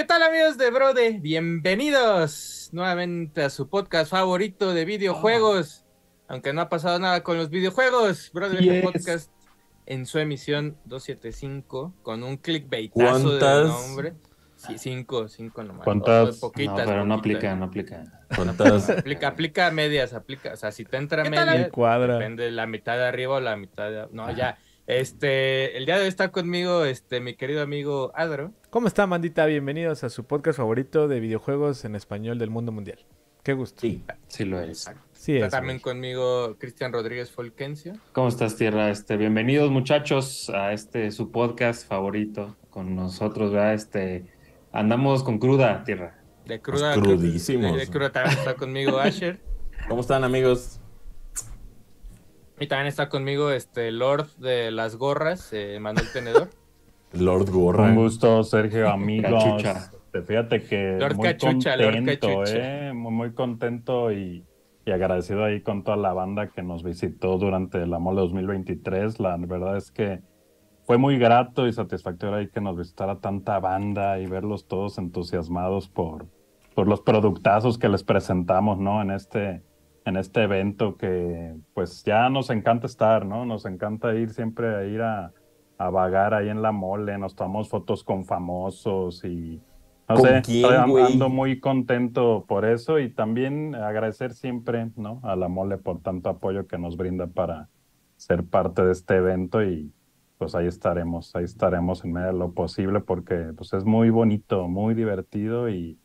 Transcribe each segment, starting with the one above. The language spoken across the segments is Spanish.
¿Qué tal amigos de Brode? Bienvenidos nuevamente a su podcast favorito de videojuegos. Aunque no ha pasado nada con los videojuegos, Brode Yes. Podcast en su emisión 275 con un clickbaitazo de ¿Cuántas? nombre. Sí, cinco, cinco nomás. ¿Cuántas? O- poquitas, no, pero no poquitas. aplica, no aplica. ¿Cuántas? Aplica, aplica a medias, aplica. O sea, si te entra ¿Qué tal media, depende de la mitad de arriba o la mitad de... No, ya. Este, el día de hoy está conmigo, este, mi querido amigo Adro. ¿Cómo está, mandita? Bienvenidos a su podcast favorito de videojuegos en español del mundo mundial. Qué gusto. Sí. Sí lo es. Sí, Está es, también güey. conmigo Cristian Rodríguez Folkencio. ¿Cómo estás, Tierra? Este, bienvenidos, muchachos, a este su podcast favorito con nosotros, ¿verdad? Este, andamos con cruda, Tierra. De cruda. Pues crudísimos. De, de cruda también está conmigo Asher. ¿Cómo están, amigos? Y también está conmigo este Lord de las gorras, eh, Manuel Tenedor. Lord Gorra. Un gusto, Sergio, amigos. Cachucha. Este, Fíjate que Lord muy Cachucha, Lord contento, Cachucha. ¿eh? Muy, muy contento y, y agradecido ahí con toda la banda que nos visitó durante la Mole 2023. La verdad es que fue muy grato y satisfactorio ahí que nos visitara tanta banda y verlos todos entusiasmados por, por los productazos que les presentamos, ¿no? En este, en este evento que pues ya nos encanta estar, ¿no? Nos encanta ir siempre a ir a, a vagar ahí en la mole, nos tomamos fotos con famosos y no ¿Con sé, quién, estoy ando muy contento por eso y también agradecer siempre, ¿no? A la mole por tanto apoyo que nos brinda para ser parte de este evento y pues ahí estaremos, ahí estaremos en medio de lo posible porque pues es muy bonito, muy divertido y,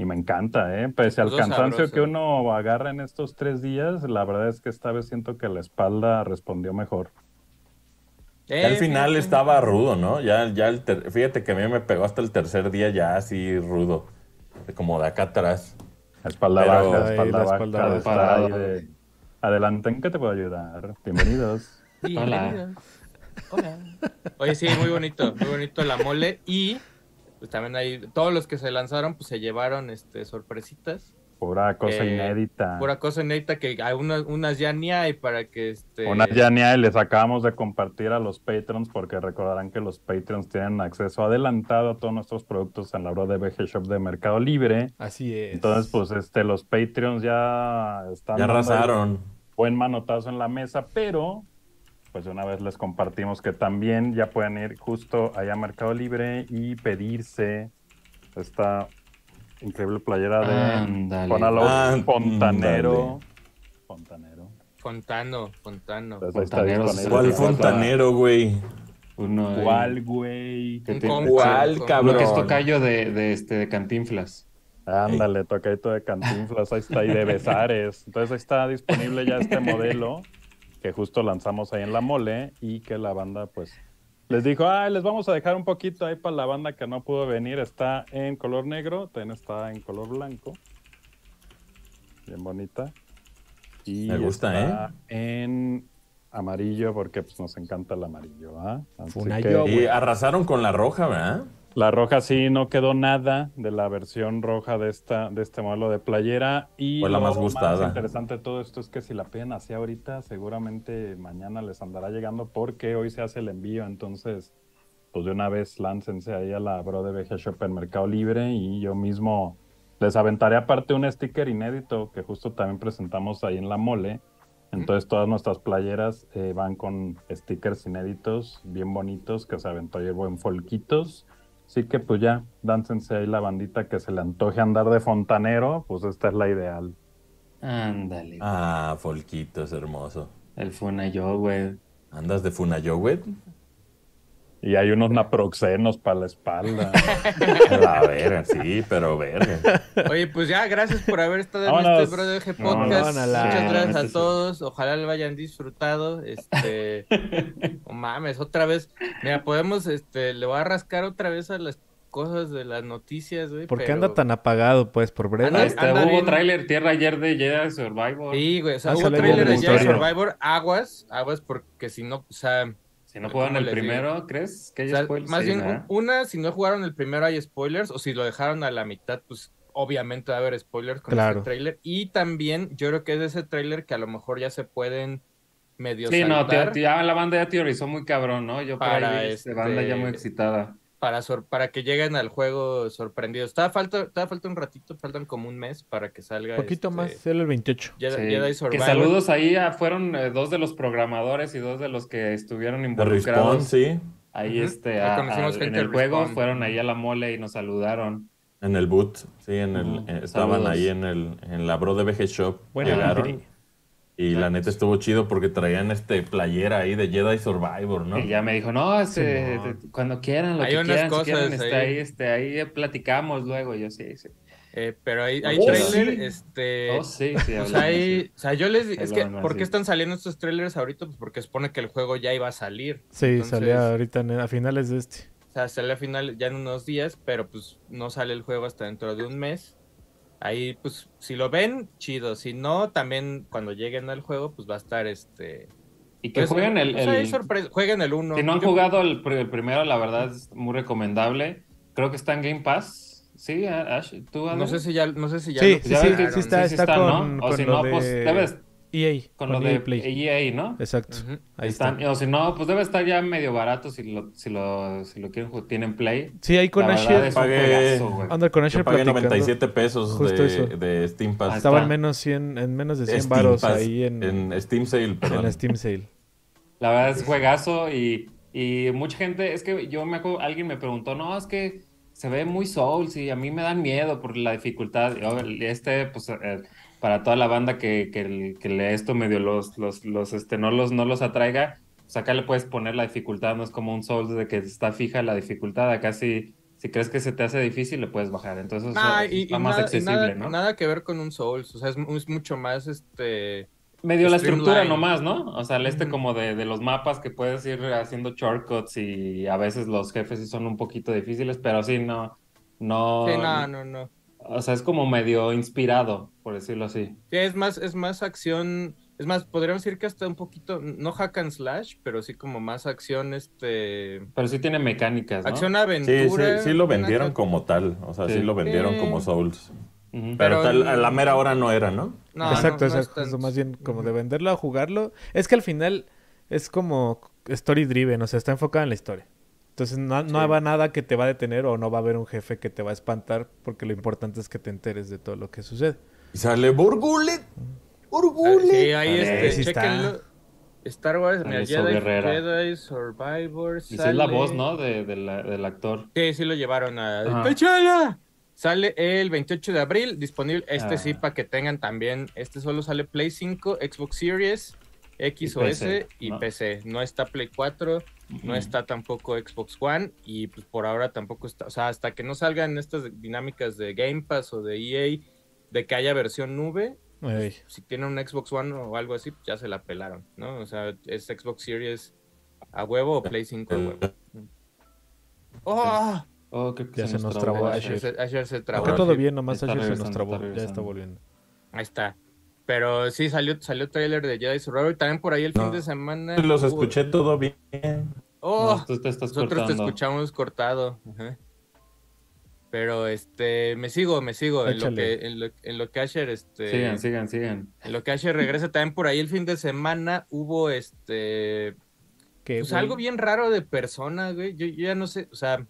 y me encanta, ¿eh? Pese al cansancio sabroso. que uno agarra en estos tres días, la verdad es que esta vez siento que la espalda respondió mejor. Ya al Eh, final fíjate. estaba rudo, ¿no? Ya, ya el ter- Fíjate que a mí me pegó hasta el tercer día ya así rudo. Como de acá atrás. Espalda Pero- baja, espalda baja, espalda de baja. ahí de- Adelante, ¿en qué te puedo ayudar? Bienvenidos. Bienvenidos. Hola. Oye, sí, muy bonito, muy bonito la mole. Y pues también hay, todos los que se lanzaron, pues se llevaron este sorpresitas. Pura cosa Eh, inédita. Pura cosa inédita que hay unas, unas ya ni hay para que este. Una ya ni hay, les acabamos de compartir a los Patrons porque recordarán que los Patrons tienen acceso adelantado a todos nuestros productos en la hora de BG Shop de Mercado Libre. Así es. Entonces, pues este, los Patreons ya están Ya arrasaron. buen manotazo en la mesa, pero pues de una vez les compartimos que también ya pueden ir justo allá a Mercado Libre y pedirse esta increíble playera de. Ponalo Ándale. Fontanero. Fontanero. Fontano, Fontano. Entonces, ahí está Fontanero, disponible. ¿Cuál fontanero, güey? Uno ¿Cuál, güey? ¿Cuál, cabrón? uno que es tocayo de, de, este, de Cantinflas. Ándale, tocadito de cantinflas, ahí está, y de besares. Entonces ahí está disponible ya este modelo que justo lanzamos ahí en la mole y que la banda pues les dijo, ay, les vamos a dejar un poquito ahí para la banda que no pudo venir. Está en color negro, también está en color blanco. Bien bonita. Y Me gusta, está en amarillo porque pues nos encanta el amarillo, ¿ah? Que- Y arrasaron con la roja, ¿verdad? La roja sí no quedó nada de la versión roja de esta de este modelo de playera. Y Fue la lo más gustada. interesante de todo esto es que si la piden así ahorita seguramente mañana les andará llegando porque hoy se hace el envío. Entonces pues de una vez láncense ahí a la Bro de VG Shop en Mercado Libre y yo mismo les aventaré aparte un sticker inédito que justo también presentamos ahí en la mole. Entonces todas nuestras playeras eh, van con stickers inéditos bien bonitos que se aventó ayer buen Folquitos Así que pues ya, dáncense ahí la bandita que se le antoje andar de fontanero, pues esta es la ideal. Ándale. Ah, Folquito, es hermoso. El Funayo, güey. ¿Andas de Funayo, güey? Y hay unos naproxenos para la espalda. La verga, sí, pero verga. Oye, pues ya, gracias por haber estado en Vámonos. este Brother G Vámonos. Podcast. Vámonos. Muchas gracias a todos. Ojalá lo hayan disfrutado. Este, no mames, otra vez. Mira, podemos, este, le voy a rascar otra vez a las cosas de las noticias, güey. ¿Por qué pero- anda tan apagado, pues? ¿Por breve? Anda- Este, anda hubo bien. tráiler tierra ayer de Jedi Survivor. Sí, güey, o sea, Ah, hubo sale trailer de Jedi. Survivor, aguas, aguas, porque si no, o sea, Si no jugaron ¿Cómo el digo? primero, ¿crees? Que o hay sea, spoilers? más Sí, bien, una, si no jugaron el primero hay spoilers, o si lo dejaron a la mitad, pues obviamente va a haber spoilers con Claro. ese trailer. Y también, yo creo que es de ese trailer que a lo mejor ya se pueden medio Sí, no, ya la banda ya teorizó muy cabrón, ¿no? Yo por Para ahí este, banda ya este- muy excitada. Para, sor- para que lleguen al juego sorprendidos. Todavía falta, todavía falta un ratito, faltan como un mes para que salga. Un poquito este, más, era el 28. Jedi, Sí. Jedi Que saludos ahí a- fueron eh, dos de los programadores y dos de los que estuvieron involucrados. Respawn, sí. Ahí Ujú. este, Ahí a- a- en el juego, fueron ahí a la mole y nos saludaron. En el boot, sí, en el, Ujú, eh, estaban saludos. ahí en el en la Bro de VG Shop. Buena llegaron. Y la neta estuvo chido porque traían este playera ahí de Jedi Survivor, ¿no? Y ya me dijo, no, este, cuando quieran, lo Hay que quieran, si cosas quieren, este, ahí. ahí, este, ahí platicamos luego. Yo sí, sí. Eh, pero hay, hay Oh, trailer, sí. este. Oh, sí, sí, pues hablamos, hay, sí. o sea, yo les es que, ¿por qué están saliendo estos trailers ahorita? Pues porque supone que el juego ya iba a salir. Sí, Entonces, salía ahorita en- a finales de este. O sea, sale a final ya en unos días, pero pues no sale el juego hasta dentro de un mes. Ahí, pues, si lo ven, chido. Si no, también cuando lleguen al juego, pues va a estar este. Y que pues, jueguen el... pues, hay el- sorpresa- Jueguen el 1. Si no han jugado el, pr- el primero, la verdad es muy recomendable. Creo que está en Game Pass. Sí, Ash, tú, No Adrián? sé si ya, no sé si ya Sí, lo sí, Ya sí, ves que quitaron. sí está, sí está está, con, ¿no? O si no, de pues, debes- EA, Con con lo EA de Play. EA, ¿no? Exacto. Ahí Están- está. O si no, pues debe estar ya medio barato si lo, si lo, si lo quieren, tienen Play. Sí, ahí con Asher, Pagué- anda con Asher pagué platicando. 97 pesos Justo eso. de, de Steam Pass. Estaba en menos 100, en menos de 100 Steam varos Pass, ahí en, en, en Steam Sale, perdón. la Steam Sale. La verdad es juegazo y, y mucha gente, es que yo me acuerdo, alguien me preguntó, no, es que se ve muy Souls y a mí me dan miedo por la dificultad. Yo, este, pues, eh, para toda la banda que, que, que esto medio los, los, los, este, no los, no los atraiga, pues acá le puedes poner la dificultad, no es como un Souls de que está fija la dificultad, acá sí, si crees que se te hace difícil, le puedes bajar. Entonces, Nah, eso y, está y más nada, accesible, nada- ¿no? nada que ver con un Souls. O sea, es, mu- es mucho más este. Medio la estructura nomás, ¿no? O sea, el este como de, de los mapas que puedes ir haciendo shortcuts y a veces los jefes sí son un poquito difíciles, pero sí, no, no, Sí, no, no, no. O sea, es como medio inspirado, por decirlo así. Sí, es más, es más acción. Es más, podríamos decir que hasta un poquito, no hack and slash, pero sí como más acción, este. Pero sí tiene mecánicas, ¿no? Acción Sí, aventura. sí, sí lo una vendieron como tal. O sea, sí, Sí. lo vendieron Sí. como Souls. Pero, Pero tal- a la mera hora no era, ¿no? No, exacto, no, no es exacto. tan- Más bien como de venderlo a jugarlo. Es que al final es como story driven, o sea, está enfocado en la historia. Entonces no, no Sí. va nada que te va a detener o no va a haber un jefe que te va a espantar porque lo importante es que te enteres de todo lo que sucede. Y sale Burgulet. Ah, Burgulet. Sí, ahí este, sí está. Star Wars, mira, Jedi. Jedi Survivor. Y sí es la sale- voz, ¿no? De, de la- del actor. Sí, sí lo llevaron a. Ajá. ¡T'Challa! Sale el 28 de abril, disponible. Este Ah. sí, para que tengan también. Este solo sale Play 5, Xbox Series, X Y o PC, S y ¿no? PC. No está Play 4, no está tampoco Xbox One y pues por ahora tampoco está. O sea, hasta que no salgan estas dinámicas de Game Pass o de EA, de que haya versión nube, Ey. si tienen un Xbox One o algo así, pues ya se la pelaron, ¿no? O sea, es Xbox Series a huevo o Play 5 a huevo. ¡Oh! Oh, que Ya se nos trabó trabó Asher. Ayer se, ayer se trabó. Acá todo bien, nomás Está ayer se nos trabó. está Ya está volviendo. Ahí está. Pero sí, salió, salió trailer de Jedi Survivor. También por ahí el No. fin de semana. Los escuché todo bien. ¡Oh! No, tú te estás Nosotros te escuchamos cortado. Ajá. Pero este, me sigo, me sigo. En lo, que, en, lo, en lo que Asher, este. Sigan, sigan, sigan. En lo que Asher regresa también por ahí el fin de semana hubo este. Que, Pues güey, algo bien raro de persona, güey. Yo, yo ya no sé, o sea,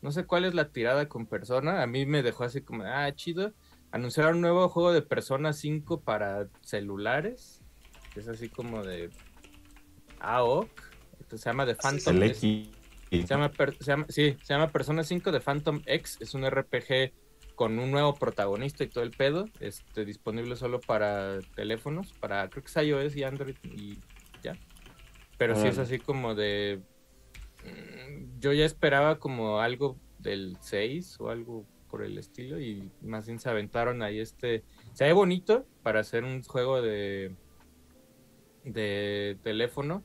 no sé cuál es la tirada con persona. A mí me dejó así como, ah, chido. Anunciaron un nuevo juego de Persona 5 para celulares. que Es así como de AOC. Se llama The Phantom. El X. se llama, se llama- sí, se llama Persona 5 de Phantom X. Es un RPG con un nuevo protagonista y todo el pedo. Este, disponible solo para teléfonos, para creo que es iOS y Android y ya. Pero sí es así como de. mm, Yo ya esperaba como algo del 6 o algo por el estilo. Y más bien se aventaron ahí este. Se ve bonito para hacer un juego de. de teléfono.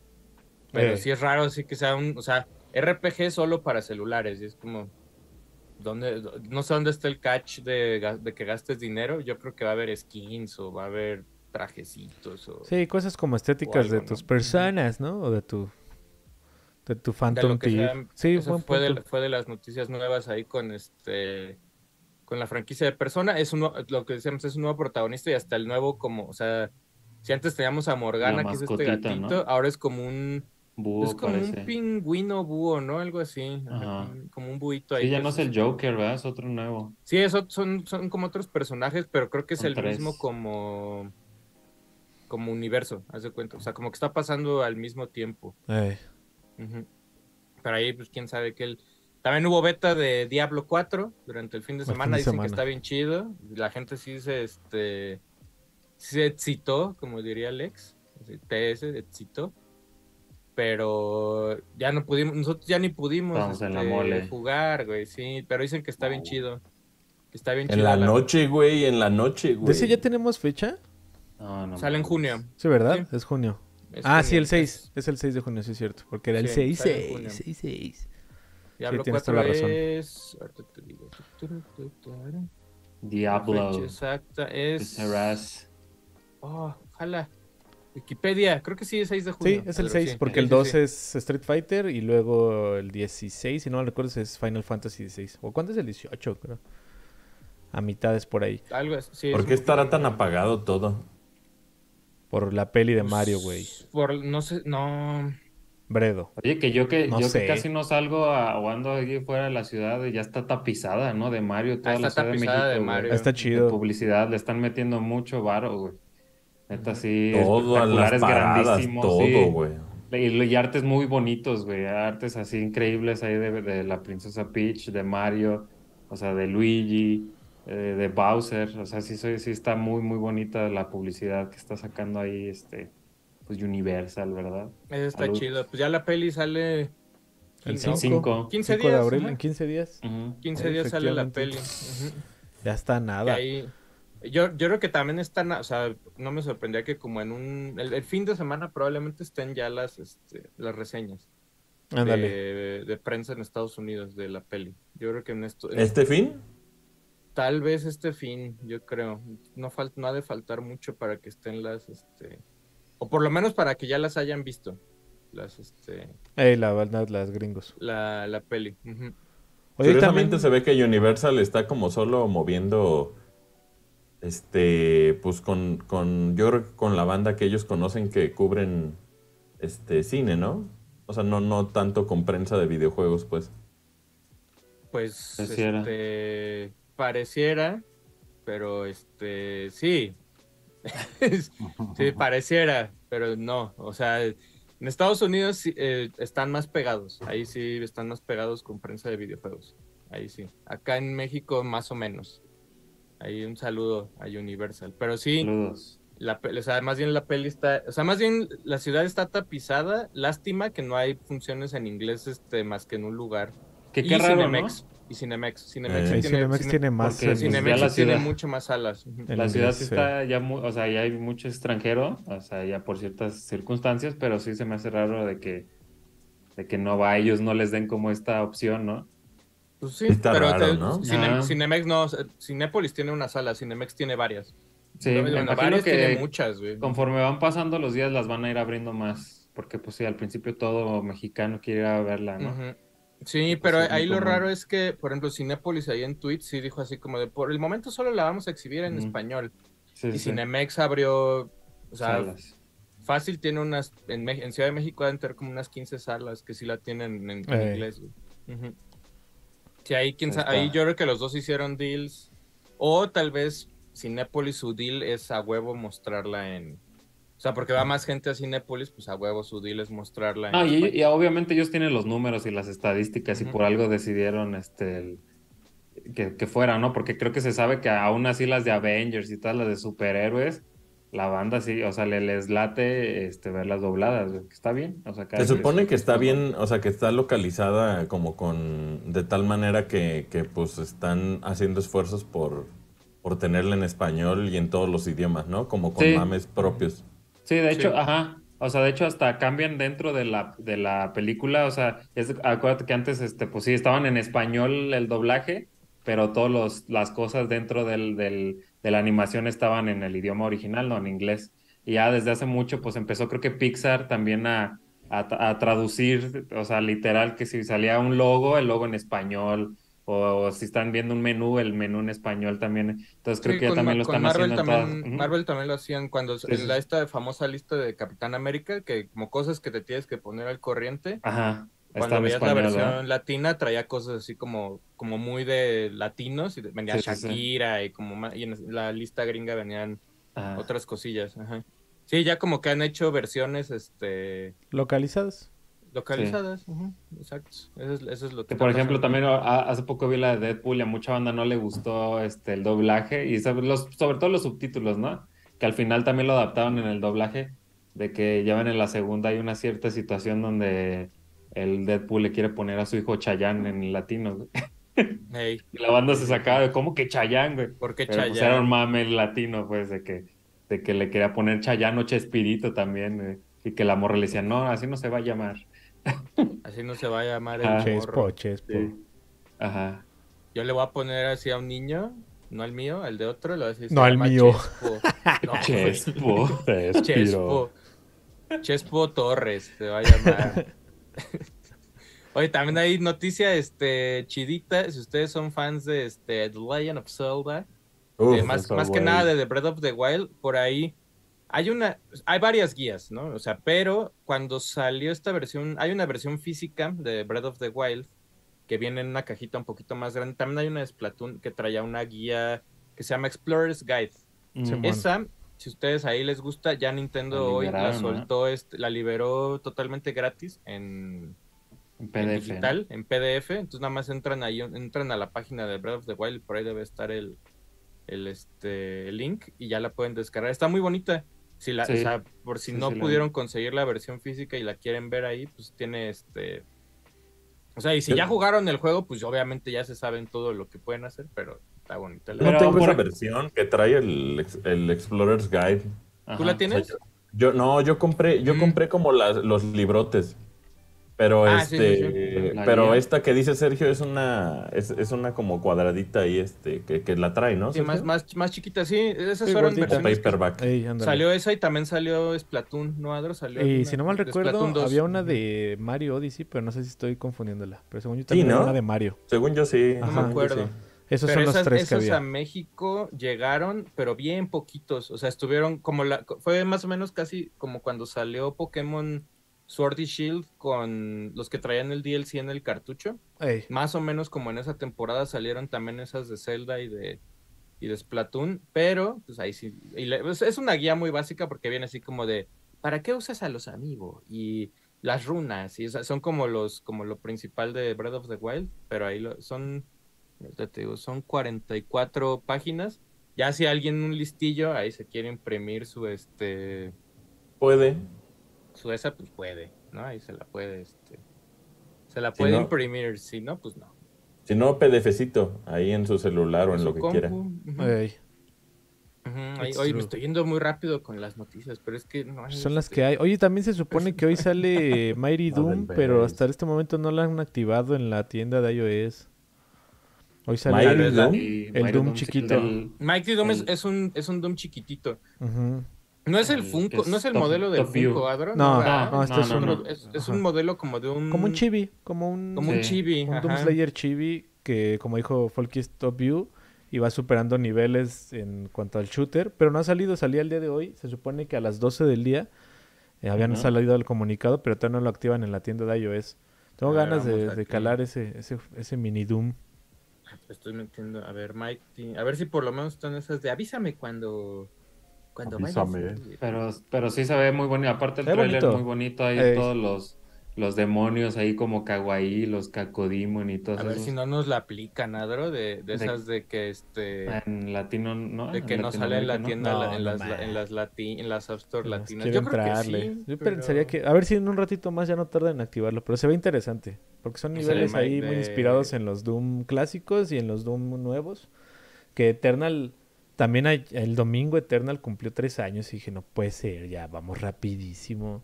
Pero Eh. sí es raro, sí que sea un. O sea, RPG solo para celulares. Y es como. ¿dónde, no sé dónde está el catch de, de que gastes dinero. Yo creo que va a haber skins o va a haber trajecitos. O, Sí, cosas como estéticas algo, de tus ¿no? personas, ¿no? O de tu de tu de Phantom lo que Thief. sea. Sí, Eso buen fue, de, punto. fue de las noticias nuevas ahí con este con la franquicia de Persona. Es uno, lo que decíamos, es un nuevo protagonista y hasta el nuevo como, o sea, si antes teníamos a Morgana, que es este gatito, ¿no? ahora es como un Búho es como parece. un pingüino búho, ¿no? Algo así. ajá, como- un buito ahí. Sí, ya no es el Joker, ¿verdad? Es otro nuevo. Sí, eso son, son como otros personajes, pero creo que es Son el tres. mismo como, como universo, haz de cuenta. O sea, como que está pasando al mismo tiempo. Ey. Ujú. Pero ahí, pues quién sabe que él. También hubo beta de Diablo 4 durante el fin de fin semana. de Dicen semana. que está bien chido. La gente sí se, este, sí se excitó, como diría Alex. TS, excitó. Pero ya no pudimos, nosotros ya ni pudimos en este, mole. jugar, güey, sí. Pero dicen que está bien chido. Que está bien En chido. la noche, güey, en la noche, güey. ¿De ese ya tenemos fecha? No, no. Sale en junio. Sí, ¿verdad? Sí. Es junio. Es ah, junio, sí, el es- 6. Es el 6 de junio, sí es cierto. Porque era el Sí, 6, sale en 6, junio. 6, 6. Diablo tienes 4 toda la razón. es. Diablo. exacta es. Oh, ojalá. Wikipedia, creo que sí es 6 de junio. Sí, es el Pedro, 6, sí. porque Sí, el sí, 2 sí. es Street Fighter y luego el 16, si no me recuerdo, es Final Fantasy XVI. ¿O cuánto es el 18, creo? A mitades por ahí. Algo sí, ¿Por es qué estará tan apagado todo? Por la peli de Mario, güey. Por, no sé, no. Bredo. Oye, que yo que No yo sé. que casi no salgo a, o ando aquí fuera de la ciudad, y ya está tapizada, ¿no? De Mario, toda Ah, la está ciudad de tapizada México, de. Mario. Está De chido. publicidad, le están metiendo mucho varo, güey. Neta, sí, Todo a las espectaculares, paradas, grandísimos, todo, sí. güey. Y, y artes muy bonitos, güey. Artes así increíbles ahí de, de la princesa Peach, de Mario, o sea, de Luigi, eh, de Bowser. O sea, sí, soy, sí está muy, muy bonita la publicidad que está sacando ahí, este, pues Universal, ¿verdad? Eso está Salud. chido. Pues ya la peli sale. El ¿no? 5. cinco. 15 5 de días, abril, en 15 días. Ujú. 15 días sale la peli. Ya está nada. ahí. Yo, yo creo que también están, o sea, no me sorprendía que como en un, el, el fin de semana probablemente estén ya las, este, las reseñas Ándale. de, de prensa en Estados Unidos de la peli. Yo creo que en esto, ¿Este fin? tal vez este fin, yo creo, no falta, no ha de faltar mucho para que estén las, este, o por lo menos para que ya las hayan visto, las, este, Ey, la verdad, las gringos. la, la peli. Oye, y Curiosamente también... se ve que Universal está como solo moviendo, este, pues con, con, yo creo que con la banda que ellos conocen que cubren, este, cine, ¿no? O sea, no, no tanto con prensa de videojuegos, pues. Pues, Pareciera. este, pareciera, pero este, sí. sí, pareciera, pero no. O sea, en Estados Unidos eh, están más pegados. Ahí sí están más pegados con prensa de videojuegos. Ahí sí. Acá en México, más o menos. Ahí un saludo a Universal. Pero sí, Saludos. la, o sea, más bien la peli está, o sea, más bien la ciudad está tapizada. Lástima que no hay funciones en inglés, este, más que en un lugar. Que Y qué raro, Cinemex. Y Cinemex. Cinemex, Eh. tiene, Cinemex Cine- tiene más. porque en- Cinemex ya la sí tiene mucho más salas. La ciudad sí está ya muy, o sea, ya hay mucho extranjero, o sea, ya por ciertas circunstancias, pero sí se me hace raro de que, de que no va, a ellos no les den como esta opción, ¿no? Pues sí, Está pero raro, te- ¿no? Cine-. Cinemex no, Cinépolis tiene una sala, Cinemex tiene varias. Sí, Bueno, me imagino varias tiene que muchas, güey. conforme van pasando los días las van a ir abriendo más, porque pues sí, al principio todo mexicano quiere ir a verla, ¿no? Sí, pero ahí lo común. raro es que, por ejemplo, Cinépolis ahí en Twitch sí dijo así como de, por el momento solo la vamos a exhibir en español. Sí, Y sí, Cinemex abrió, o sea, salas. fácil tiene unas, en, Ciudad de México deben tener como unas 15 salas que sí la tienen en, inglés. Ujú. Sí, ahí, quién Ahí sa- está. ahí yo creo que los dos hicieron deals. O tal vez Cinépolis su deal es a huevo mostrarla en... O sea, porque va más gente a Cinépolis, pues a huevo su deal es mostrarla en... No, y, obviamente ellos tienen los números y las estadísticas y por algo decidieron este el- que, que fuera, ¿no? Porque creo que se sabe que aún así las de Avengers y todas las de superhéroes, la banda sí, o sea, le, les late este, verlas dobladas, que está bien. O sea, Se supone que está bien, o sea, que está localizada como con, de tal manera que, que pues están haciendo esfuerzos por, por tenerla en español y en todos los idiomas, ¿no? Como con Sí. mames propios. Sí, de hecho, Sí. ajá. O sea, de hecho, hasta cambian dentro de la, de la película. O sea, es, acuérdate que antes, este, pues sí, estaban en español el doblaje, pero todas las cosas dentro del, del- de la animación estaban en el idioma original, no en inglés. Y ya desde hace mucho, pues empezó, creo que Pixar también a, a, a traducir, o sea, literal, que si salía un logo, el logo en español, o, si están viendo un menú, el menú en español también. Entonces creo Sí, que ya también lo están Marvel haciendo en también, todas. Marvel también lo hacían cuando Sí, en sí, la esta famosa lista de Capitán América, que como cosas que te tienes que poner al corriente. Ajá. Cuando veías la español, versión ¿verdad? latina traía cosas así como, como muy de latinos y venía Sí, sí, sí. Shakira y como ma- y en la lista gringa venían Ajá. otras cosillas. Ajá. Sí, ya como que han hecho versiones este Localizadas. Localizadas. ujú, Exacto. Eso es, eso es lo que por ejemplo pasando. también a- hace poco vi la de Deadpool y a mucha banda no le gustó este el doblaje y sobre, los, sobre todo los subtítulos, ¿no? Que al final también lo adaptaron en el doblaje, de que ya ven en la segunda hay una cierta situación donde el Deadpool le quiere poner a su hijo Chayanne en latino. Y la banda se sacaba de cómo que Chayanne, güey. ¿Por qué pues, Chayanne? era un mame latino, pues, de que, de que le quería poner Chayanne o Chespirito también, güey. Y que la morra le decía, no, así no se va a llamar. Así no se va a llamar el Ah. Chespo, chespo. Sí. Ajá. Yo le voy a poner así a un niño, no al mío, al de otro, le voy a decir. se No al mío. Chespo. No, güey. Chespo. Chespo. Chespo Torres se va a llamar. Oye, también hay noticia este, chidita. Si ustedes son fans de este, The Legend of Zelda, Uf, eh, más, más que nada de The Breath of the Wild, por ahí hay una, hay varias guías, ¿no? O sea, pero cuando salió esta versión, hay una versión física de Breath of the Wild que viene en una cajita un poquito más grande. También hay una de Splatoon que traía una guía que se llama Explorer's Guide. Simón. Esa, si ustedes ahí les gusta, ya Nintendo La hoy la soltó, este, la liberó totalmente gratis en, En en PDF. digital, en PDF. Entonces nada más entran ahí, entran a la página de Breath of the Wild, por ahí debe estar el, el, este, el link y ya la pueden descargar. Está muy bonita. Si la, Sí. o sea, por si Sí, no sí, la pudieron conseguir la versión física y la quieren ver ahí, pues tiene este. O sea, y si ya jugaron el juego, pues obviamente ya se saben todo lo que pueden hacer, pero está bonita. la Pero tengo esa versión que trae el, el Explorer's Guide. Ajá. ¿Tú la O sea, tienes? yo, yo- no, yo compré, yo Mm. compré como las, los librotes. Pero Ah, sí, este, sí, pero esta que dice Sergio es una, es, es una como cuadradita ahí, este, que, que la trae, ¿no? Sí, Sergio? más, más, más chiquita, sí. Esas Sí, fueron versiones que- paperback. Ey. Salió esa y también salió Splatoon, ¿no, Adro? Salió Y una si no mal recuerdo, Splatoon 2. había una de Mario Odyssey, pero no sé si estoy confundiéndola. Pero según yo Sí, también ¿no? había una de Mario. Según yo sí. No Ajá. me acuerdo. Esos pero son los esas, tres que esas a había. México llegaron, pero bien poquitos. O sea, estuvieron como la. Fue más o menos casi como cuando salió Pokémon Sword y Shield con los que traían el DLC en el cartucho. Ey, Más o menos como en esa temporada salieron también esas de Zelda y de y de Splatoon, pero pues ahí sí y le- pues, es una guía muy básica porque viene así como de ¿para qué usas a los amigos? y las runas y o sea, son como los como lo principal de Breath of the Wild, pero ahí lo- son te digo, son 44 páginas. Ya si alguien un listillo ahí se quiere imprimir su este Puede. Su esa pues puede, ¿no? Ahí se la puede este se la Si puede no- imprimir, si no pues no. Si no, PDFcito, ahí en su celular o en lo que compu, quiera. It's Oye, true. me estoy yendo muy rápido con las noticias, pero es que no hay, Son las este, que hay. Oye, también se supone que hoy sale Mighty Doom, pero hasta este momento no la han activado en la tienda de iOS. Hoy sale Mighty el, Doom. Y El Doom chiquito. Mighty Doom es, el- es un, es un Doom chiquitito. Ujú. No es el Funko, no es el Top- modelo del. Funko, Adro. No, no, este no, es no, un, no. Es, un modelo como de un... como un chibi, como un, Como un chibi. un Doom. Slayer chibi que, como dijo Folky, es Top View y va superando niveles en cuanto al shooter, pero no ha salido, salía el día de hoy, se supone que a las 12 del día eh, habían salido el comunicado, pero todavía no lo activan en la tienda de iOS. Tengo A ver, ganas de, de calar ese, ese, ese mini Doom. Estoy metiendo, a ver, Mighty, a ver si por lo menos están esas de avísame cuando... Cuando vayas. Pero, pero sí se ve muy bonito. Aparte el trailer bonito. muy bonito. Ahí Ey. todos los, los demonios ahí como Kawaii, los Cacodemon y todos A ver esos. si no nos la aplican, Adro, de, de De- esas de que este... En latino, ¿no? De que En no sale en la tienda, No, la- en, no las, en, las lati- en las App Store latinas. Yo creo que sí, Yo pero- pensaría que, a ver si en un ratito más ya no tarda en activarlo, pero se ve interesante, porque son el niveles ahí muy inspirados en los Doom clásicos y en los Doom nuevos, que Eternal, también hay- el domingo Eternal cumplió tres años y dije, no puede ser, ya vamos rapidísimo.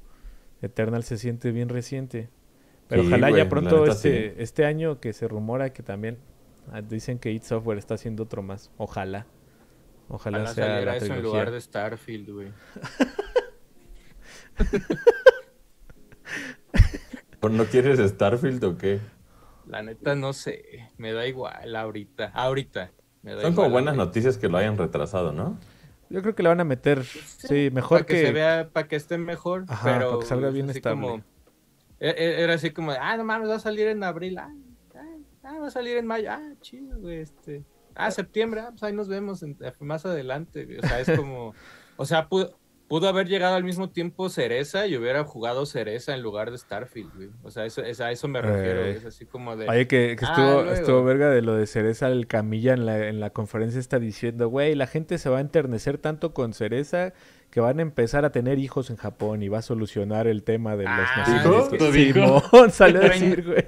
Eternal se siente bien reciente. Pero Sí, ojalá güey, ya pronto este, sí. este año que se rumora que también ah, dicen que id Software está haciendo otro más. Ojalá. Ojalá, Ojalá sea la eso en lugar de Starfield, güey. ¿O ¿No quieres Starfield o qué? La neta no sé, me da igual ahorita, ahorita. Me Son como buenas noticias que lo hayan retrasado, ¿no? Yo creo que le van a meter, sí, mejor para que, que... se vea, para que esté mejor, Ajá, pero para que salga bien así estable. como- e- e- era así como, ah, no mames, va a salir en abril, ah, ah, ah, va a salir en mayo, ah, chido, güey, este, ah, septiembre, ah, pues ahí nos vemos en- más adelante, güey. o sea, es como, o sea, pudo, pudo haber llegado al mismo tiempo Cereza y hubiera jugado Cereza en lugar de Starfield, güey. o sea, eso, es- a eso me refiero, Eh. güey, es así como de... Oye, que, que Ah, estuvo, estuvo verga de lo de Cereza el Camilla en la, en la conferencia está diciendo, güey, la gente se va a enternecer tanto con Cereza que van a empezar a tener hijos en Japón y va a solucionar el tema de los Ah, nacionales. ¿dijo? ¿Lo dijo? Simón salió a decir, güey.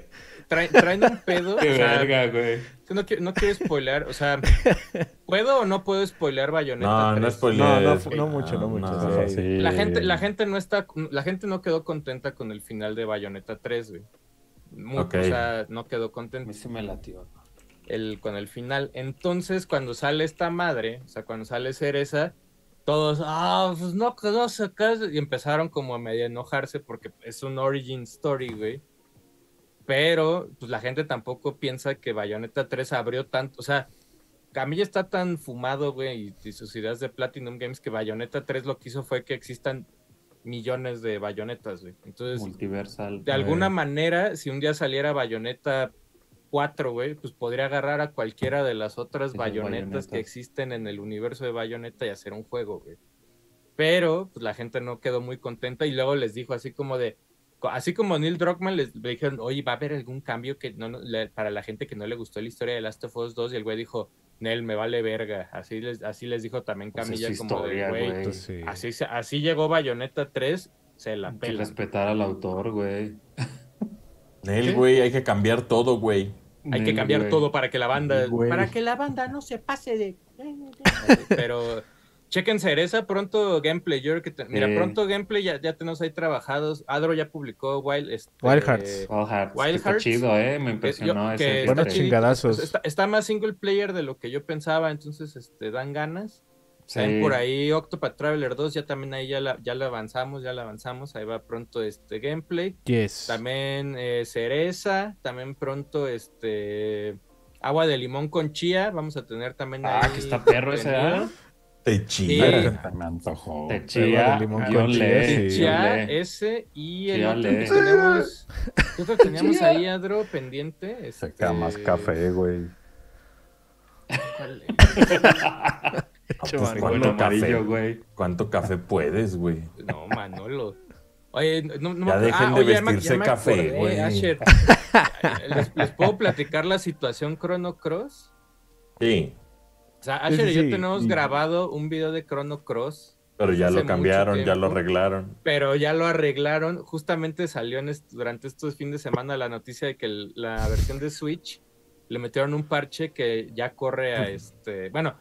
Traen, traen un pedo, Qué o sea, verga, güey. no, quiero, no quiero spoilear, o sea, ¿puedo o no puedo spoilear Bayonetta No, no 3? spoilees. No, no, no mucho, no mucho, no. sí. Sí. La gente, la gente no está, la gente no quedó contenta con el final de Bayonetta 3, güey. Mu- Ok. O sea, no quedó A contenta mí sí me latió. el, con el final. Entonces, cuando sale esta madre, o sea, cuando sale Cereza, todos, ah, pues no quedó sacado. Y empezaron como a medio enojarse porque es un origin story, güey. Pero, pues la gente tampoco piensa que Bayonetta 3 abrió tanto, o sea, Camilla está tan fumado, güey, y, y sus ideas de Platinum Games que Bayonetta 3 lo que hizo fue que existan millones de bayonetas, güey. Entonces, Multiversal. de alguna manera, si un día saliera Bayonetta 4, güey, pues podría agarrar a cualquiera de las otras bayonetas que existen en el universo de Bayonetta y hacer un juego, güey. Pero, pues la gente no quedó muy contenta y luego les dijo así como de, así como Neil Druckmann les le dijeron, oye, ¿va a haber algún cambio que no, no- le- para la gente que no le gustó la historia de Last of Us 2? Y el güey dijo, Nel, me vale verga. Así les, así les dijo también Pues es Camilla su como historia, de, güey, güey. Pues sí. así, llegó Bayonetta 3, se la Hay que pela. respetar al autor, güey. Nel, ¿Qué? güey, hay que cambiar todo, güey. Hay que cambiar güey. todo para que la banda. Güey. Para que la banda no se pase de. Pero. Chequen Cereza, pronto gameplay. Yo creo que. te- Mira, pronto gameplay ya, ya tenemos ahí trabajados. Adro ya publicó Wild. este, Wild Hearts. Wild Hearts. Wild está chido, eh. Me que- impresionó yo- ese. que Buenos está gameplay. chingadazos. Está, está más single player de lo que yo pensaba, entonces este, dan ganas. Sí. Por ahí Octopath Traveler 2, ya también ahí ya la, ya la avanzamos, ya la avanzamos. Ahí va pronto este gameplay. Yes. También eh, cereza, también pronto este agua de limón con chía, vamos a tener también Ah, ahí que está perro ese, contenido. ¿Ah? Te Sí. me antojó. Te Agua chía. de limón yo con chía, le. sí. yo Chía, le. ese y el Chía, otro que tenemos, ¿qué otro teníamos Chía. ahí, Adro, pendiente? Se Este, queda más café, güey. ¿cuál es? Pues. ¿cuánto Bueno, amarillo, café? güey. ¿Cuánto café puedes, güey? No, Manolo. Oye, no, no me Ya dejen ah, de oye, ya me- vestirse café, acordé, güey. Asher. ¿Les, les puedo platicar la situación Chrono Cross? Sí, sea, Asher sí, y yo tenemos Y- grabado un video de Chrono Cross, pero ya lo cambiaron, ya lo arreglaron. pero ya lo arreglaron. Justamente salió en est- durante estos fines de semana la noticia de que el- la versión de Switch le metieron un parche que ya corre a este. Bueno,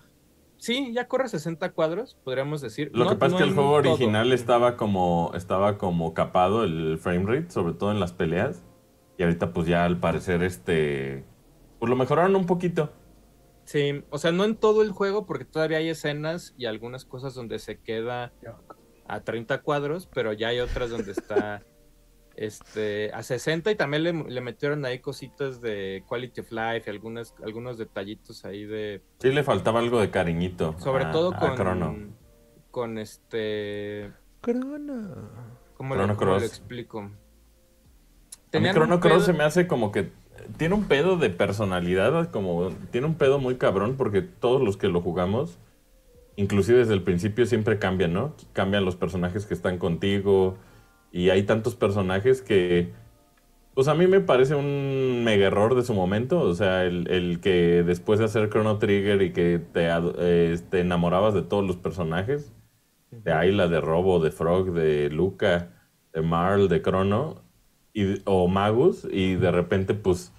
sí, ya corre 60 cuadros, podríamos decir. Lo No- que pasa no es que el juego todo. original estaba como estaba como capado el frame rate, sobre todo en las peleas. Y ahorita pues ya al parecer este pues lo mejoraron un poquito. Sí, o sea, no en todo el juego, porque todavía hay escenas y algunas cosas donde se queda a 30 cuadros, pero ya hay otras donde está este, a 60 y también le, le metieron ahí cositas de quality of life y algunas, algunos detallitos ahí de, Sí le faltaba algo de cariñito. sobre a- todo a con, Chrono. con este, Crono. ¿cómo, Chrono le, cómo le Cross. explico? A mí Tenían Chrono un Cross pedo- se me hace como que tiene un pedo de personalidad, como tiene un pedo muy cabrón porque todos los que lo jugamos, inclusive desde el principio siempre cambian, ¿no? Cambian los personajes que están contigo y hay tantos personajes que, pues a mí me parece un mega error de su momento, o sea, el, el que después de hacer Chrono Trigger y que te, eh, te enamorabas de todos los personajes, de Ayla, de Robo, de Frog, de Luca, de Marl, de Chrono, y, o Magus, y de repente, pues,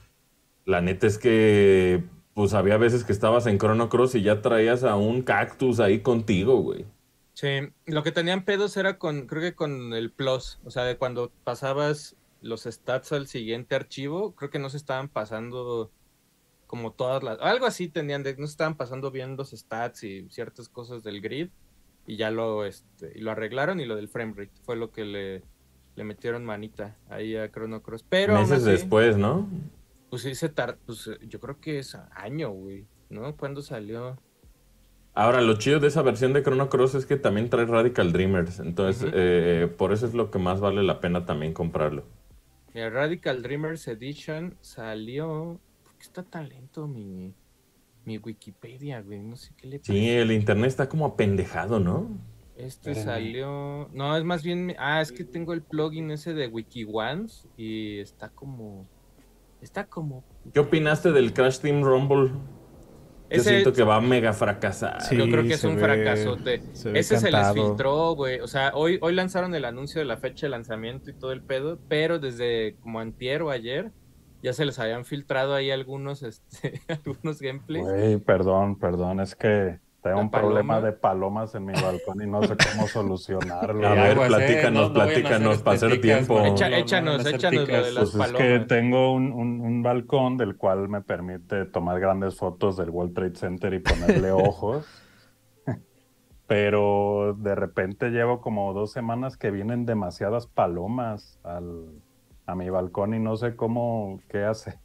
la neta es que, pues, había veces que estabas en Chrono Cross y ya traías a un cactus ahí contigo, güey. Sí, lo que tenían pedos era con, creo que con el plus, o sea, de cuando pasabas los stats al siguiente archivo, creo que no se estaban pasando como todas las, algo así tenían, de, no se estaban pasando bien los stats y ciertas cosas del grid, y ya lo, este, y lo arreglaron, y lo del frame rate fue lo que le, le metieron manita ahí a Chrono Cross, pero Meses así- después, ¿no? Pues ese tar... pues eh, yo creo que es año, güey, ¿no? ¿Cuándo salió? Ahora, lo chido de esa versión de Chrono Cross es que también trae Radical Dreamers. Entonces, eh, por eso es lo que más vale la pena también comprarlo. Mira, Radical Dreamers Edition salió. ¿Por qué está tan lento mi, mi Wikipedia, güey? No sé qué le pasa. Sí, el internet está como apendejado, ¿no? Este salió. No, es más bien. Ah, es que tengo el plugin ese de WikiOnes y está como. Está como. ¿Qué opinaste del Crash Team Rumble? Yo Ese- siento que va a mega fracasar. Sí, Yo creo que es un ve- fracasote. se Ese se les filtró, güey. O sea, hoy, hoy lanzaron el anuncio de la fecha de lanzamiento y todo el pedo, pero desde como antier o ayer ya se les habían filtrado ahí algunos, este, algunos gameplays. Güey, perdón, perdón, es que tengo un problema paloma. de palomas en mi balcón y no sé cómo solucionarlo. A ver, pues, eh, platícanos, platícanos, para hacer tiempo. échanos, échanos lo de las Pues es que palomas. tengo un, un- un balcón del cual me permite tomar grandes fotos del World Trade Center y ponerle ojos. Pero de repente llevo como dos semanas que vienen demasiadas palomas al, a mi balcón y no sé cómo, qué hacer.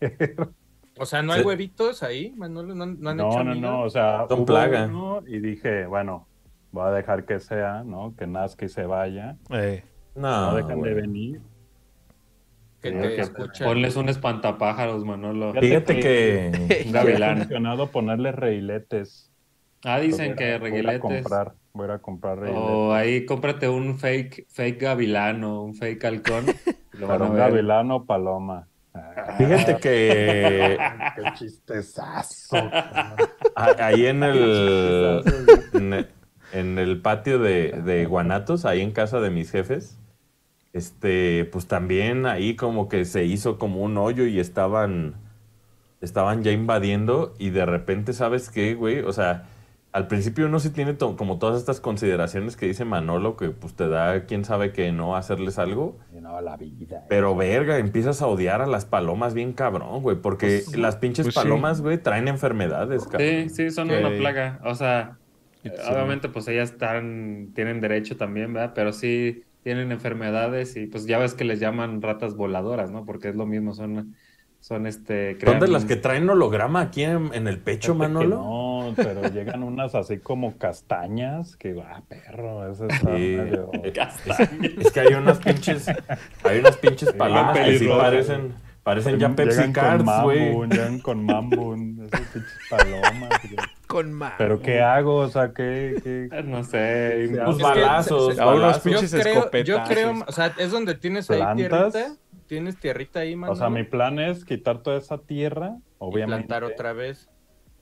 O sea, ¿no hay Sí. huevitos ahí, Manolo? ¿No, no han No, hecho no, no, o sea, Son hubo plaga. uno y dije, bueno, voy a dejar que sea, ¿no? Que nazca y se vaya. Eh, No, No, dejan de venir. Que te que-. Ponles un espantapájaros, Manolo. Fíjate que Un Me ha gavilán. funcionado ponerle reiletes. Ah, dicen que Voy a reguiletes. comprar, voy a ir a comprar reiletes. O ahí cómprate un fake, fake gavilán o un fake halcón. Pero un ver. gavilán o paloma. Ah, Fíjate que Qué chistezazo. ahí en el, en el- en el patio de, de Guanatos, ahí en casa de mis jefes, este, pues también ahí como que se hizo como un hoyo y estaban, estaban ya invadiendo y de repente, ¿sabes qué, güey? O sea, al principio uno sí tiene to- como todas estas consideraciones que dice Manolo, que pues te da quién sabe que no hacerles algo. No, la vida. Pero verga, empiezas a odiar a las palomas bien cabrón, güey, porque Pues, las pinches pues sí. palomas, güey, traen enfermedades, cabrón. Sí, sí, son Que- una plaga. O sea, eh, sí. obviamente pues ellas están, tienen derecho también, ¿verdad? Pero sí tienen enfermedades y pues ya ves que les llaman ratas voladoras, ¿no? Porque es lo mismo, son, son este... ¿Son de las que traen holograma aquí en, en el pecho, Manolo? No, pero llegan unas así como castañas que, ah, perro, ese está Sí. medio... Es que hay unas pinches, hay unas pinches palomas que sí parecen, parecen ya Pepsi Cards, güey. Mambun, llegan con Mambun, esas pinches palomas. güey. con más. Pero ¿qué hago? O sea, ¿qué? qué... No sé. Sí, Pues Es que balazos, se- se- A unos pinches yo creo, yo escopetazos. creo, o sea, es donde tienes ahí tierrita, tienes tierrita ahí, O Manolo, sea, mi plan es quitar toda esa tierra, y obviamente, plantar otra vez.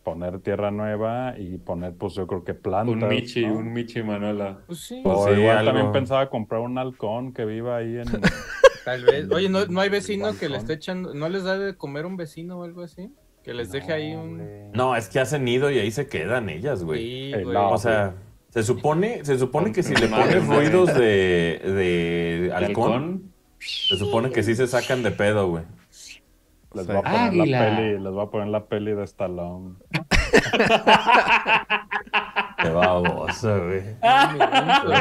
poner tierra nueva y poner, pues yo creo que plantas. Un Michi, ¿no? un Michi Manolo. Pues sí, Pues O sí, igual algo. también pensaba comprar un halcón que viva ahí en... tal vez. Oye, ¿no, no hay vecino que le esté echando, no les da de comer un vecino o algo así? Que les deje ahí un... No, es que hacen nido y ahí se quedan ellas, güey. Sí, Eh, güey. no. O sea, se supone, se supone que si le pones ruidos de, de ¿De halcón, halcón? Se supone que sí se sacan de pedo, güey. Les voy a poner la peli, les voy a poner la peli de Stallone. Qué baboso, güey.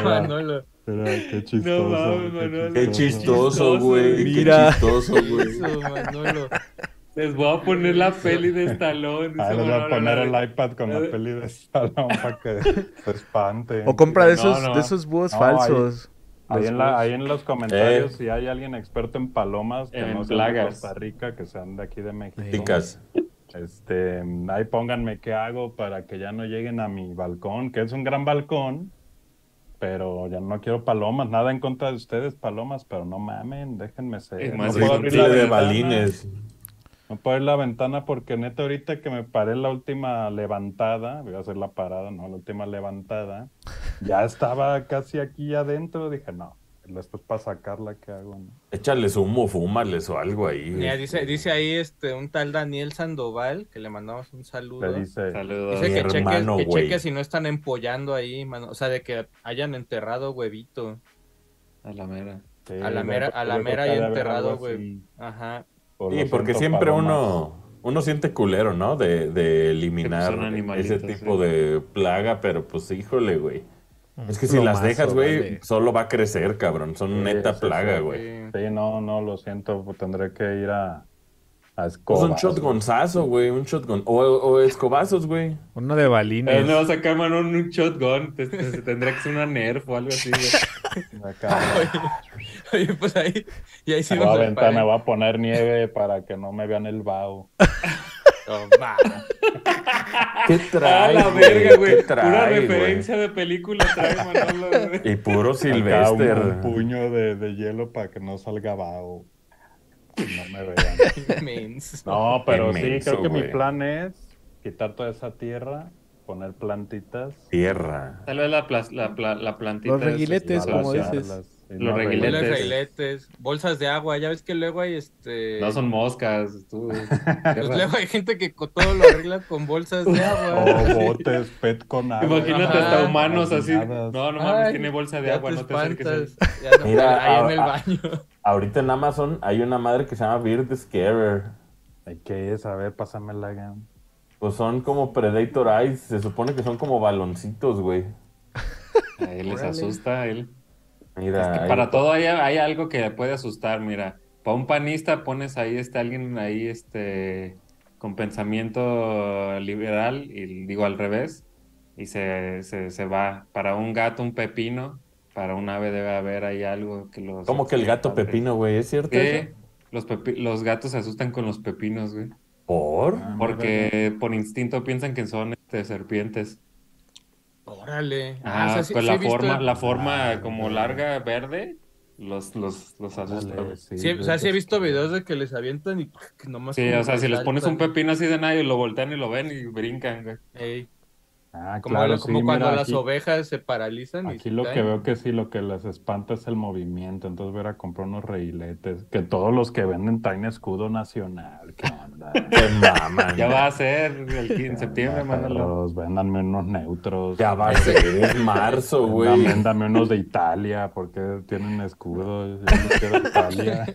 Manolo. Qué chistoso. mames, Manuel. Qué chistoso, güey. Mira. Qué chistoso, Manolo. Les voy a poner la peli de Stallone. Ah, les voy a poner el iPad con la peli de Stallone para que se espante. O compra de No, esos, no. de esos búhos No, falsos. Ahí en, la- ahí en los comentarios, Eh. si hay alguien experto en palomas que En no sean de plagas. Costa Rica, que sean de aquí de México, Ticas. este, ahí pónganme qué hago para que ya no lleguen a mi balcón, que es un gran balcón, pero ya no quiero palomas, nada en contra de ustedes, palomas, pero no mamen, déjenme ser. Es No más, puedo es un abrir la de balines. No puedo abrir la ventana porque neta ahorita que me paré la última levantada, voy a hacer la parada, no, la última levantada, ya estaba casi aquí adentro, dije, no, después para sacarla, ¿qué hago? no? Échales humo, fúmales o algo ahí. Mira, güey. dice, dice ahí este un tal Daniel Sandoval, que le mandamos un saludo. Le dice, Saludos. Dice que cheque, hermano, que güey. cheque si no están empollando ahí, mano. O sea, de que hayan enterrado huevito. A la mera. sí, a la mera- a la mera que y enterrado, güey. Ajá. Sí, porque siempre uno, uno siente culero, ¿no? De, de eliminar ese tipo sí. de plaga, pero pues híjole, güey. Es que si las dejas, güey, vale. solo va a crecer, cabrón. Son Sí, neta sí, plaga, güey. Sí. Sí, no, no, lo siento, pues, tendré que ir a, A Pues escobazos. un shotgunzazo, güey, un shotgun. O, o escobazos, güey. Uno de Eh, balines. no va a sacar mano un shotgun. te- te- Tendría que ser una nerf o algo así. güey. Acá. Oye, pues ahí, y ahí sí Me voy a aventar, me voy a poner nieve para que no me vean el vaho. Toma. ¿Qué Ah, trae, la verga, güey. ¿Qué Pura referencia de película trae Manolo, güey. Y puro Acá Sylvester. un, un puño de, de hielo para que no salga vaho. Y no me vean. Menso. No, pero Qué sí, creo que mi güey. plan es quitar toda esa tierra, poner plantitas. Tierra. Tal vez la, la, pla- la plantita. Los es- reguiletes, es- como es- dices. Y Los no reguiletes. Reguiletes. bolsas de agua, ya ves que luego hay este. No son moscas. Tú, Pues luego hay gente que todo lo arregla con bolsas de agua. O botes, pet con agua. Imagínate Ajá. hasta humanos así. No, no mames, Ay, tiene bolsa de ya agua, no te acerques. Ya no, Mira, ahí en el baño. Ahorita en Amazon hay una madre que se llama Beard Scarer. Ay, ¿Qué es? A ver, pásame la gam. Pues son como Predator Eyes. Se supone que son como baloncitos, güey. A él les asusta a él. Mira. Es que ahí- para todo hay, hay algo que puede asustar, mira. Para un panista pones ahí este alguien ahí este con pensamiento liberal y digo al revés y se, se, se va. Para un gato un pepino, para un ave debe haber ahí algo que los Como que el gato pepino, güey, ¿es cierto? ¿Qué? eso? Los, pepi- los gatos se asustan con los pepinos, güey. ¿Por? Ah, Porque por instinto piensan que son este, serpientes. Órale. Ah, o sea, sí- pues sí la visto- forma, la forma Ah, como larga, verde, los, los, los asusta. Sí, o sea, sí he visto videos de que les avientan y que nomás. Sí, o sea, si les pones un pepino así de nadie, lo voltean y lo ven y brincan, güey. Ey, Ah, como claro, lo- como sí, cuando mira, las aquí- ovejas se paralizan. y Aquí se lo que caen. veo que sí, lo que les espanta es el movimiento. Entonces voy a ir a comprar unos reiletes. Que todos los que venden traen escudo nacional. ¿Qué onda? Qué maman. Ya va a ser el 15 de septiembre, mándalo. Véndanme unos neutros. Ya va a ser. Es marzo, güey. Véndame unos de Italia, porque tienen escudo. Yo no quiero Italia.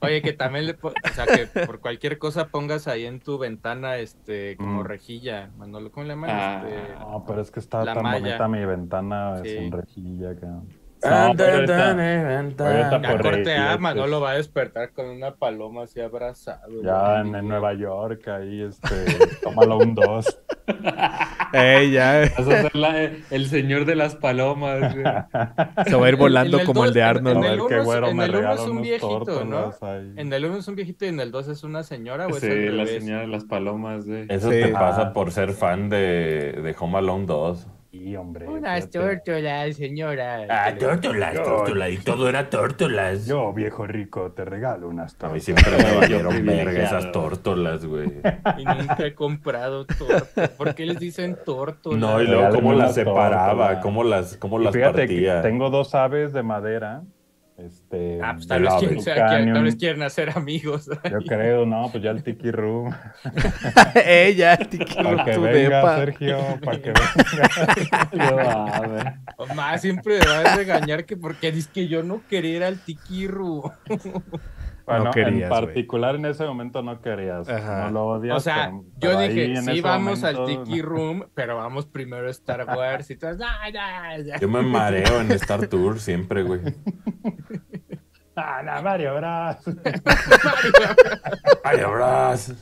Oye, que también le. O sea, que por cualquier cosa pongas ahí en tu ventana, este, como Mm. rejilla. Manolo, ¿cómo le llaman? Ah. Este, No, pero es que está La tan malla. bonita mi ventana Sí. sin rejilla, cabrón. Ah, No, pero tan. ahorita ya por corte A. Manolo va a despertar con una paloma así abrazado. Ya güey. en, en Nueva York, ahí, este, tómalo un 2. Ey, ya. Vas a ser la- el señor de las palomas, güey. Se va a ir volando En el como el dos- de en- Arnold. en A el uno es- güero en me el uno es un viejito, ahí. En el 1 es un viejito y en el 2 es una señora o es Sí, la señora de las palomas, güey. Eso Sí. te Ah. pasa por ser fan de, de Home Alone 2. Sí, hombre. Unas fíjate. tórtolas, señora. Ah, tórtolas, tórtolas. Y todo era tórtolas. Yo, viejo rico, te regalo unas A mí siempre me valieron verga esas tórtolas, güey. Y nunca he comprado tortas. ¿Por qué les dicen tórtolas? No, y luego cómo las separaba, tórtolas. cómo las, cómo Y las fíjate partía. que tengo dos aves de madera. Este, Ah, pues tal vez, quieren, tal vez quieren hacer amigos. Yo creo, no, pues ya el Tiki Room. Ey, ya, Tiki Para Room, que tu venga, depa. Sergio, para que venga. Yo, a ver. Más siempre me va a regañar que porque dice que yo no quería ir al tiquiru. Bueno, No querías, en particular en ese momento no querías. Ajá. No lo odias. O sea, pero- yo pero dije, sí, vamos al Tiki Room, pero vamos primero a Star Wars y todo. Yo me mareo en Star Tour siempre, güey. Ah, no, Mario Bros. Ay, abraz.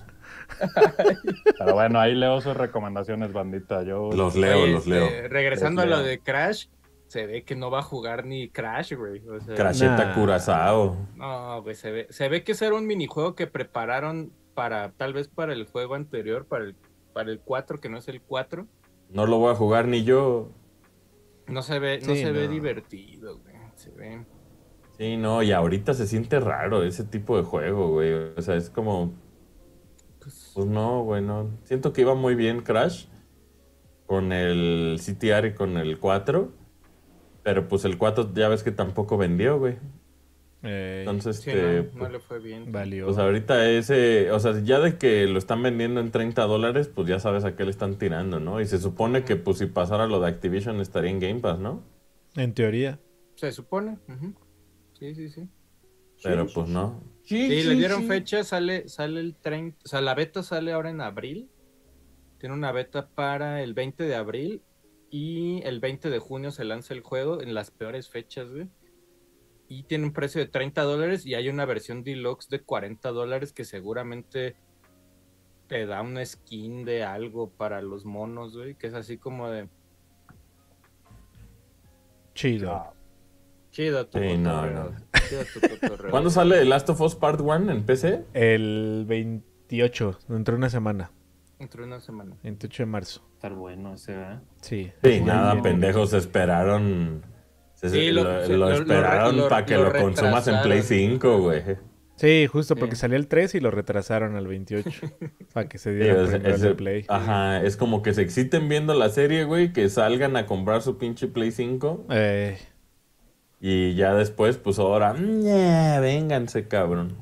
Pero bueno, ahí leo sus recomendaciones, bandita. Yo Los leo, los este, leo. regresando Los a lo leo. de Crash, se ve que no va a jugar ni Crash, güey. O sea, Cracheta Nah. Curazao. No, güey, se ve, se ve que ese era un minijuego que prepararon para, tal vez para el juego anterior, para el, para el 4, que no es el 4. No lo voy a jugar ni yo. No se ve, no Sí, se ve divertido, güey. Se ve. Sí, no, y ahorita se siente raro ese tipo de juego, güey. O sea, es como. Pues, Pues no, güey, no. Siento que iba muy bien Crash con el CTR y con el 4. Pero pues el 4 ya ves que tampoco vendió, güey. Ey, Entonces, sí, este, no, no pues, le fue bien. valió. pues ahorita ese, o sea, ya de que lo están vendiendo en 30 dólares, pues ya sabes a qué le están tirando, ¿no? Y se supone que pues si pasara lo de Activision estaría en Game Pass, ¿no? En teoría. Se supone. ujú. Sí, sí, sí. Pero pues no. Sí, le dieron fecha, sale, sale el 30, o sea, la beta sale ahora en abril. Tiene una beta para el 20 de abril y el 20 de junio se lanza el juego en las peores fechas, güey. y tiene un precio de 30 dólares y hay una versión deluxe de 40 dólares que seguramente te da una skin de algo para los monos, güey, que es así como de Chido. Ah, chido tu Sí, no, no. chido tu. ¿Cuándo sale The Last of Us Part 1 en PC? El 28, dentro de una semana. Dentro de una semana. 28 de marzo. Estar bueno ese, ¿verdad? Sí. Sí, nada, bien. pendejos, esperaron. se- Sí, lo, lo- se- lo lo- lo esperaron para que lo lo, consumas en Play retrasaron. 5, güey. Sí, justo Sí. porque salía el 3 y lo retrasaron al 28. para que se Sí, diera es- primero es el Play. Ajá, es como que se exciten viendo la serie, güey, que salgan a comprar su pinche Play 5 Eh, y ya después, pues ahora, "Ñe, vénganse, cabrón.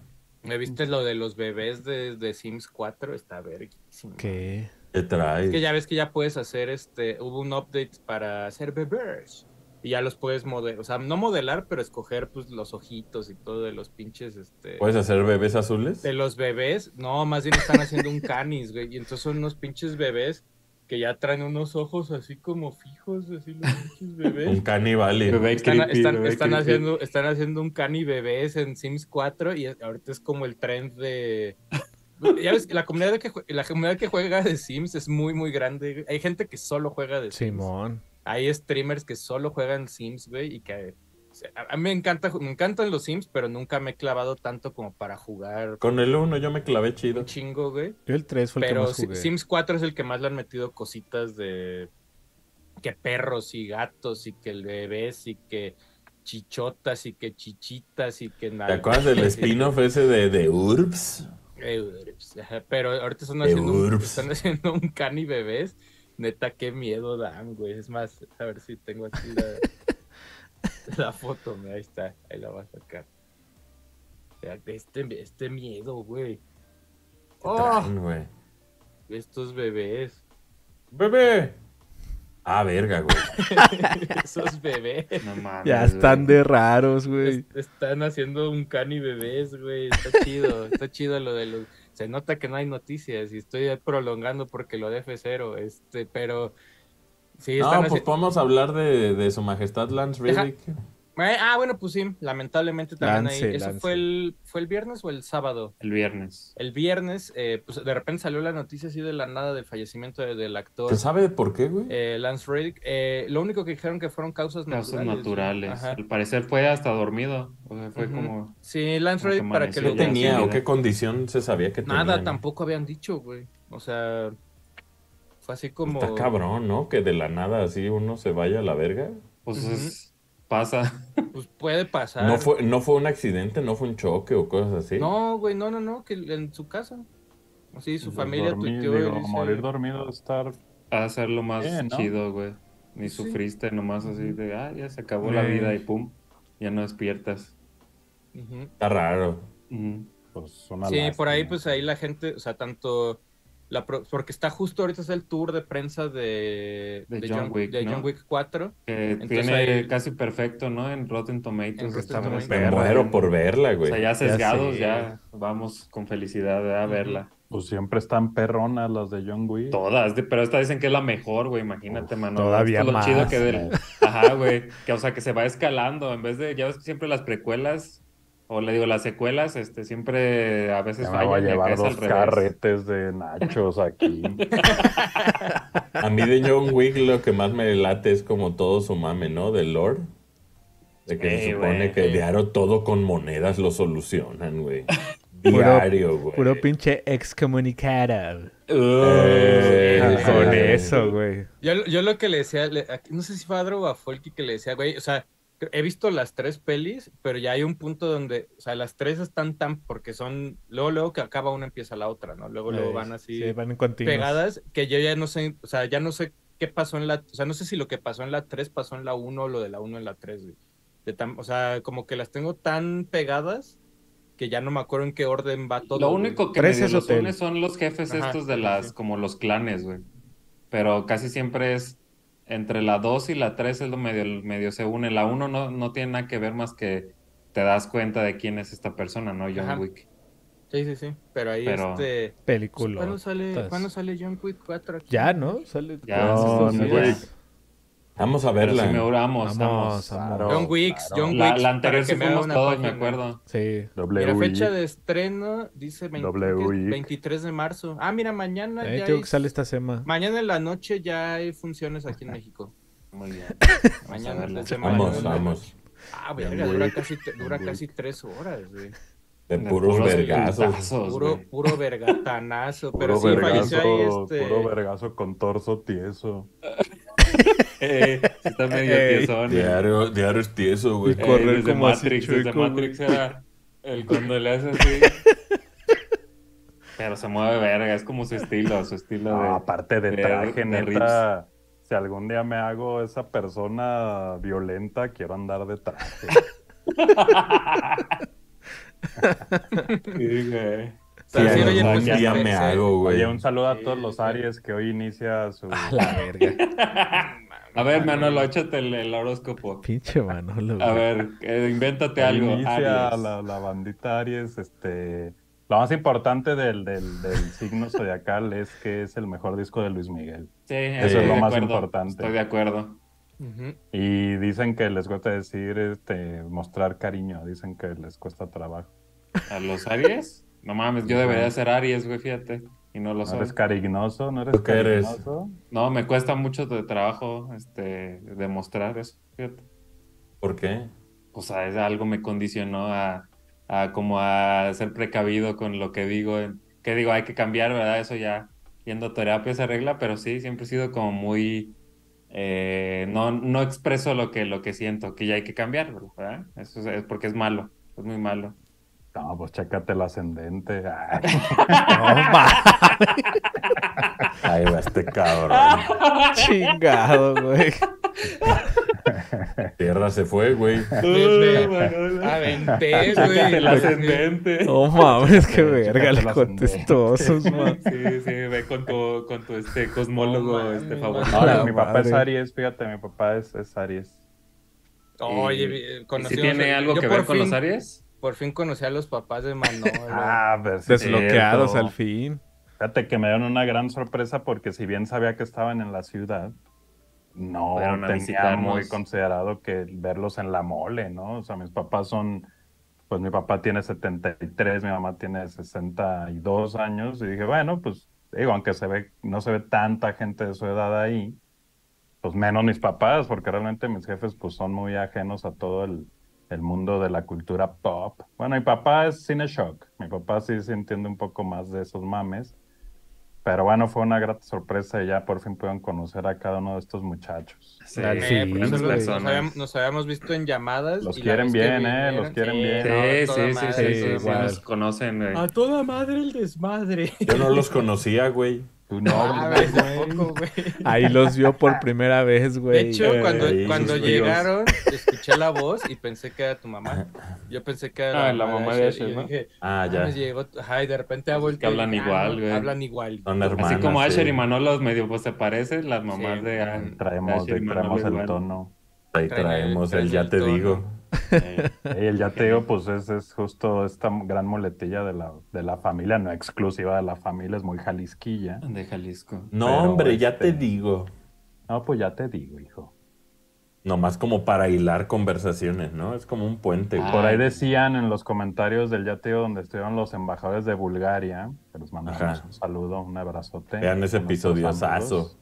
¿Me viste lo de los bebés de, de Sims 4? Está verguísimo. ¿Qué? ¿Qué traes? Es que ya ves que ya puedes hacer este, hubo un update para hacer bebés. Y ya los puedes modelar, o sea, no modelar, pero escoger pues los ojitos y todo de los pinches, este... ¿Puedes hacer bebés azules? De los bebés, no, más bien están haciendo un canis, güey. Y entonces son unos pinches bebés que ya traen unos ojos así como fijos, así los pinches Un bebés. canibal. Bebé Están, creepy, están- bebé están haciendo, están haciendo un cani bebés en Sims 4 y ahorita es como el trend de... Ya ves, la comunidad que, jue- la comunidad que juega de Sims es muy, muy grande. Hay gente que solo juega de Sims. Simón. Hay streamers que solo juegan Sims, güey, y que... A mí me, encanta, me encantan los Sims, pero nunca me he clavado tanto como para jugar Con el 1 yo me clavé chido. un chingo, güey. Yo el 3 fue el que Pero más Si- jugué. Sims 4 es el que más le han metido cositas de que perros y gatos y que bebés y que chichotas y que chichitas y que ¿Te nada. acuerdas del spin-off ese de, de Urbs? Pero ahorita están haciendo, un, están haciendo un cani bebés. Neta, qué miedo dan, güey. Es más, a ver si tengo aquí la, la foto. mira, Ahí está, ahí la voy a sacar. Este, este miedo, güey. ¿Qué Oh, traen, güey? estos bebés. ¡Bebé! Ah, verga, güey. Esos bebés. No mames, Ya güey. están de raros, güey. Es- están haciendo un cani bebés, güey. Está chido, está chido lo de los. Se nota que no hay noticias y estoy prolongando porque lo de F0, este, pero sí No, pues haciendo. podemos hablar de, de su majestad Lance Deja- Reddick. Eh, ah, bueno, pues sí, lamentablemente también Lance, ahí. ¿Eso Lance. fue el, fue el viernes o el sábado? El viernes. El viernes, eh, pues de repente salió la noticia así de la nada del fallecimiento de- del actor ¿Se sabe por qué, güey? eh, Lance Reddick. Eh, lo único que dijeron que fueron causas Causas naturales. naturales. Ajá. Al parecer fue hasta dormido. O sea, fue como. Sí, Lance Reddick, para que lo ¿Qué tenía o qué condición se sabía que tenía? Nada, tampoco habían dicho, güey. O sea, fue así como. Está cabrón, ¿no? Que de la nada así uno se vaya a la verga. Pues es- pasa. Pues puede pasar. No fue, no fue un accidente, no fue un choque o cosas así. No, güey, no, no, no, que en su casa. Así su Pues familia dormir, tuiteó y digo, dice- morir dormido, estar A hacer lo más Bien, ¿no? chido, güey. Ni Sí. sufriste nomás así de, ah, ya se acabó la vida y pum, ya no despiertas. Está raro. Ujú. pues una Sí, por ahí, pues ahí la gente, o sea, tanto. La pro- porque está justo ahorita es el tour de prensa de, De John Wick, de ¿no? John Wick 4. Que Entonces tiene ahí- casi perfecto, ¿no? En Rotten Tomatoes. En Rotten está muy Tomatoes. Me muero por verla, O güey. sea, ya sesgados, ya vamos con felicidad a verla. Pues siempre están perronas las de John Wick. Todas, de- pero esta dicen que es la mejor, güey, imagínate, Uf, mano. todavía Esto es lo más, chido que del... Ajá, güey, que o sea, que se va escalando, en vez de, ya ves que siempre las precuelas, o le digo, las secuelas, este, siempre a veces me voy a llevar dos carretes de nachos aquí. A mí de John Wick lo que más me late es como todo su mame, ¿no? Del Lord. De que se supone que diario todo con monedas lo solucionan, güey. Diario, güey. Puro pinche excomunicado. Eh, Ah, con eso, güey. Yo, yo lo que le decía, le- no sé si fue a Adro o a Folky que le decía, güey, o sea, he visto las tres pelis, pero ya hay un punto donde, o sea, las tres están tan, porque son, luego, luego que acaba una empieza la otra, ¿no? Luego, luego Eh, van así Sí, van en continuos. pegadas, que yo ya no sé, o sea, ya no sé qué pasó en la, o sea, no sé si lo que pasó en la 3 pasó en la 1 o lo de la 1 en la 3, güey. De tan- o sea, como que las tengo tan pegadas que ya no me acuerdo en qué orden va todo. Lo güey. único que Tres es los une son los jefes Ajá, estos de las, sí. como los clanes, güey. Pero casi siempre es entre la 2 y la 3 es lo medio, medio se une. La 1 no, no tiene nada que ver más que te das cuenta de quién es esta persona, ¿no? John Ajá. Wick. Sí, sí, sí, pero ahí Pero- este... Película. ¿Cuándo sale, ¿Cuándo sale John Wick 4 aquí? Ya, ¿no? Sale Ya, estos Wick. Vamos a Pero verla. me vamos, Vamos, vamos. John Wicks, claro. John La, Wicks. la anterior para sí que fuimos una todos, me acuerdo. Sí. W. Mira, fecha de estreno, dice 20 W. creo que es 23 de marzo. Ah, mira, mañana Eh, ya hay- que sale esta semana. Mañana en la noche ya hay funciones aquí en México. Muy bien. Mañana verla. de semana. Vamos, Mañana. vamos. Ah, verga, dura casi, dura casi tres horas, güey. De puros puros vergazos. Puro, puro vergatanazo. Puro Pero sí, falleció ahí vergazo, este. puro vergazo con torso tieso. Eh, está medio tiesón. eh. Diario, diario es tieso, güey. Y correr desde como así Matrix, desde chueco, Matrix era el cuando le hace así. Pero se mueve verga, es como su estilo, su estilo No, de. aparte de de- traje, de neta. Si algún día me hago esa persona violenta, quiero andar de traje. Sí, güey. Sí, sí, algún oye, pues, día me hago, güey. Oye, un saludo a todos los. Aries que hoy inicia su. A la verga. A ver, Manolo, échate el, el horóscopo. Pinche Manolo. A ver, eh, invéntate algo. inicia Aries. la, la bandita Aries. Este, lo más importante del, del, del signo zodiacal es que es el mejor disco de Luis Miguel. Sí, Eso es lo más acuerdo, importante. Estoy de acuerdo. Y dicen que les cuesta decir, este, mostrar cariño. Dicen que les cuesta trabajo. ¿A los Aries? No mames, yo debería ser Aries, güey, fíjate. Y no lo ¿No soy. eres cariñoso? ¿No eres cariñoso? No, me cuesta mucho de trabajo este, demostrar eso, fíjate. ¿Por qué? O sea, es algo me condicionó a, a como a ser precavido con lo que digo. Que digo, hay que cambiar, ¿verdad? Eso ya yendo a terapia se arregla, pero sí, siempre he sido como muy... eh, no, no expreso lo que, lo que siento, que ya hay que cambiar, ¿verdad? Eso es, es porque es malo, es muy malo. No, pues chécate el ascendente. Ay, No, ma, Ahí va este cabrón. chingado, güey. Tierra se fue, güey. Aventé, güey. El ascendente. No mames, qué verga le contestó. Sí, sí, ve con tu, con tu este cosmólogo No este mames. favorito. No, La mi papá es. Aries, fíjate, mi papá es, es Aries. Oye, ¿Y eh, si tiene algo que ver con los Aries? Por fin conocí a los papás de Manolo. Ah, pero sí es Desbloqueados cierto. al fin. Fíjate que me dieron una gran sorpresa porque si bien sabía que estaban en la ciudad, no Fueron tenía visitarnos. muy considerado que verlos en la mole, ¿no? O sea, mis papás son, pues mi papá tiene 73, mi mamá tiene 62 años y dije, bueno, pues digo, aunque se ve, no se ve tanta gente de su edad ahí, pues menos mis papás, porque realmente mis jefes pues son muy ajenos a todo el, el mundo de la cultura pop. Bueno, mi papá es cine shock, mi papá sí se entiende un poco más de esos mames. Pero bueno, fue una grata sorpresa y ya por fin pueden conocer a cada uno de estos muchachos. Sí, Eh, solo güey. nos, personas. habíamos, nos habíamos visto en llamadas. Los y quieren bien, ¿eh? Los vinieron- quieren bien. Sí, no, sí, sí, madre, sí, sí, sí, nos conocen, güey. A toda madre el desmadre. Yo no los conocía, güey. Tú no, Ah, güey. tampoco, güey. Ahí los vio por primera vez, De güey. hecho, Eh, cuando, cuando llegaron, escuché la voz y pensé que era tu mamá. Yo pensé que era Ah, la mamá de Asher, y ¿no? dije, Ah, ah, ya. llegó, ajá, y de repente ha Pues es vuelto que y hablan dije, ah, igual, no, güey. Hablan igual. Son hermanas. Así como Asher sí. y Manolo medio pues se parecen, las mamás Sí. de ah, Traemos, Asher y Manolo traemos el igual. tono. Ahí el- traemos traen el ya el te tono. digo. Eh, Y el yateo, pues es, es justo esta gran muletilla de la, de la familia, no exclusiva de la familia, es muy jalisquilla. de Jalisco. No, Pero, hombre, ya este- te digo. No, pues ya te digo, hijo. Nomás como para hilar conversaciones, ¿no? Es como un puente. güey. Ah. Por ahí decían en los comentarios del yateo donde estuvieron los embajadores de Bulgaria, que les mandamos Ajá. un saludo, un abrazote. Vean ese episodio sazo.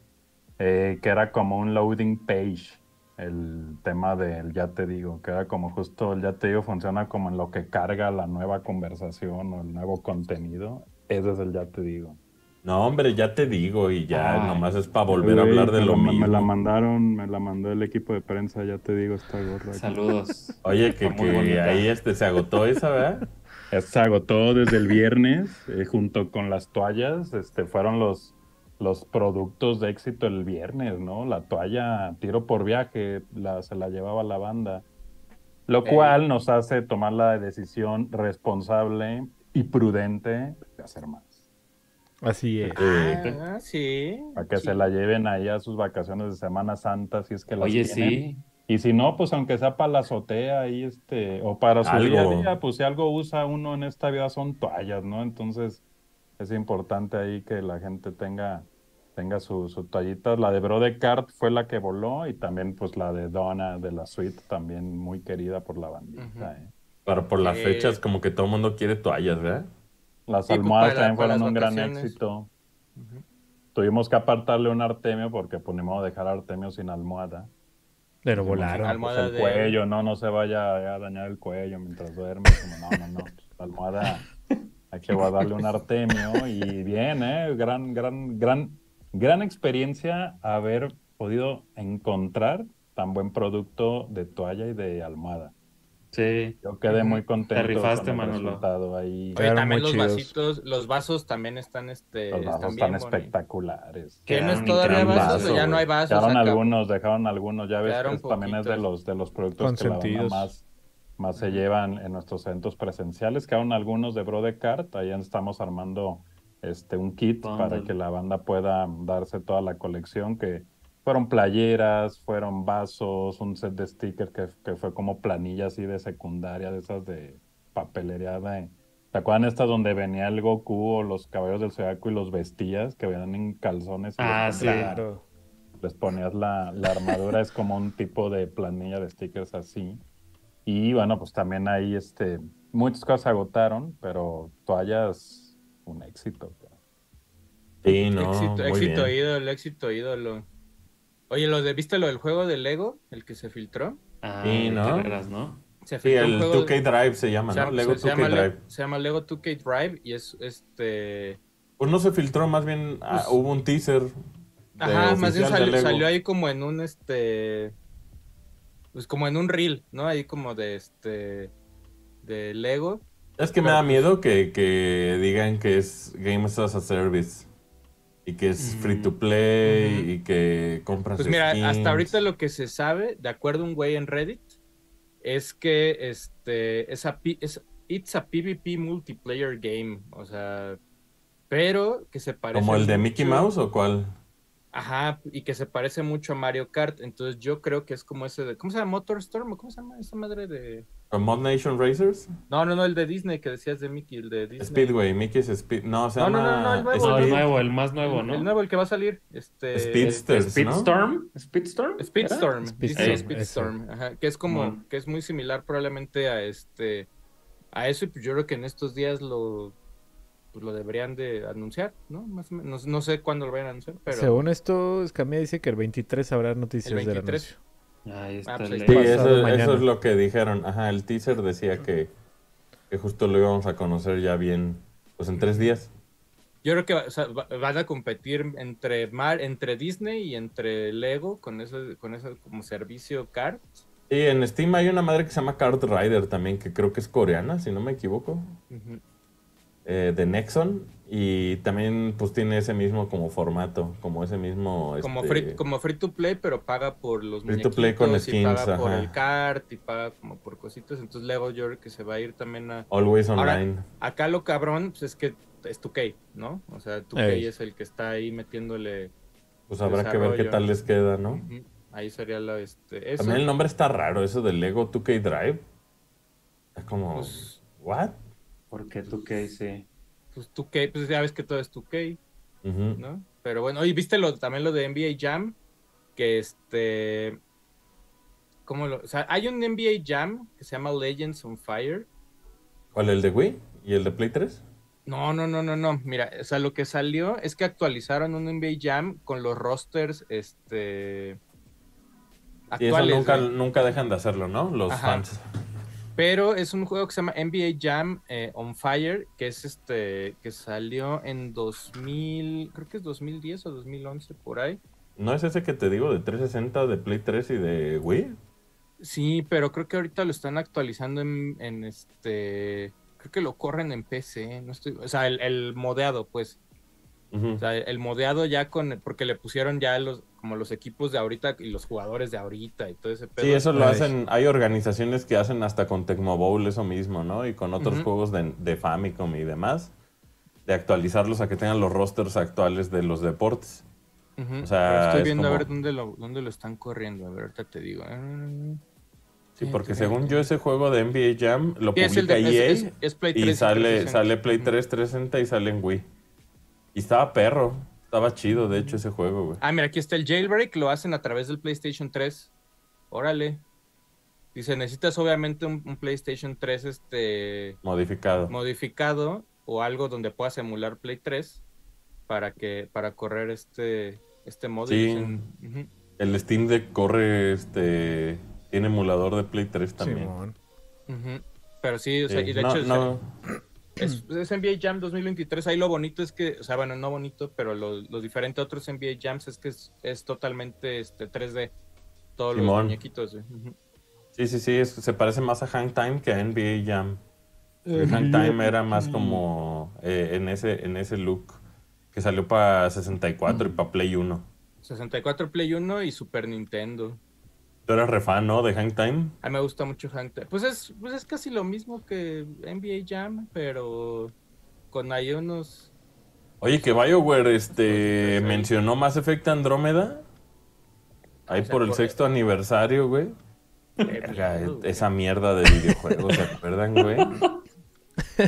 eh, que era como un loading page, el tema del ya te digo, que era como justo el ya te digo funciona como en lo que carga la nueva conversación o el nuevo contenido. Ese es el ya te digo. No, hombre, ya te digo. Y ya Ay. nomás es para volver a hablar de me lo la- Me la mismo. mandaron, me la mandó el equipo de prensa, ya te digo, está gorra. Saludos. Oye, que, que ahí este se agotó esa, ¿verdad? Se agotó desde el viernes, eh, junto con las toallas, este, fueron los, los productos de éxito el viernes, ¿no? La toalla, tiro por viaje, la, se la llevaba la banda. Lo Eh. cual nos hace tomar la decisión responsable y prudente de hacer más. Así es. Eh, Ah, sí. Para que sí. se la lleven ahí a sus vacaciones de Semana Santa, si es que las Oye, tienen. sí. Y si no, pues aunque sea para la azotea ahí, este, o para su Algo. día a día, pues si algo usa uno en esta vida son toallas, ¿no? Entonces es importante ahí que la gente tenga tenga su, su toallita. La de Brodecart fue la que voló y también pues la de Donna de la suite, también muy querida por la bandita. ¿eh? Pero por las Eh, fechas, como que todo el mundo quiere toallas, ¿verdad? Las Sí, pues, almohadas la- también fueron un gran éxito. Tuvimos que apartarle un Artemio porque ponemos dejar a Artemio sin almohada. Pero volaron. "Ah, pues, el de- cuello, no, no se vaya a dañar el cuello mientras duerme. Como, no, no, no. La almohada hay que guardarle un Artemio. Y bien, ¿eh? Gran, gran, gran, gran experiencia haber podido encontrar tan buen producto de toalla y de almohada. Sí. Yo quedé muy contento rifaste, con el Manolo. resultado ahí. Oye, también muy los chidos. vasitos, los vasos también están, este, Los vasos están bien espectaculares. ¿Tienes Quedaron todavía increíbles. vasos o ya no hay vasos? Dejaron acá? algunos, dejaron algunos. Ya ves que también es de los, de los productos que la banda más, más se llevan en nuestros eventos presenciales. Quedaron algunos de Brodecart. Ahí estamos armando este, un kit para que la banda pueda darse toda la colección que fueron playeras, fueron vasos, un set de stickers que, que fue como planilla así de secundaria, de esas de papelería de... ¿Te acuerdan estas donde venía el Goku o los caballos del Zodiaco y los vestías que venían en calzones? y Ah, les sí. Claro. les ponías la, la armadura, es como un tipo de planilla de stickers así. Y bueno, pues también ahí este, muchas cosas se agotaron, pero toallas, un éxito. Sí, no, éxito, muy éxito bien. ídolo, éxito ídolo. Oye, lo de, ¿viste lo del juego de Lego? El que se filtró. Ah, Sí, ¿no? carreras, ¿no? Se Sí, filtró un el juego 2K Drive se llama, ¿no? Lego se- se 2K llama Le- Drive. se llama Lego 2K Drive y es este... Pues no se filtró, más bien ah, Pues- hubo un teaser. de Ajá, más bien salió, Lego. salió ahí como en un este... Pues como en un reel, ¿no? Ahí como de este... De Lego. Es que me da miedo que, que digan que es Games as a Service. Y que es free to play Ujú. y que compras Pues mira, skins. hasta ahorita lo que se sabe, de acuerdo a un güey en Reddit, es que este es a es, it's a PvP multiplayer game, o sea, pero que se parece ¿Como el de Mickey Mouse o cuál? Ajá, y que se parece mucho a Mario Kart, entonces yo creo que es como ese de ¿cómo se llama Motorstorm o cómo se llama esa madre de ¿Con Mod Nation Racers? No, no, no, el de Disney que decías de Mickey, el de Disney. Speedway, Mickey's Speed. No, se No, no, llama. no, no, el nuevo, No, el nuevo, el más nuevo, El- ¿no? El nuevo, el que va a salir, este Speedsters, ¿no? Speedstorm. Speedstorm. Speedstorm, Speedstorm. Speedstorm, ajá, que es como, Bueno. que es muy similar probablemente a este, a eso, y pues yo creo que en estos días lo, pues lo deberían de anunciar, ¿no? Más o menos, no, no sé cuándo lo vayan a anunciar, pero Según esto, Escamilla dice que el 23 habrá noticias El del 23. anuncio. Ahí está Ah, pues el ahí Sí, eso, eso es lo que dijeron. Ajá, el teaser decía que, que justo lo íbamos a conocer ya bien, pues en tres días. yo creo que va- o sea, va- van a competir entre Mar, entre Disney y entre Lego con eso, con eso como servicio card. Y en Steam hay una madre que se llama Card Rider también, que creo que es coreana, si no me equivoco, Ujú. Eh, de Nexon. Y también pues tiene ese mismo como formato, como ese mismo... Como, este, free, como free to play, pero paga por los Free to play con muñequitos y paga skins, por ajá. el cart y paga como por cositas. Entonces Lego yo creo que se va a ir también a... Always Ahora- Online. Acá lo cabrón pues, es que es 2K, ¿no? O sea, 2K Ey. es el que está ahí metiéndole... Pues habrá que ver qué tal les queda, ¿no? Ahí sería la, este, eso. También el nombre está raro, eso de Lego 2K Drive. Es como... Pues, ¿What? Porque tú qué sí. pues 2K, pues ya ves que todo es 2K, Ujú. ¿no? Pero bueno, oye, ¿viste lo, también lo de NBA Jam? Que este... ¿Cómo lo...? O sea, hay un NBA Jam que se llama Legends on Fire. ¿Cuál, el de Wii? ¿Y el de Play 3? No, no, no, no, no. Mira, o sea, lo que salió es que actualizaron un NBA Jam con los rosters, este... Y eso nunca, nunca dejan de hacerlo, ¿no? Los Ajá. fans. Pero es un juego que se llama NBA Jam eh, on Fire, que es este, que salió en 2000, creo que es 2010 o 2011, por ahí. ¿No es ese que te digo de 360, de Play 3 y de Wii? Sí, pero creo que ahorita lo están actualizando en, en este, creo que lo corren en PC, no estoy, o sea, el, el modeado, pues. O sea, el modeado ya con, porque le pusieron ya los, como los equipos de ahorita y los jugadores de ahorita y todo ese pedo. Sí, eso lo hacen. Hay organizaciones que hacen hasta con Tecmo Bowl eso mismo, ¿no? Y con otros juegos de, de Famicom y demás. De actualizarlos a que tengan los rosters actuales de los deportes. Ujú, o sea, pero estoy es viendo a ver dónde lo, dónde lo están corriendo, a ver, ahorita te digo. Ah, Sí, porque según yo ese juego de NBA Jam lo Sí, es el publica de- EA es- es- es Play 3 y sale, 360. sale Play Ujú. 3 360 y sale en Wii. Y estaba perro. Estaba chido, de hecho, ese juego, güey. Ah, mira, aquí está el jailbreak, lo hacen a través del PlayStation 3. Órale. Dice, necesitas obviamente un, un PlayStation 3 este, Modificado. modificado o algo donde puedas emular Play 3 para que para correr este este modo. Sí. El Steam Deck corre, este... Tiene emulador de Play 3 también. Ujú. Pero sí, o sea, Sí, y de no, hecho es- no, es, es NBA Jam 2023. Ahí lo bonito es que, o sea, bueno, no bonito, pero lo, lo diferente a otros NBA Jams es que es, es totalmente este 3D. Todos los muñequitos. Sí, sí, sí, es- se parece más a Hang Time que a NBA Jam. Porque Hang Time era más como eh, en, ese, en ese look que salió para 64 y para Play 1. 64 Play 1 y Super Nintendo. Tú eras refan, ¿no? De Hang Time. A mí me gusta mucho Hang Time. Pues es, pues es casi lo mismo que NBA Jam, pero con ahí unos. Oye, que BioWare este, Pues, mencionó Mass Effect Andrómeda. Ahí O sea, por el por- sexto aniversario, güey. Verga, miedo, güey. esa mierda de videojuegos, ¿se acuerdan, güey?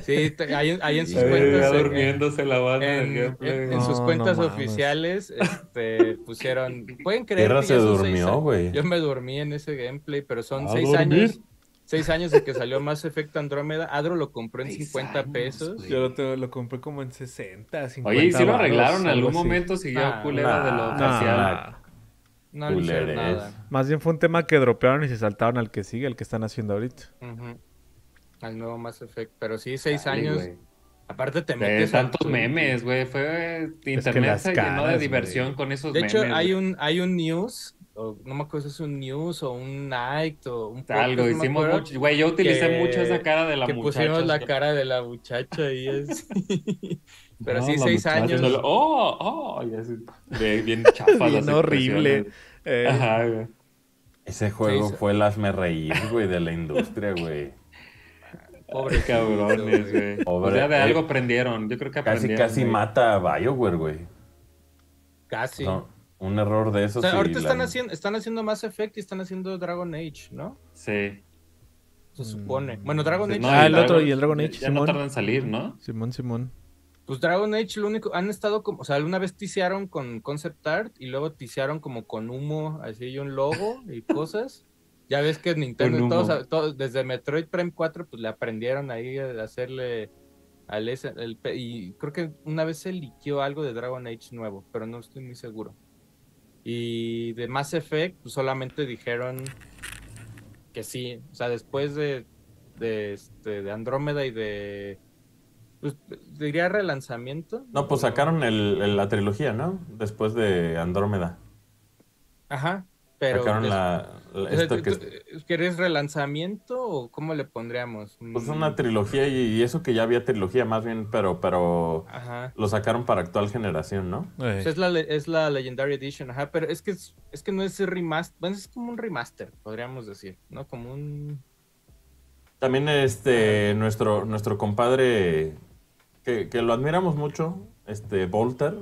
Sí, ahí, ahí en sus Eh, cuentas. en- durmiéndose la banda del En, gameplay. en- en No, sus no cuentas oficiales este, pusieron. Pueden creer Tierra que se durmió, güey. Yo me dormí en ese gameplay, pero son A seis dormir. años. Seis años de que salió Mass Effect Andrómeda. Adro lo compró en Seis 50 años, pesos. güey. Yo lo, te- lo compré como en 60, 50 Oye, ¿y si lo arreglaron en algún momento? Siguió Nah, culera de lo nah. facial. Nah. No le hicieron nada. Más bien fue un tema que dropearon y se saltaron al que sigue, el que están haciendo ahorita. Ujú. Al nuevo Mass Effect. Pero sí, seis Dale, años. Aparte te De metes tantos memes, güey. Fue internet se llenó de diversión con esos De memes. hecho, hay un, hay un news, o no me acuerdo si es un news o un night o un podcast, Algo, no hicimos acuerdo, mucho. Güey, yo utilicé que- mucho esa cara de la que muchacha. pusimos la cara de la muchacha y es... Pero No, sí, seis muchacha años. Oh, oh, y así, de- bien chafas las Bien horrible. Eh, Ajá, güey. Ese juego sí. fue el hazme reír, güey, de la industria, güey. Pobre Cabrones, güey. O sea, de algo aprendieron. Yo creo que Casi, aprendieron. casi güey. mata a BioWare, güey. Casi. No, un error de O esos. sea, ahorita la- están haciendo, están haciendo Mass Effect y están haciendo Dragon Age, ¿no? Sí. Se supone. Bueno, Dragon Age. No, Ah, el otro, y el Dragon ya- Age, Ya no Simón. tarda en salir, ¿no? Simón, Simón. Pues Dragon Age, lo único, han estado como, o sea, una vez tisearon con concept art y luego tisearon como con humo, así y un logo y cosas. Ya ves que Nintendo, todos, todos- desde Metroid Prime 4, pues le aprendieron ahí a hacerle al ese, el y creo que una vez se liqueó algo de Dragon Age nuevo, pero no estoy muy seguro. Y de Mass Effect, pues solamente dijeron que sí, o sea, después de, de, este, de Andrómeda y de, pues diría relanzamiento. No, pues sacaron el, el- la trilogía, ¿no? Después de Andrómeda. Ajá, pero... sacaron des- la, la- o sea, esto ¿tú- que tú- ¿Querés relanzamiento o cómo le pondríamos? Pues Mm, una trilogía y, y eso que ya había trilogía más bien, pero, pero Ajá. lo sacaron para actual generación, ¿no? Pues es, la, es la Legendary Edition, ajá, pero es que, es, es que no es remaster, bueno, es como un remaster, podríamos decir, ¿no? Como un... También este nuestro, nuestro compadre que, que lo admiramos mucho, este Volter,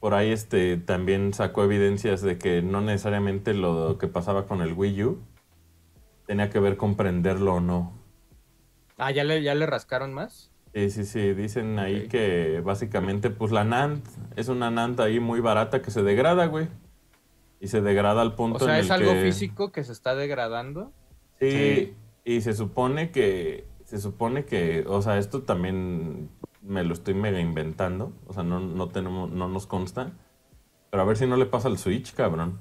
por ahí este también sacó evidencias de que no necesariamente lo que pasaba con el Wii U tenía que ver con prenderlo o no. Ah, ¿ya le, ya le rascaron más? Sí, sí, sí, dicen ahí que básicamente pues la NAND es una NAND ahí muy barata que se degrada, güey. Y se degrada al punto O sea, en es el algo que... físico que se está degradando. Sí, Sí. y se supone que, se supone que, o sea, esto también me lo estoy mega inventando, o sea, no, no tenemos, no nos consta, pero a ver si no le pasa al Switch, cabrón.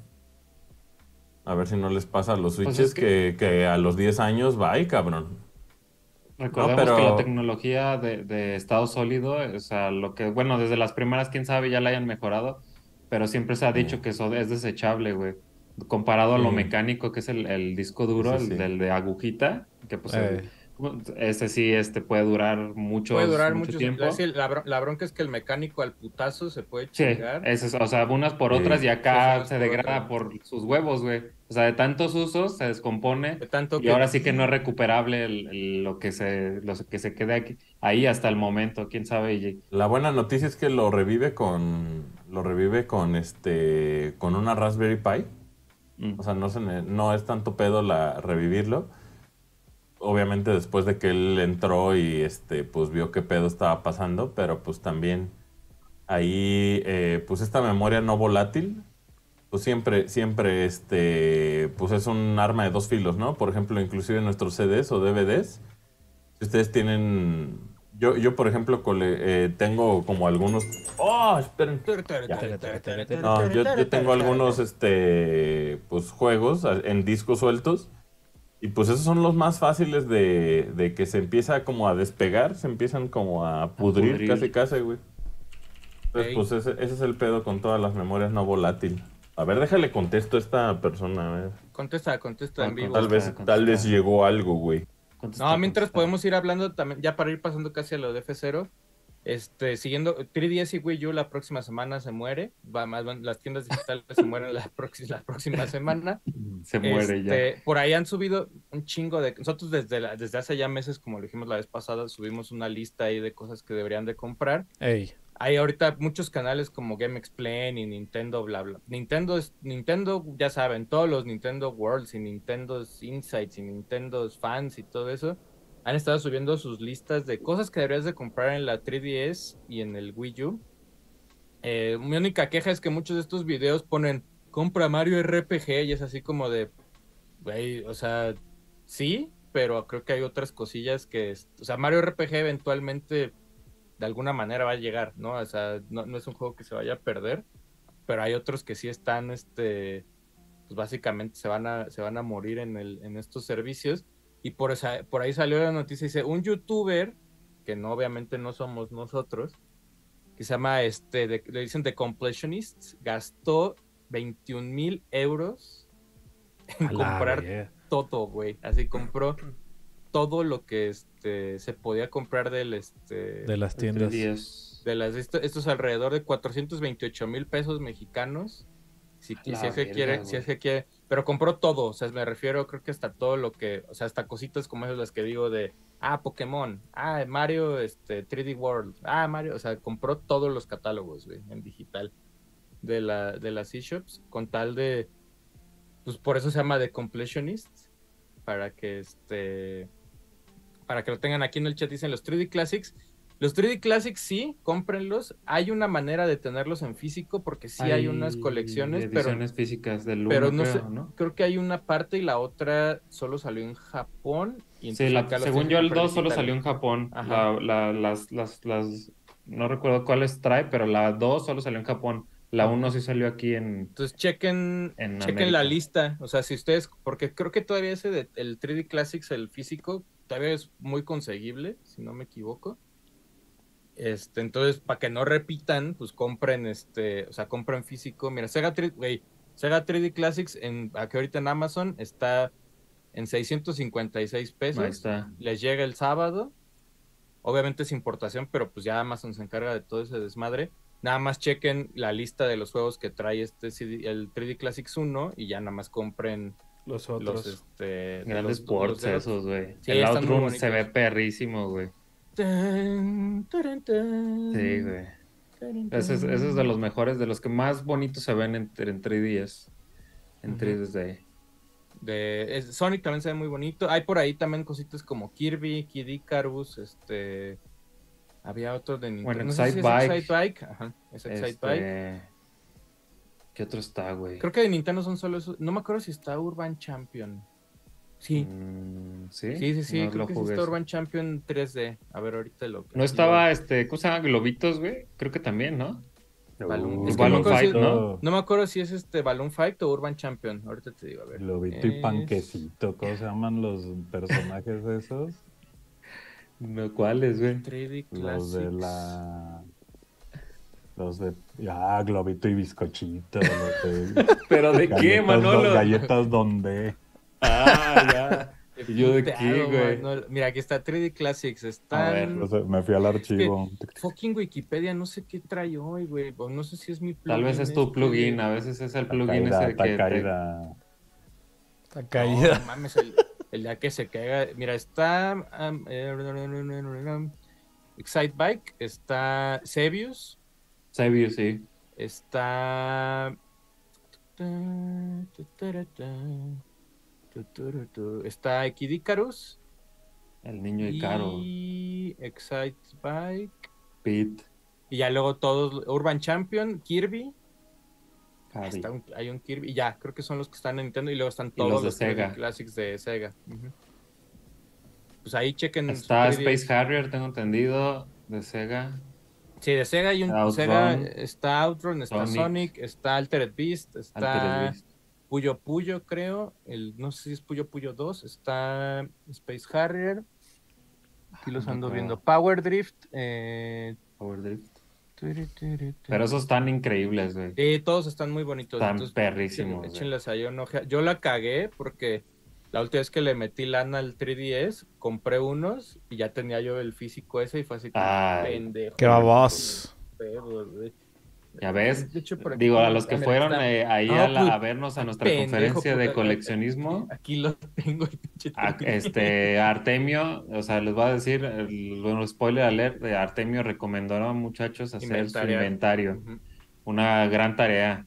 A ver si no les pasa a los Pues Switches es que- que... Que, a los 10 años va ahí, cabrón. Recordemos pero- que la tecnología de, de estado sólido, o sea, lo que, bueno, desde las primeras, quién sabe, ya la hayan mejorado, pero siempre se ha dicho que eso es desechable, güey. Comparado a lo Sí. mecánico que es el, el disco duro, Sí, el del de agujita, que pues Eh. Ese sí este puede durar mucho, puede durar mucho tiempo. la, bro- la bronca es que el mecánico al putazo se puede chingar. es- o sea, unas por Sí. otras y acá se por degrada por sus huevos, güey. O sea, de tantos usos se descompone De tanto y que ahora sí que no es recuperable el- el- lo que se lo que se quede aquí, ahí hasta el momento, quién sabe. y- La buena noticia es que lo revive con, lo revive con este, con una Raspberry Pi. Mm. O sea, no, se ne- no es tanto pedo la revivirlo. Obviamente después de que él entró y este, pues vio qué pedo estaba pasando, pero pues también ahí, eh, pues esta memoria no volátil, pues siempre, siempre, este, pues es un arma de dos filos, ¿no? Por ejemplo, inclusive nuestros CDs o DVDs, si ustedes tienen, yo, yo por ejemplo, cole- eh, tengo como algunos, oh, esperen, no, yo, yo tengo algunos, este, pues juegos en discos sueltos. Y pues esos son los más fáciles de, de que se empieza como a despegar, se empiezan como a pudrir, pudrir. casi casi, güey. Entonces, pues ese, ese es el pedo con todas las memorias no volátil. A ver, déjale contesto a esta persona, a ver. Contesta, contesta en Con- vivo. Tal vez, Contesta, tal vez llegó algo, güey. Contesta, No, mientras contesta. podemos ir hablando también, ya para ir pasando casi a lo de F0. Este, siguiendo, 3DS y Wii U la próxima semana se muere. Va, más las tiendas digitales se mueren la, próxima la próxima semana. Se muere ya. Este, Por ahí han subido un chingo de. Nosotros desde, la- desde hace ya meses, como lo dijimos la vez pasada, subimos una lista ahí de cosas que deberían de comprar. Ey, Hay ahorita muchos canales como Game Explain y Nintendo, bla, bla. Nintendo, es, Nintendo, ya saben, todos los Nintendo Worlds y Nintendo Insights y Nintendo Fans y todo eso han estado subiendo sus listas de cosas que deberías de comprar en la 3DS y en el Wii U. Eh, mi única queja es que muchos de estos videos ponen compra Mario RPG y es así como de, o sea, sí, pero creo que hay otras cosillas que, o sea, Mario RPG eventualmente de alguna manera va a llegar, ¿no? O sea, no, no es un juego que se vaya a perder, pero hay otros que sí están, este, pues básicamente se van a, se van a morir en, el, en estos servicios. Y por, esa, por ahí salió la noticia, dice, un youtuber, que no, obviamente no somos nosotros, que se llama, este, de- le dicen The Completionists, gastó 21 mil euros en a comprar todo, güey. Así compró todo lo que este, se podía comprar del, este, de las tiendas. 3DS. de las esto, esto es alrededor de 428 mil pesos mexicanos. Si, si es que quiere, si es que quiere, pero compró todo, o sea, me refiero, creo que hasta todo lo que, o sea, hasta cositas como esas las que digo de, ah, Pokémon, ah, Mario, este, 3D World, ah, Mario, o sea, compró todos los catálogos, güey, en digital de la, de las eShops, con tal de, pues por eso se llama The Completionist, para que este, para que lo tengan aquí en el chat, dicen los 3D Classics, los 3D Classics sí, cómprenlos. Hay una manera de tenerlos en físico porque sí hay, unas colecciones, pero, ediciones físicas del uno, pero no creo, sé, ¿no? creo que hay una parte y la otra solo salió en Japón. Y Sí, la- según yo el comprar 2 solo salió en Japón. La, la- las, las, las, no recuerdo cuáles trae, pero la 2 solo salió en Japón. La 1 sí salió aquí en... Entonces chequen, En chequen la lista, o sea, si ustedes, porque creo que todavía ese de, el 3D Classics, el físico, todavía es muy conseguible, si no me equivoco. Este, entonces, para que no repitan, pues compren este, o sea, compren físico. Mira, Sega 3, güey, Sega 3D Classics, en, aquí ahorita en Amazon, está en 656 pesos. Ahí está. Les llega el sábado. Obviamente es importación, pero pues ya Amazon se encarga de todo ese desmadre. Nada más chequen la lista de los juegos que trae este CD el 3D Classics 1 y ya nada más compren Los los otros. este de Grandes los- ports los de los- esos, güey. Sí, el Outrun se ve perrísimo, güey. Tan, taran, tan, Sí, güey. taran, Ese es, ese es de los mejores, de los que más bonitos se ven en, en 3DS. En Ujú. 3D. de es- Sonic también se ve muy bonito. Hay por ahí también cositas como Kirby, Kid Icarus, este había otro de Nintendo. Bueno, no sé si es Bike. Excite Bike. Ajá, es Excite Bike. Este... ¿Qué otro está, güey? Creo que de Nintendo son solo esos. No me acuerdo si está Urban Champion. Sí. Mm, ¿Sí? Sí, sí, sí, No creo lo que jugué ese. Urban Champion 3D. A ver, ahorita lo No estaba, este, ¿cómo se llama? Globitos, güey. Creo que también, ¿no? Balloon- Uh, es que no me acuerdo si- globito- No me acuerdo si es este Balloon Fight o Urban Champion. Ahorita te digo, a ver. Globito y Es- panquecito, ¿cómo se llaman los personajes esos? No, ¿cuáles, güey? 3D Los de la. Los de. Ah, globito y bizcochito. Los de. ¿Pero de qué, Manolo? do- galletas donde. Ah, ya. ¿Y yo de qué, güey? Mira, aquí está 3D Classics. A ver, Están. No sé, me fui al archivo. Fucking Wikipedia, no sé qué trae hoy, güey. No sé si es mi plugin. Tal vez es tu este plugin, a veces es el plugin Tacaída, ese que te... tacaída. Está caída. no mames, el, el día que se caiga. Mira, está. um, eh, Excite Bike, está Sebius, Sebius, sí. está. Está Kid Icarus El niño de Caro. y Excite Bike. Pete. Y ya luego todos, Urban Champion, Kirby, está un- hay un Kirby, y ya, creo que son los que están en Nintendo, y luego están los todos de los, Sega. Classics de Sega. Pues ahí chequen. Está 3DS. Space Harrier, tengo entendido, de Sega. Sí, de Sega hay un Outrun. Sega, está Outrun, está Sonic. Sonic, está Altered Beast, está Altered Beast. Puyo Puyo, creo. El, no sé si es Puyo Puyo 2. Está Space Harrier. Aquí los no ando viendo. Power Drift. Eh... Power Drift. Pero esos están increíbles, güey. Sí, todos están muy bonitos. Están entonces, perrísimos, échenles ahí ojeada. Yo la cagué porque la última vez que le metí lana al 3DS, compré unos y ya tenía yo el físico ese y fue así como pendejo. Qué babos. Ya ves. De hecho, por aquí- Digo, a los que fueron está- eh, ahí No, a, la- pues, a vernos a nuestra pendejo, conferencia de puta, coleccionismo, Aquí lo tengo. el pinche a- 3DS. este Artemio, o sea, les voy a decir, el, bueno, spoiler alert, de Artemio recomendó a muchachos hacer su inventario. Una gran tarea.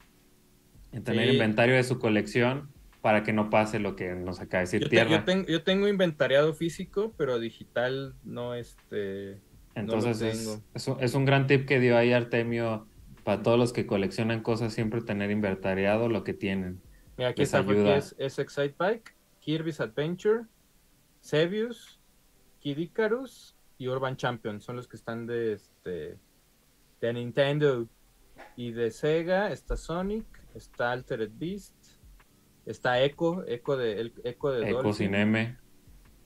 En tener Sí. inventario de su colección para que no pase lo que nos acaba de decir Yo, te- Tierra. yo tengo, yo tengo inventariado físico, pero digital no este. Entonces no lo es, tengo. es un, es un gran tip que dio ahí Artemio para todos los que coleccionan cosas, siempre tener inventariado lo que tienen. Mira, aquí les está porque ayuda. es, es Excite Bike, Kirby's Adventure, Sebius, Kid Icarus y Urban Champion. Son los que están de este de Nintendo. Y de Sega está Sonic, está Altered Beast, está Echo, Echo de el Echo de Eco Dolphin, sin M.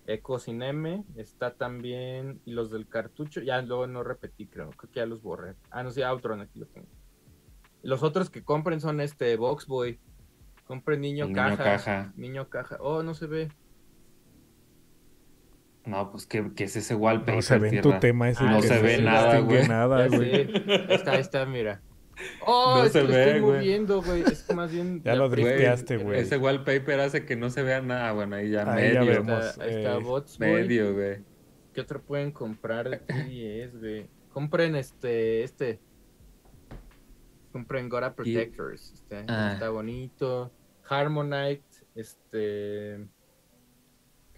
M, está también y los del cartucho, ya luego no repetí, creo, creo que ya los borré. Ah, no sé, Outrun aquí lo tengo. Los otros que compren son este Box Boy. Compren niño, niño caja, caja. Niño caja. Oh, no se ve. No, pues ¿qué, qué es ese wallpaper? No se ve en tu tema ese. Ah, no que se ve se nada, güey. nada, güey. está, está, mira. Oh, No es se que lo ve, estoy güey. moviendo, güey. Es que más bien. Ya lo drifteaste, güey. Ese wallpaper hace que no se vea nada. Bueno, ahí ya Ahí ya medio. Ahí vemos. está, ahí está eh, Bots medio, güey. ¿Qué otro pueden comprar de 3DS, güey? Compren este, este. Compren Gora Protectors. Este, Ah. Está bonito. Harmonite, este.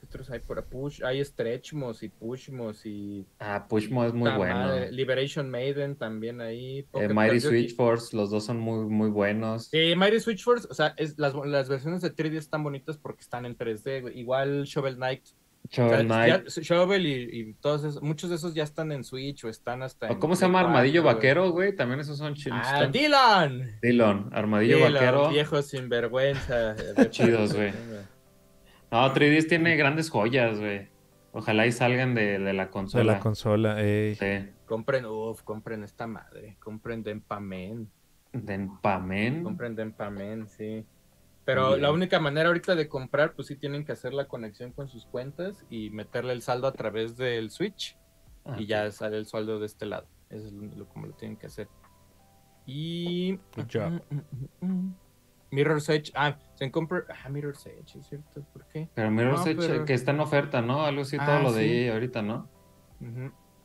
¿Qué otros hay por? Push, hay Stretchmos y Pushmos y. Ah, Pushmo es muy bueno. madre, Liberation Maiden también ahí. Eh, Mighty. Switch Force, los dos son muy, muy buenos. Eh, Mighty Switch Force, o sea, es, las, las versiones de 3D están bonitas porque están en 3D, güey. Igual Shovel Knight. O sea, Shovel Knight. ya- Shovel y, y todos esos, muchos de esos ya están en Switch o están hasta ¿O en ¿Cómo se llama? 4, Armadillo. Vaquero, güey. También esos son chidos. Ah, Dylan. Dillon, Armadillo Dylan, Vaquero. Viejo sinvergüenza. Chidos, güey. No, 3DS tiene grandes joyas, güey. Ojalá y salgan de, de la De consola. la consola, ey. Sí. Compren, uff, compren esta madre. Compren Dempamen. De Empamen. Compren Dempamen, sí. Pero la única manera ahorita de comprar, pues sí tienen que hacer la conexión con sus cuentas y meterle el saldo a través del Switch. Ah, y ya sale el saldo de este lado. Eso es lo, como lo tienen que hacer. Y. Good job. Mirror's Edge. Ah, se compra. Ah, Mirror's Edge, es cierto. ¿Por qué? Pero Mirror's No, Edge, pero- que está en oferta, ¿no? Algo así, todo Ah, lo de sí. EA ahorita, ¿no?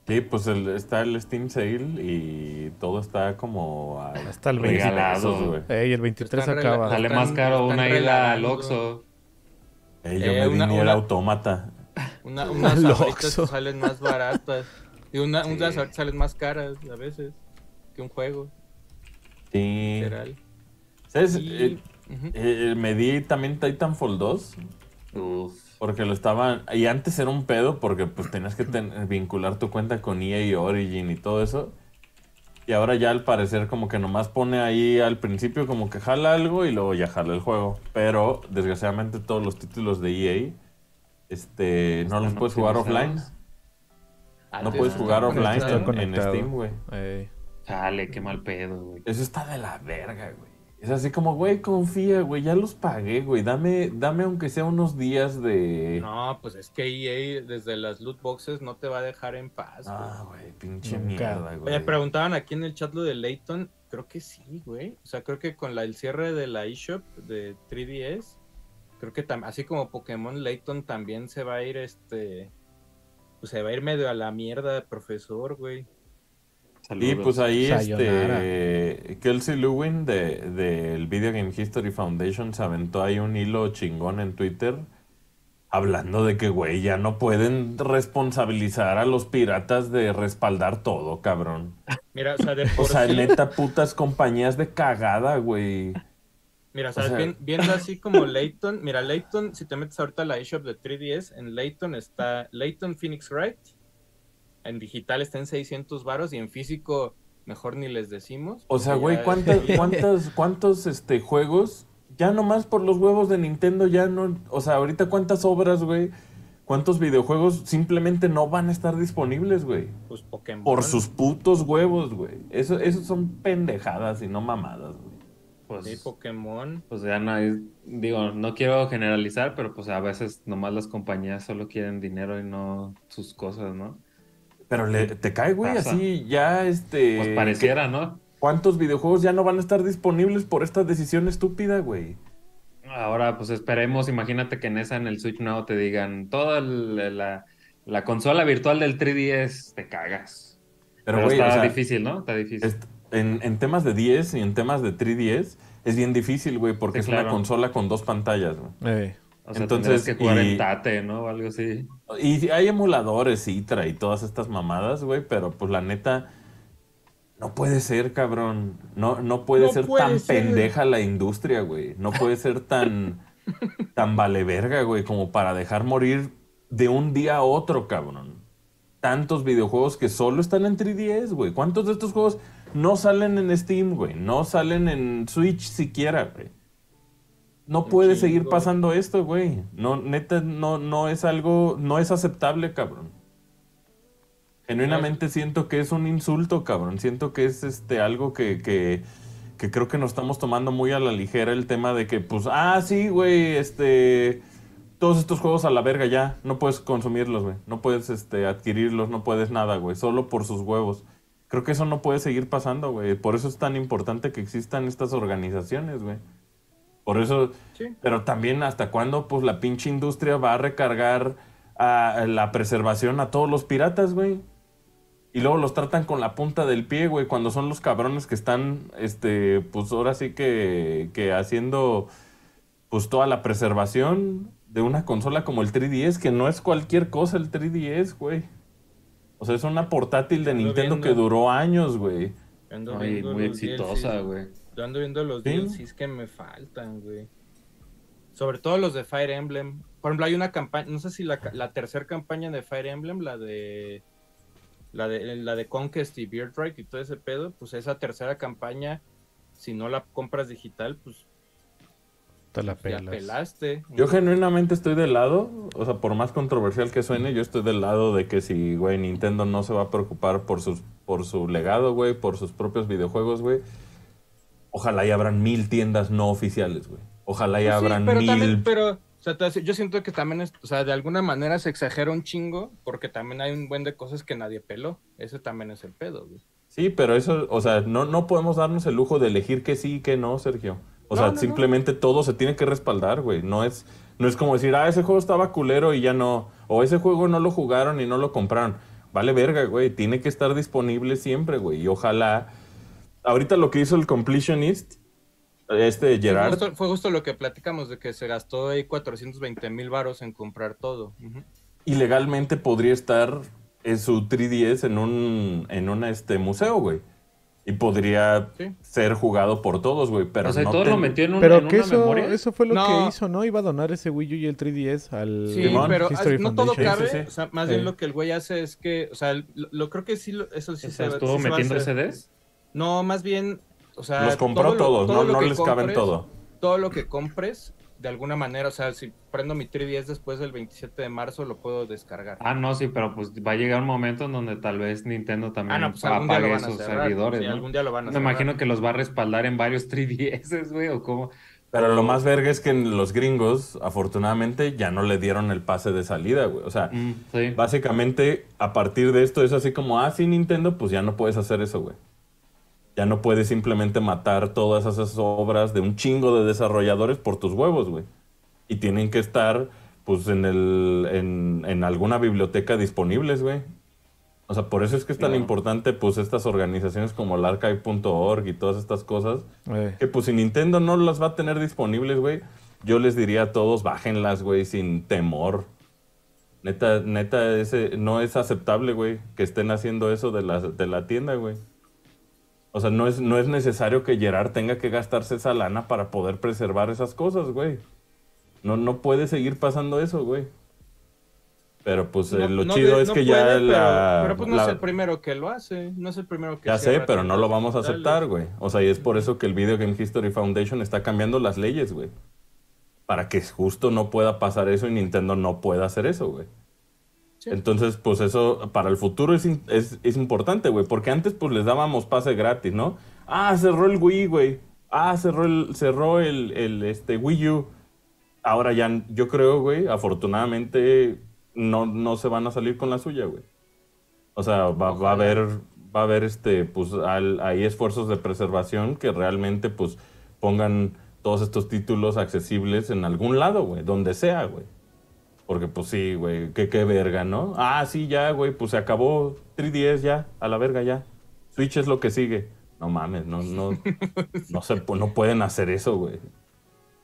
Sí, pues el- está el Steam Sale y todo está como a Hasta el 20 Regalado. Ey, el 23 Están acaba. Sale más caro están una ida al. Oxxo. Ey, yo Eh, me di una- ni el una- autómata. Una, unas ahorita salen más baratas. Y una, Sí. unas salen más caras a veces que un juego, Sí. literal. ¿Sabes? Y- Eh, ujú. eh, me di también Titanfall 2 Uf. porque lo estaban... Y antes era un pedo porque pues tenías que ten- vincular tu cuenta con EA y Origin y todo eso. Y ahora ya al parecer como que nomás pone ahí al principio como que jala algo y luego ya jala el juego. Pero desgraciadamente todos los títulos de EA este, no los puedes jugar offline. optimizados. No puedes jugar offline en-. Steam, güey. Ey. Chale, qué mal pedo, güey. Eso está de la verga, güey. Es así como, güey, confía, güey, ya los pagué, güey. Dame, dame aunque sea unos días de... No, pues es que EA desde las loot boxes no te va a dejar en paz. güey. Ah, güey, pinche Nunca. mierda, güey. Me preguntaban aquí en el chat lo de Layton. Creo que sí, güey. O sea, creo que con la, el cierre de la eShop de 3DS, creo que tam- así como Pokémon Layton también se va a ir, este. Pues se va a ir medio a la mierda, profesor, güey. Saludos. Y pues ahí, Sayonara. este, Kelsey Lewin del de, del Video Game History Foundation se aventó ahí un hilo chingón en Twitter Hablando de que, güey, ya no pueden responsabilizar a los piratas de respaldar todo, cabrón. Mira, o sea, de O por sea, sí- neta, putas compañías de cagada, güey. Mira, o sea, O sea- vi- viendo así como Layton, mira, Layton, si te metes ahorita a la eShop de 3DS, en Layton está Layton Phoenix Wright, en digital está en 600 varos y en físico mejor ni les decimos. O sea, güey, ¿cuántas, cuántas, cuántos este, juegos? Ya nomás por los huevos de Nintendo, ya no. O sea, ahorita cuántas obras, güey. ¿Cuántos videojuegos simplemente no van a estar disponibles, güey? Pues Pokémon. Por sus putos huevos, güey. Eso, eso son pendejadas y no mamadas, güey. Pues, Sí, Pokémon. pues ya no hay, digo, no quiero generalizar, pero pues a veces nomás las compañías solo quieren dinero y no sus cosas, ¿no? Pero le, te cae, güey, Pasa. así ya, este... Pues pareciera, ¿no? ¿Cuántos videojuegos ya no van a estar disponibles por esta decisión estúpida, güey? Ahora, pues esperemos, imagínate que en esa, en el Switch nuevo, te digan, toda la, la consola virtual del 3DS, te cagas. Pero, Pero, güey, está o sea, difícil, ¿no? Está difícil. est- en, en temas de 10 y en temas de 3DS es bien difícil, güey, porque Sí, es una consola con dos pantallas, güey. Eh, o sea, entonces, que jugar y- en Tate, ¿no? O algo así. Y hay emuladores, Citra y todas estas mamadas, güey, pero pues la neta, no puede ser, cabrón. No, no puede No ser puede tan ser. pendeja la industria, güey. No puede ser tan, tan vale verga, güey, como para dejar morir de un día a otro, cabrón. Tantos videojuegos que solo están en 3DS, güey. ¿Cuántos de estos juegos no salen en Steam, güey? No salen en Switch siquiera, güey. No puede seguir pasando esto, güey. No, neta, no, no es algo, no es aceptable, cabrón. Genuinamente siento que es un insulto, cabrón. Siento que es este algo que, que, que creo que nos estamos tomando muy a la ligera el tema de que, pues, ah, sí, güey, este, todos estos juegos a la verga ya, no puedes consumirlos, güey. No puedes este, adquirirlos, no puedes nada, güey. Solo por sus huevos. Creo que eso no puede seguir pasando, güey. Por eso es tan importante que existan estas organizaciones, güey. Por eso, Sí. pero también hasta cuándo pues la pinche industria va a recargar a la preservación a todos los piratas, güey. Y luego los tratan con la punta del pie, güey, cuando son los cabrones que están, este, pues ahora sí que, que haciendo, pues toda la preservación de una consola como el 3DS, que no es cualquier cosa el 3DS, güey. O sea, es una portátil de Nintendo que duró años, güey. Ay, muy exitosa, güey. Yo ando viendo los Sí. DLCs que me faltan, güey. Sobre todo los de Fire Emblem. Por ejemplo, hay una campaña, no sé si la, la tercera campaña de Fire Emblem, la de la de la de Conquest y Beardrike y todo ese pedo, pues esa tercera campaña, si no la compras digital, pues te la ya pelas. pelaste. Yo genuinamente estoy del lado, o sea, por más controversial que suene, yo estoy del lado de que si, güey, Nintendo no se va a preocupar por sus por su legado, güey, por sus propios videojuegos, güey. Ojalá y abran mil tiendas no oficiales, güey. Ojalá y Pues sí, abran pero mil. también, pero, o sea, yo siento que también, es, o sea, de alguna manera se exagera un chingo, porque también hay un buen de cosas que nadie peló. Ese también es el pedo, güey. Sí, pero eso, o sea, no, no podemos darnos el lujo de elegir que sí y que no, Sergio. O No, sea, no, no. simplemente todo se tiene que respaldar, güey. No es, no es como decir, ah, ese juego estaba culero y ya no. O ese juego no lo jugaron y no lo compraron. Vale verga, güey. Tiene que estar disponible siempre, güey. Y ojalá. Ahorita lo que hizo el Completionist, este Fue Gerard, justo, fue justo lo que platicamos, de que se gastó ahí 420 mil varos en comprar todo. Ujú. ilegalmente podría estar en su 3DS en un, en un este, museo, güey. Y podría Sí. ser jugado por todos, güey. Pero o sea, y no todo ten- lo metió en, un, Pero en que una eso, memoria. eso fue lo No. que hizo, ¿no? Iba a donar ese Wii U y el 3DS al Sí, pero History no todo cabe, Sí, sí, sí. o sea, más bien lo que el güey hace es que, o sea, lo, lo creo que sí, lo- eso sí o se sea, estuvo se metiendo. CDs. No, más bien, o sea, Los compró todo lo- todos, todo no, no les caben todo. Todo lo que compres, de alguna manera, o sea, si prendo mi 3DS después del 27 de marzo, lo puedo descargar. Ah, no, sí, pero pues va a llegar un momento en donde tal vez Nintendo también Ah, no, pues apague sus cerrar. servidores, sí, ¿no? algún día lo van a Me cerrar. imagino que los va a respaldar en varios 3DS, güey, o cómo. Pero lo más verga es que en los gringos, afortunadamente, ya no le dieron el pase de salida, güey. O sea, Mm, sí. básicamente, a partir de esto es así como, ah, sí, Nintendo, pues ya no puedes hacer eso, güey. Ya no puedes simplemente matar todas esas obras de un chingo de desarrolladores por tus huevos, güey. Y tienen que estar, pues, en, el, en, en alguna biblioteca disponibles, güey. O sea, por eso es que es tan importante, pues, estas organizaciones como el archive.org y todas estas cosas. Eh, Que pues si Nintendo no las va a tener disponibles, güey, yo les diría a todos, bájenlas, güey, sin temor. Neta, neta, ese, no es aceptable, güey, que estén haciendo eso de la, de la tienda, güey. O sea, no es, no es necesario que Gerard tenga que gastarse esa lana para poder preservar esas cosas, güey. No, no puede seguir pasando eso, güey. Pero pues eh, lo no chido es que ya puede, la... Pero, pues no la- es el primero que lo hace. No es el primero que Ya sé, pero no lo vamos a aceptar, güey. O sea, y es por eso que el Video Game History Foundation está cambiando las leyes, güey. Para que justo no pueda pasar eso y Nintendo no pueda hacer eso, güey. Sí. Entonces, pues eso para el futuro es, es importante, güey. Porque antes, pues les dábamos pase gratis, ¿no? Ah, cerró el Wii, güey. Ah, cerró el, cerró el, el, este, Wii U. Ahora ya, yo creo, güey, afortunadamente no, no se van a salir con la suya, güey. O sea, va, va a haber, va a haber este, pues, al- ahí esfuerzos de preservación que realmente, pues, pongan todos estos títulos accesibles en algún lado, güey, donde sea, güey. Porque, pues sí, güey, qué, qué verga, ¿no? Ah, sí, ya, güey, pues se acabó 3DS ya, a la verga ya. Switch es lo que sigue. No mames, no, no, no, se, no pueden hacer eso, güey.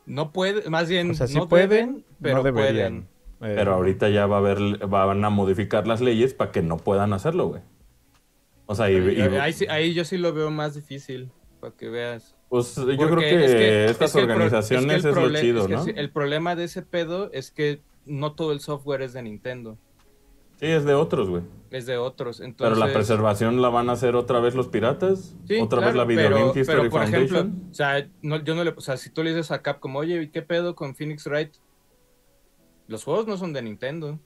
No puede, más bien, O sea, sí no pueden, deben, pero no deberían. pueden. Eh, Pero ahorita ya va a haber, van a modificar las leyes para que no puedan hacerlo, güey. O sea, y, y- ahí, sí- ahí yo sí lo veo más difícil, para que veas. pues yo creo que, es que- estas es que organizaciones es, lo chido, es que ¿no? el problema de ese pedo es que no todo el software es de Nintendo, Sí, es de otros, güey. es de otros. Entonces, Pero la preservación la van a hacer otra vez los piratas, Sí, otra vez la Video pero, Game History pero, por Foundation. ejemplo, o sea, no, yo no le, o sea, si tú le dices a Capcom, oye, ¿y qué pedo con Phoenix Wright? Los juegos no son de Nintendo.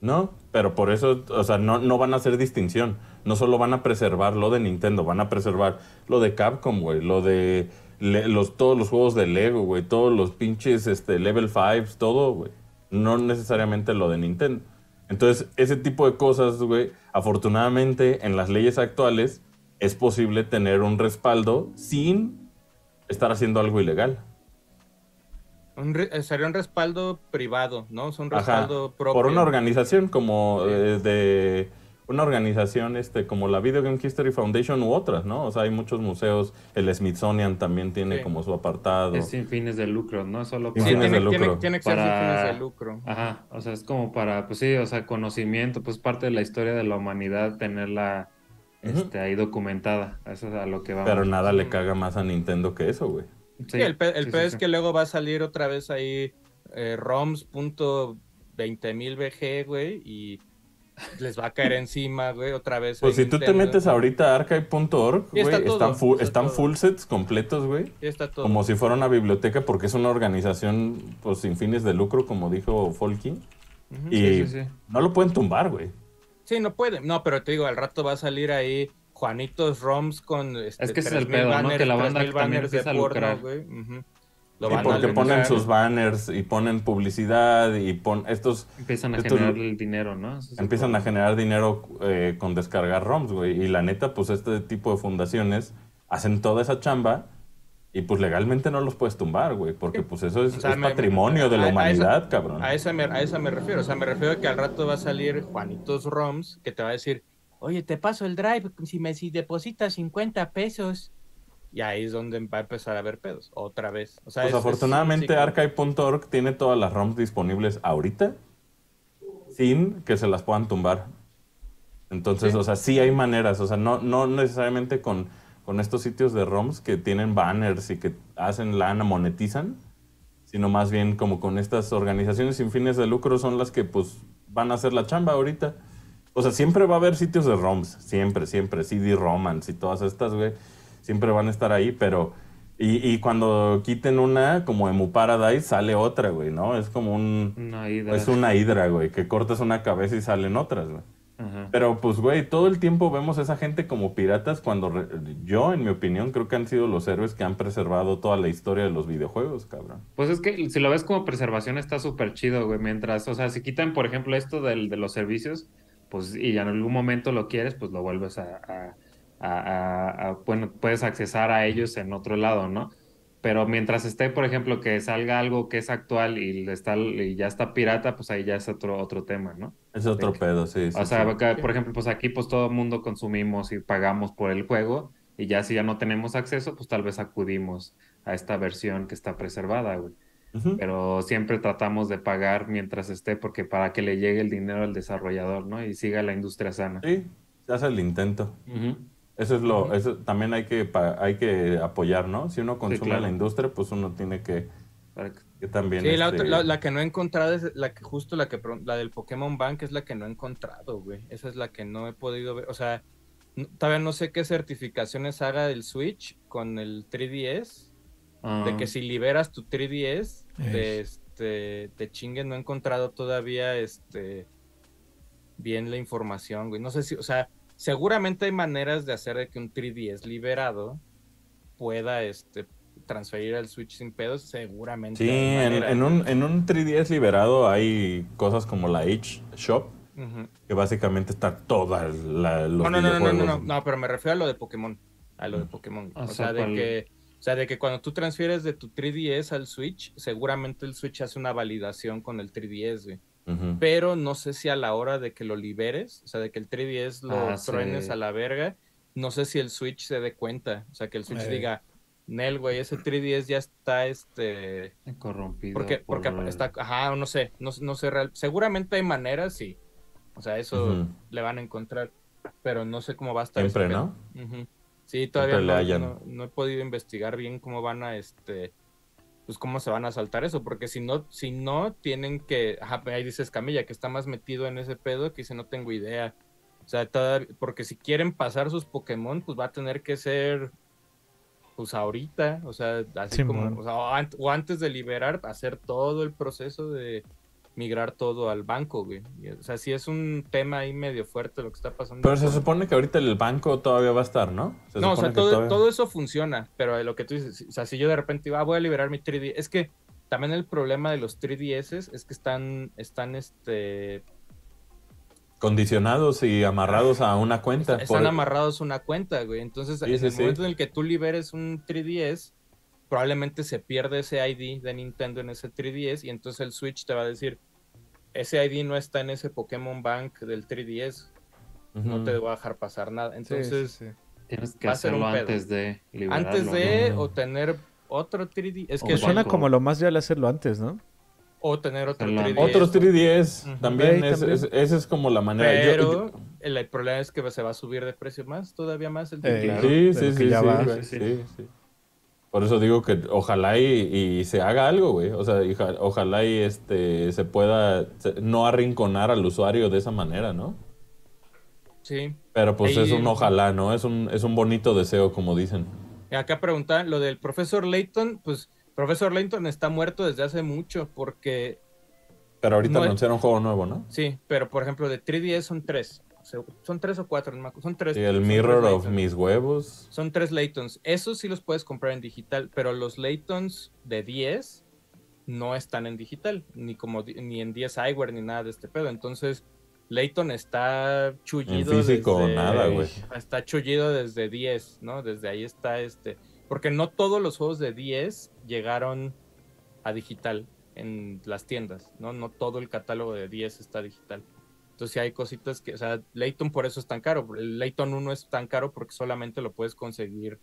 No, pero por eso, o sea, no, no van a hacer distinción. No solo van a preservar lo de Nintendo, van a preservar lo de Capcom, güey, lo de le- los, todos los juegos de Lego, güey, todos los pinches este, Level 5, todo, güey. No necesariamente lo de Nintendo. Entonces, ese tipo de cosas, güey, afortunadamente en las leyes actuales es posible tener un respaldo sin estar haciendo algo ilegal. Un eh, sería un respaldo privado, ¿no? Es un Ajá, respaldo propio. por una organización como Sí. eh, de una organización este como la Video Game History Foundation u otras, ¿no? O sea, hay muchos museos, el Smithsonian también tiene Sí. como su apartado. Es sin fines de lucro, no solo Sin Sí, fines tiene, de lucro. tiene que ser sin Para- fines de lucro. Ajá, o sea, es como para, pues sí, o sea, conocimiento, pues parte de la historia de la humanidad, tenerla este, ahí documentada, eso es a lo que vamos. Pero nada le caga más a Nintendo que eso, güey. Sí, el, pe- el sí, es sí. que luego va a salir otra vez ahí eh, ROMs.20000 BG, güey, y les va a caer encima, güey, otra vez. Pues si tú te Nintendo. ahorita ahorita a archive.org, güey, está todo, están, full, está están todo. full sets completos, güey. Ya está todo. Como si fuera una biblioteca porque es una organización pues sin fines de lucro, como dijo Folky. Y Sí, sí, sí. no lo pueden tumbar, güey. Sí, no puede. No, pero te digo, al rato va a salir ahí Juanitos ROMs con. Este, Es que ese es el 3000 pedo, ¿no? Que la banda 3000 también banners de empieza a porno, lucrar. güey. Ujú. Lo Sí, van a porque ponen sus banners y ponen publicidad y pon estos Empiezan a Estos- generar el dinero, ¿no? Es empiezan a generar dinero eh, con descargar ROMs, güey. Y la neta, pues este tipo de fundaciones hacen toda esa chamba y pues legalmente no los puedes tumbar, güey. Porque pues eso es, O sea, es me- patrimonio de a- la a esa- humanidad, cabrón. A esa, me, a esa me refiero. O sea, me refiero a que al rato va a salir Juanitos ROMs que te va a decir, oye, te paso el drive si me si depositas 50 pesos. Y ahí es donde va a empezar a haber pedos, otra vez. O sea, Pues es- es un afortunadamente archive.org tiene todas las ROMs disponibles ahorita sin que se las puedan tumbar. Entonces, Sí. o sea, sí hay maneras, o sea, no, no necesariamente con, con estos sitios de ROMs que tienen banners y que hacen lana, monetizan, sino más bien como con estas organizaciones sin fines de lucro son las que pues van a hacer la chamba ahorita. O sea, siempre va a haber sitios de ROMs, siempre, siempre, CD Romance y todas estas, güey, siempre van a estar ahí, pero... Y, y cuando quiten una, como Emu Paradise, sale otra, güey, ¿no? Es como un... Una hidra. Es una hidra, güey, que cortas una cabeza y salen otras, güey. Ajá. Pero pues, güey, todo el tiempo vemos a esa gente como piratas cuando re- yo, en mi opinión, creo que han sido los héroes que han preservado toda la historia de los videojuegos, cabrón. Pues es que si lo ves como preservación está súper chido, güey. Mientras, o sea, si quitan, por ejemplo, esto del, de los servicios, pues y en algún momento lo quieres, pues lo vuelves a, a- a- a- a- bueno, puedes accesar a ellos en otro lado, ¿no? Pero mientras esté, por ejemplo, que salga algo que es actual y, le está, y ya está pirata, pues ahí ya es otro, otro tema, ¿no? Es otro que- pedo, sí. sí, O sea, sí. por ejemplo, pues aquí pues todo el mundo consumimos y pagamos por el juego y ya si ya no tenemos acceso, pues tal vez acudimos a esta versión que está preservada, güey. Pero siempre tratamos de pagar mientras esté porque para que le llegue el dinero al desarrollador, ¿no? Y siga la industria sana. Sí, se hace el intento. Ujú. Eso es lo, eso también hay que, pa- hay que apoyar, ¿no? Si uno consume claro. la industria, pues uno tiene que, también. Sí, la, este, otra- la, la que no he encontrado es la que justo la que la del Pokémon Bank es la que no he encontrado, güey. Esa es la que no he podido ver. O sea, todavía no sé qué certificaciones haga el Switch con el 3DS. De Ah, que si liberas tu 3DS, Ey. te, este, te chinguen. No he encontrado todavía este bien la información, güey. No sé si, o sea, seguramente hay maneras de hacer de que un 3DS liberado pueda este transferir al Switch sin pedos. Seguramente. Sí, hay en, en un, en un 3DS liberado hay cosas como la H Shop, que básicamente está todas la, los No, no, no, no, no, no, no, pero me refiero a lo de Pokémon. A lo de Mm. Pokémon. O O sea, sea, de que, o sea, de que cuando tú transfieres de tu 3DS al Switch, seguramente el Switch hace una validación con el 3DS, güey. Pero no sé si a la hora de que lo liberes, o sea, de que el 3DS lo Ah, sí. truenes a la verga, no sé si el Switch se dé cuenta. O sea, que el Switch Eh. diga, Nel, güey, ese 3DS ya está, este... corrompido. Porque, por- porque está, ajá, no sé, no, no sé real. Seguramente hay maneras, sí. O sea, eso le van a encontrar. Pero no sé cómo va a estar. Siempre. ¿no? Sí, todavía no- no he podido investigar bien cómo van a, este, pues cómo se van a saltar eso, porque si no, si no, tienen que, ajá, ahí dices Camilla, que está más metido en ese pedo, que dice, no tengo idea. O sea, toda- porque si quieren pasar sus Pokémon, pues va a tener que ser, pues ahorita, o sea, así como, o, sea, o antes de liberar, hacer todo el proceso de migrar todo al banco, güey. O sea, sí es un tema ahí medio fuerte lo que está pasando. Pero se supone que ahorita el banco todavía va a estar, ¿no? Se no, o sea, todo, todavía- todo eso funciona, pero lo que tú dices, o sea, si yo de repente iba, ah, voy a liberar mi 3D, es que también el problema de los 3DS es que están, están, este, Condicionados y amarrados a una cuenta. están por- amarrados a una cuenta, güey. Entonces, Sí, en sí, el sí. momento en el que tú liberes un 3DS, probablemente se pierde ese ID de Nintendo en ese 3DS y entonces el Switch te va a decir, ese ID no está en ese Pokémon Bank del 3DS, no te voy a dejar pasar nada. Entonces, Sí, sí, sí. Tienes que va hacerlo pedo. antes de liberarlo. antes de ¿no? o tener otro 3D, es que suena banco. como lo más real hacerlo antes, ¿no? o tener otro Hacerlo 3DS. Otros 3DS Ujú. también, es- también. es- esa es como la manera. Yo- Pero yo- el, el problema es que se va a subir de precio más, todavía más el Eh, 3DS. Claro. sí, sí, va. Sí, sí, sí. Por eso digo que ojalá y, y se haga algo, güey. O sea, y ojalá y este se pueda se- no arrinconar al usuario de esa manera, ¿no? Sí. Pero pues Ahí- es un ojalá, ¿no? Es un, es un bonito deseo, como dicen. Acá preguntan lo del profesor Layton, pues profesor Layton está muerto desde hace mucho porque Pero ahorita No, anunciaron un juego nuevo, ¿no? sí, pero por ejemplo de 3DS son tres, son tres o cuatro, no son tres. Sí, el Mirror of Laytons. mis huevos. Son tres Laytons. Esos sí los puedes comprar en digital, pero los Laytons de 10 no están en digital, ni como ni en 10 iWare ni nada de este pedo. Entonces, Layton está En chullido. físico desde- nada, güey. Está chullido desde 10, ¿no? Desde ahí está este. Porque no todos los juegos de 10 llegaron a digital en las tiendas, ¿no? No todo el catálogo de 10 está digital. Entonces sí hay cositas que, o sea, Layton por eso es tan caro. El Layton 1 es tan caro porque solamente lo puedes conseguir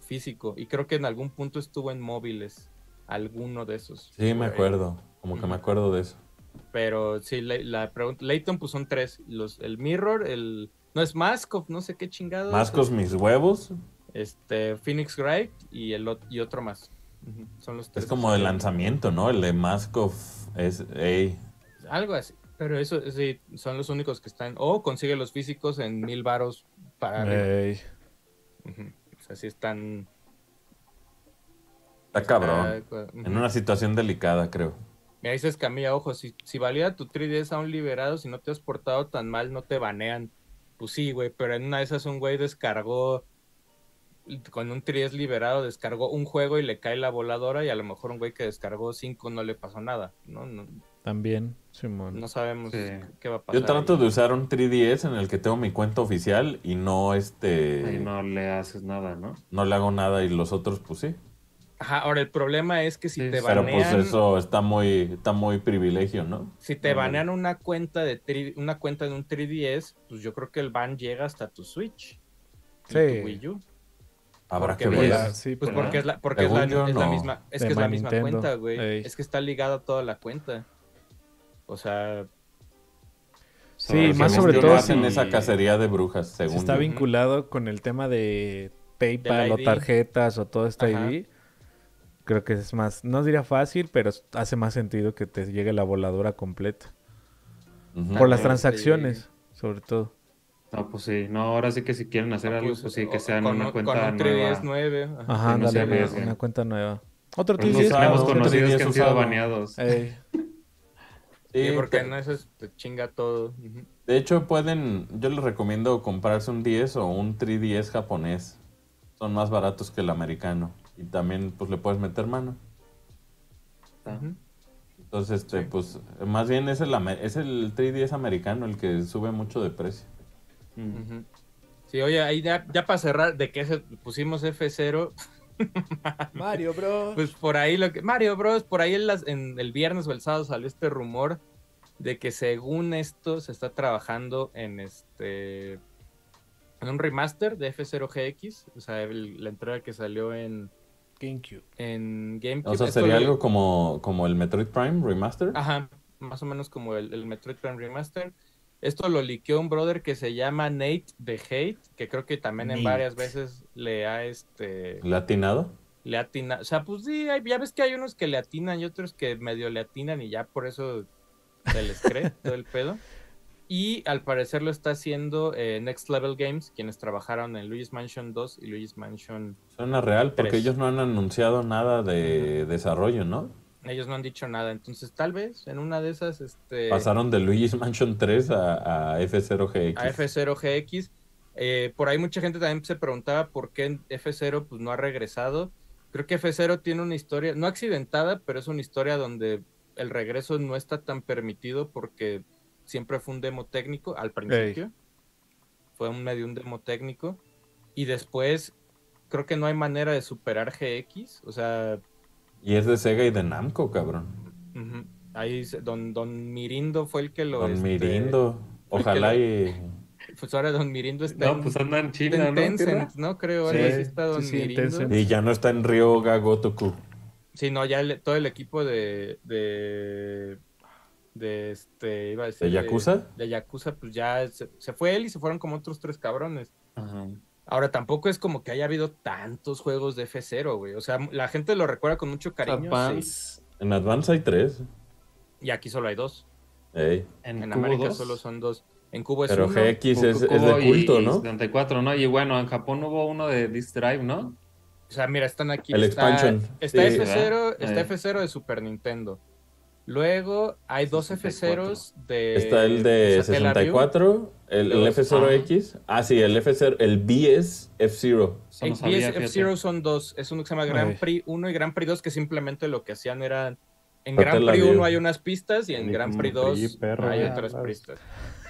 físico. Y creo que en algún punto estuvo en móviles, alguno de esos. Sí, me ahí. acuerdo. Como que me acuerdo de eso. Pero sí, la, la pregunta, Layton pues son tres. Los, el Mirror, el... No es Maskov, no sé qué chingado. Mascos mis huevos. Este, Phoenix Wright y, el, y otro más. Son los tres. Es como el lanzamiento, ¿no? El de Maskov es. Algo así. Pero eso sí, son los únicos que están. O consigue los físicos en mil varos para arriba. Ey. Ujú. O sea, sí están. Está cabrón. En una situación delicada, creo. Mira, dices Camilla, ojo, si, si valida tu 3DS a un liberado, si no te has portado tan mal, no te banean. Pues sí, güey, pero en una de esas un güey descargó, con un 3DS liberado, descargó un juego y le cae la voladora y a lo mejor un güey que descargó cinco no le pasó nada, ¿no? No, También, Simón. no sabemos Sí. qué va a pasar. Yo trato ahí. de usar un 3DS en el que tengo mi cuenta oficial y no este. No le haces nada, ¿no? no le hago nada y los otros, pues sí. Ajá, ahora el problema es que si Sí, te Pero banean, pues eso está muy, está muy privilegio, ¿no? si te banean una cuenta de tri- una cuenta de un 3DS, pues yo creo que el ban llega hasta tu Switch. y Sí. tu Wii U. Habrá Porque que pues, ver. Sí, Pues pero- porque es la, porque es la, Según yo, es la no. misma, es que es la misma Nintendo. cuenta, güey. Ey. Es que está ligada toda la cuenta. O sea, Sí, más sobre no todo hacen si- esa cacería de brujas, Si según está yo. vinculado con el tema de PayPal o tarjetas o todo este Ajá. ID, creo que es más, no diría fácil, pero hace más sentido que te llegue la voladura completa. Por las sí. transacciones, sobre todo. No, pues sí. No, ahora sí que si quieren hacer algo, pues sí, que o- sea en con, una un- cuenta con un 3DS nueva. 9. ajá. No se ándale, una, cuenta nueva. Otro Pero TD. usado, hemos otro conocidos que 3DS han sido baneados. Ey, Sí, Sí, porque en eso es- te chinga todo. De hecho, pueden, yo les recomiendo comprarse un 10 o un 3DS japonés. Son más baratos que el americano. Y también, pues, le puedes meter mano. Entonces, este, pues, más bien es el, es el 3DS americano el que sube mucho de precio. Sí, oye, ahí ya, ya para cerrar, de que pusimos F0, Mario, bro. pues por ahí lo que. Mario Bros, por ahí en, las- en el viernes o el sábado salió este rumor de que según esto se está trabajando en este. En un remaster de F0GX, o sea, el- la entrega que salió en, GameCube. en GameCube. O sea, sería algo como, como el Metroid Prime Remaster. Ajá, más o menos como el, el Metroid Prime Remaster. Esto lo liqueó un brother que se llama Nate de Hate, que creo que también en varias veces le ha este ¿Latinado? le atina, o sea, pues sí, hay- ya ves que hay unos que le atinan y otros que medio le atinan y ya por eso se les cree todo el pedo. Y al parecer lo está haciendo eh, Next Level Games, quienes trabajaron en Luigi's Mansion 2 y Luigi's Mansion. Suena real porque ellos no han anunciado nada de desarrollo, ¿no? Ellos no han dicho nada, entonces tal vez en una de esas este Pasaron de Luigi's Mansion 3 a, a F0GX. a F0GX. Eh, por ahí mucha gente también se preguntaba por qué F0 pues, no ha regresado. Creo que F0 tiene una historia, no accidentada, pero es una historia donde el regreso no está tan permitido porque siempre fue un demo técnico al principio. Fue un medio un demo técnico. Y después creo que no hay manera de superar GX. O sea, Y es de Sega y de Namco, cabrón. ahí don, don Mirindo fue el que lo... Don este, Mirindo. Ojalá y... Pues ahora don Mirindo está No, en- pues andan en en China, ¿no? Tencent, ¿no? Creo, Sí, está Don sí, en Mirindo. Tencent. Y ya no está en Ryoga Gotoku. Sí, no, ya el- todo el equipo de, de, de este, iba a decir... ¿De Yakuza? De, Yakuza, pues ya se, se fue él y se fueron como otros tres cabrones. Ajá. Ahora, tampoco es como que haya habido tantos juegos de F0, güey. O sea, la gente lo recuerda con mucho cariño. sí. Advance En Advance hay tres. Y aquí solo hay dos. Ey. en, América 2. solo son dos. En Cubo es Pero uno. GX es, de y- culto, y ¿no? 74, ¿no? Y bueno, en Japón hubo uno de Disk Drive, ¿no? O sea, mira, están aquí. El está, expansion. Está Sí. F0, ¿verdad? está Eh. F0 de Super Nintendo. Luego hay dos 64. F0s de. Está el de Satellaview. 64, el, el Los- F0X. Ah, sí, el F0, el BS F0. Eso no El BS fíjate. F-Zero son dos. Es uno que se llama Grand. Prix 1 y Grand Prix 2, que simplemente lo que hacían era. En Satellaview. Grand Prix 1 hay unas pistas y en Grand Prix PRI, 2 perro, hay ya, otras claro. pistas.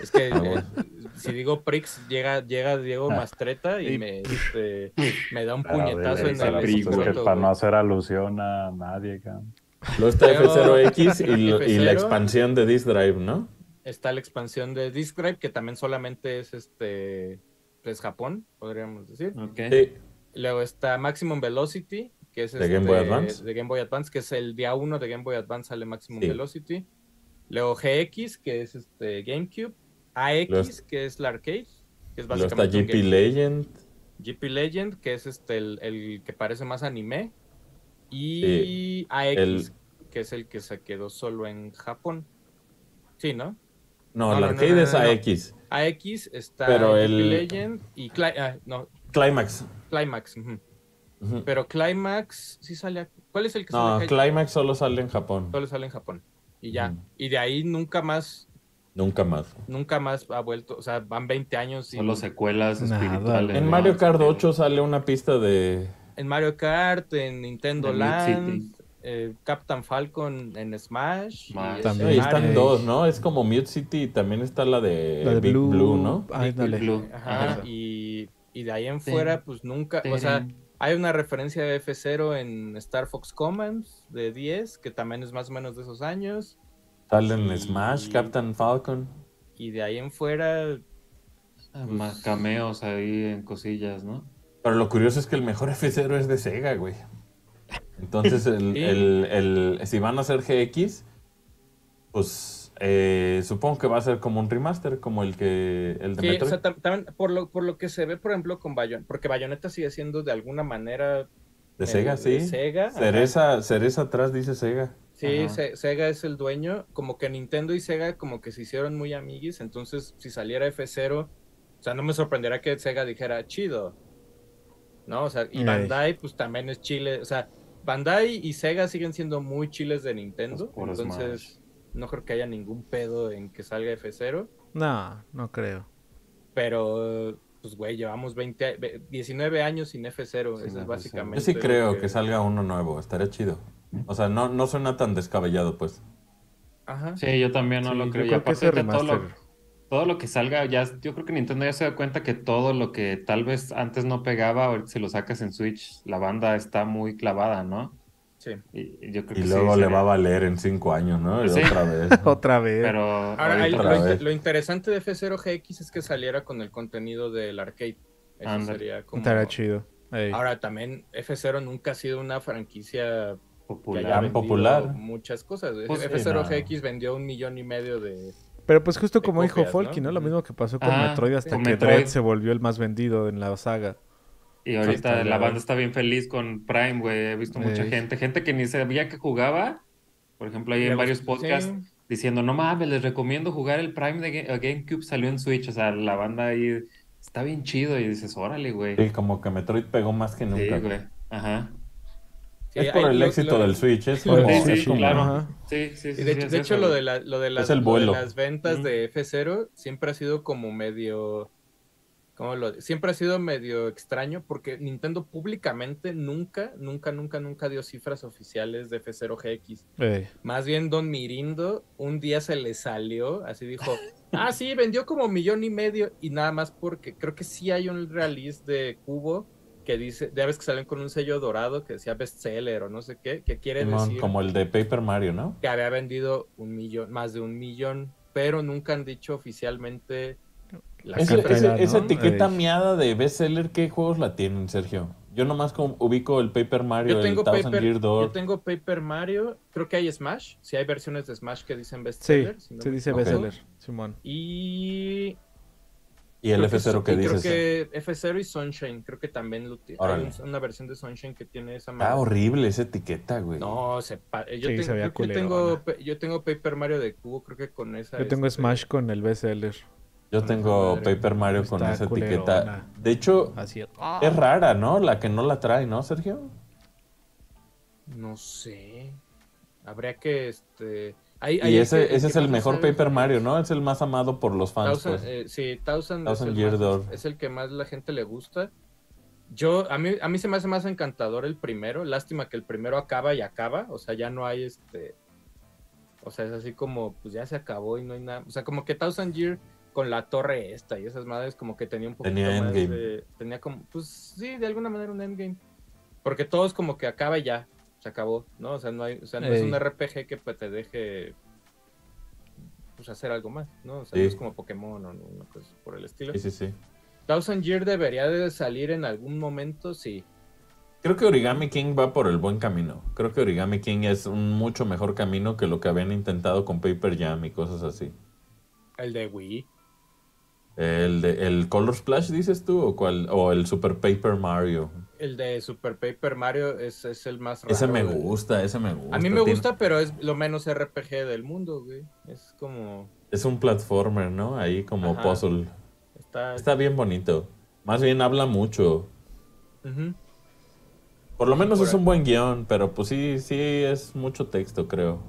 Es que Ah, eh, si digo Prix, llega, llega Diego Ah. Mastreta y me, este, me da un Pero puñetazo en pero, el pues, es que escroto, para no hacer alusión a nadie, cabrón. Luego está Luego, F0X y, la F0. expansión de Disk Drive, ¿no? Está la expansión de Disk Drive, que también solamente es este pues Japón, podríamos decir. Ok. Sí. Luego está Maximum Velocity, que es ¿De Game Boy este, Advance? de Game Boy Advance, que es el día 1 de Game Boy Advance sale Maximum Sí. Velocity. Luego GX, que es este GameCube. AX, que es la arcade, que es Luego está básicamente GP Legend. GP Legend, que es este el, el que parece más anime. Y Sí, AX, el- que es el que se quedó solo en Japón. Sí, ¿no? No, No, el no, no, arcade no, es no, no. AX. AX está Pero el- Legend y Cli- ah, no, Climax. Climax. Pero Climax sí sale. aquí. ¿Cuál es el que No, sale? aquí? Climax solo sale en Japón. Solo sale en Japón. Y ya. Y de ahí nunca más, Nunca más. nunca más ha vuelto. O sea, van 20 años. y Solo secuelas Nada, espirituales. En ¿no? Mario Kart 8 sale una pista de... En Mario Kart, en Nintendo Land, eh, Captain Falcon en Smash. y Smash. en También. Están dos, ¿no? Es como Mute City y también está la de, La de Big Blue, Blue, ¿no? Ah, ándale. Blue. Ajá, Ajá. y, y de ahí en fuera, pues nunca. O sea, hay una referencia de F0 en Star Fox Commands de 10, que también es más o menos de esos años. Sale en Y- Smash, Captain Falcon. Y de ahí en fuera, Ah, Más cameos ahí en cosillas, ¿no? Pero lo curioso es que el mejor F0 es de Sega, güey. Entonces, el, Sí. el- el- si van a hacer GX, pues eh, supongo que va a ser como un remaster, como el que el de Sí, o Metroid. sea, tam- también por lo, por lo que se ve, por ejemplo, con Bayonetta, porque Bayonetta sigue siendo de alguna manera de Sega, sí. de Sega. Cereza, cereza atrás dice Sega. Sí. Se- Sega es el dueño, como que Nintendo y Sega como que se hicieron muy amiguis, entonces si saliera F0, o sea, no me sorprendería que Sega dijera chido, ¿no? O sea, y. Bandai pues también es chile, o sea, Bandai y Sega siguen siendo muy chiles de Nintendo, entonces no creo que haya ningún pedo en que salga F0, No, no creo. pero pues güey, llevamos 20, a- ve- 19 años sin F0, Sin eso es F0. básicamente. Yo sí creo que... salga uno nuevo, estaría chido. O sea, no, no suena tan descabellado, pues. Ajá. Sí, yo también no Sí, lo yo creo. Y creo que todo lo, todo lo que salga, ya, yo creo que Nintendo ya se da cuenta que todo lo que tal vez antes no pegaba, ahorita si lo sacas en Switch, la banda está muy clavada, ¿no? Sí. Y, yo creo Y que luego sí, le sería- va a valer en cinco años, ¿no? Y Sí. otra vez. Otra vez. Pero Ahora, ahí lo, otra lo- vez. lo interesante de F0 GX es que saliera con el contenido del arcade. Eso sería como... Estará chido. Ey. Ahora también F0 nunca ha sido una franquicia que popular. haya popular. muchas cosas. Pues sí, F0 no. GX vendió un millón y medio de... Pero pues justo como dijo Folky, ¿no? ¿no? Lo mismo que pasó con Ah, Metroid hasta con que Metroid. Dread se volvió el más vendido en la saga. Y ahorita la banda está bien feliz con Prime, güey. He visto mucha Ey. gente, gente que ni sabía que jugaba. Por ejemplo, ahí en varios podcasts sí. diciendo, no mames, les recomiendo jugar el Prime de Ga- GameCube, salió en Switch. O sea, la banda ahí está bien chido y dices, órale, güey. Sí, como que Metroid pegó más que Sí, nunca. güey. Ajá. Es por hay- el lo- éxito lo- del Switch, es Sí, como, sí, como- claro. Sí, sí, sí. Y de, sí, hecho- lo de, la- lo de las, ventas Mm. de F0 siempre ha sido como medio... ¿Cómo lo Siempre ha sido medio extraño porque Nintendo públicamente nunca, nunca, nunca, nunca dio cifras oficiales de F0 GX. Ey. Más bien Don Mirindo un día se le salió, así dijo, ah, sí, vendió como millón y medio y nada más porque creo que sí hay un release de Cubo que dice, ya ves que salen con un sello dorado que decía bestseller o no sé qué, que quiere Simón, decir como el de Paper Mario, ¿no? que había vendido un millón, más de un millón, pero nunca han dicho oficialmente la Ese- cifra. ese- ¿no? esa etiqueta Ey. miada de bestseller, ¿qué juegos la tienen, Sergio? Yo nomás como ubico el Paper Mario, Yo tengo, el Thousand Paper, Year yo Door. tengo Paper Mario, creo que hay Smash, sí hay versiones de Smash que dicen Sí, bestseller. si no se me dice bestseller, Simón. Y Y el creo que F0 so- que dices. Creo que F0 y Sunshine, creo que también lo tiene. Hay una versión de Sunshine que tiene esa Está madre. horrible esa etiqueta, güey. No, se pa- yo, Sí, tengo, se yo tengo Paper Mario de cubo, creo que con esa. Yo tengo este, Smash con el bestseller. Yo tengo madre. Paper Mario con esa culerona. etiqueta. De hecho, Así es. es rara, ¿no? La que no la trae, ¿no, Sergio? No sé. Habría que este. Hay, Y ese, ese es el mejor Paper Mario, ¿no? Es el más amado por los fans. Thousand, pues. eh, sí, Thousand, Thousand es, el Year más- Door. es el que más la gente le gusta. Yo, a mí, a mí se me hace más encantador el primero. Lástima que el primero acaba y acaba. O sea, ya no hay este. O sea, es así como, pues ya se acabó y no hay nada. O sea, como que Thousand Year con la torre esta y esas madres, como que tenía un poquito Tenía más endgame. de. Tenía como, pues sí, de alguna manera un endgame. Porque todo es como que acaba y ya. Se acabó, ¿no? O sea, no hay, o sea, no es un RPG que pues, te deje pues hacer algo más, ¿no? O sea, Sí. no es como Pokémon o una cosa por el estilo. Sí, sí, sí. Thousand Year debería de salir en algún momento, sí. Creo que Origami King va por el buen camino. Creo que Origami King es un mucho mejor camino que lo que habían intentado con Paper Jam y cosas así. El de Wii. ¿El, de, el Color Splash dices tú o cuál? O el Super Paper Mario. El de Super Paper Mario es, es el más raro. Ese me güey. gusta, ese me gusta. A mí me Tiene- gusta, pero es lo menos RPG del mundo, güey. Es como... Es un platformer, ¿no? Ahí como Ajá. puzzle. Está... Está bien bonito. Más bien habla mucho. Por lo menos Por es un buen guion, pero pues sí, sí es mucho texto, creo.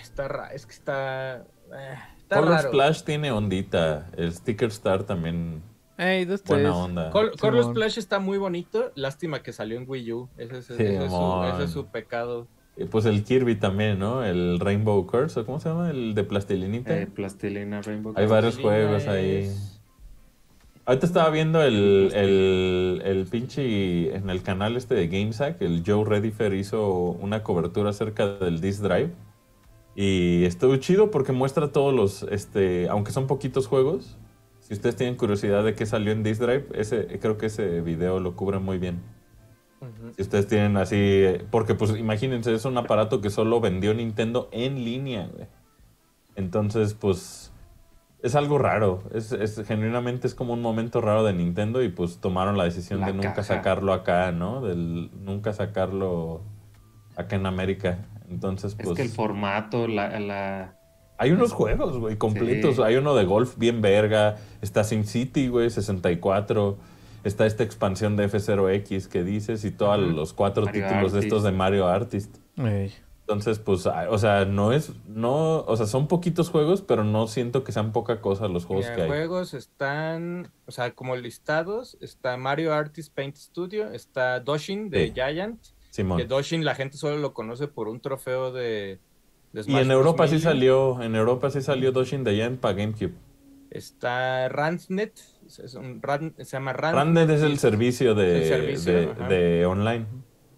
Está raro, es que está... eh, está Color raro. Splash tiene ondita. El Sticker Star también Ey, dos, tres. buena onda. Simón. Splash está muy bonito. Lástima que salió en Wii U. Ese es, Sí, ese es su, mon. ese es su pecado. Y pues el Kirby también, ¿no? El Rainbow Curse, ¿o cómo se llama? El de plastilinita. Eh, Plastilina Rainbow. Hay varios juegos ahí. Ahorita estaba viendo el, el, el pinche en el canal este de GameSack, el Joe Redifer hizo una cobertura acerca del Disk Drive. Y estuvo chido porque muestra todos los, este, aunque son poquitos juegos, Si ustedes tienen curiosidad de qué salió en Disk Drive, ese, creo que ese video lo cubre muy bien. Si ustedes tienen así, porque pues imagínense, es un aparato que solo vendió Nintendo en línea, güey. Entonces, pues es algo raro. Es, es- genuinamente es como un momento raro de Nintendo y pues tomaron la decisión La de nunca caja. sacarlo acá, ¿no? Del nunca sacarlo acá en América. Entonces, Es pues que el formato, la, la... hay unos juegos, güey, completos. Sí. Hay uno de golf bien verga. Está SimCity, güey, 64. Está esta expansión de F0X que dices y todos los cuatro Mario títulos de estos de Mario Artist. Entonces, pues, o sea, no es, no, o sea, son poquitos juegos, pero no siento que sean poca cosa los juegos Mira, que hay. juegos están, o sea, como listados, está Mario Artist Paint Studio, está Doshin de Sí. Giant, Simón. que Doshin la gente solo lo conoce por un trofeo de, de Y en. Europa sí salió, en Europa sí salió Doshin de Giant para GameCube. Está Randnet, es un Ran- se llama Randed es el servicio de, El servicio, de, ajá. de online.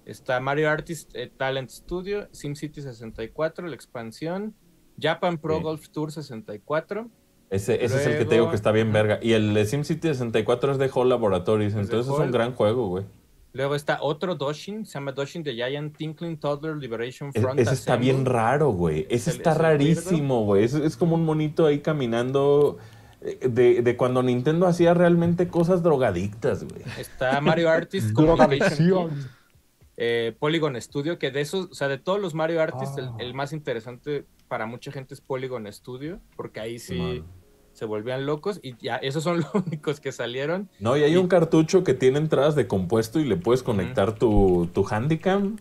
Está Mario Artist eh, Talent Studio, SimCity 64, la expansión, Japan Pro Sí. Golf Tour 64, Ese, ese es el que te digo que está bien verga. Y el de SimCity 64 es de Hall Laboratories, entonces es un gran juego, güey. Luego está otro Doshin, se llama Doshin de Giant Tinkling Toddler Liberation E- Front Ese está bien raro, güey. Ese está el rarísimo, güey. Es, es como un monito ahí caminando eh, de, de cuando Nintendo hacía realmente cosas drogadictas, güey. Está Mario Artist Communication eh, Polygon Studio, que de esos, o sea, de todos los Mario Artists, el- Ah. el, más interesante para mucha gente es Polygon Studio, porque ahí sí. Se volvían locos y ya, esos son los únicos que salieron. No, y hay Y- un cartucho que tiene entradas de compuesto y le puedes conectar tu, tu Handicam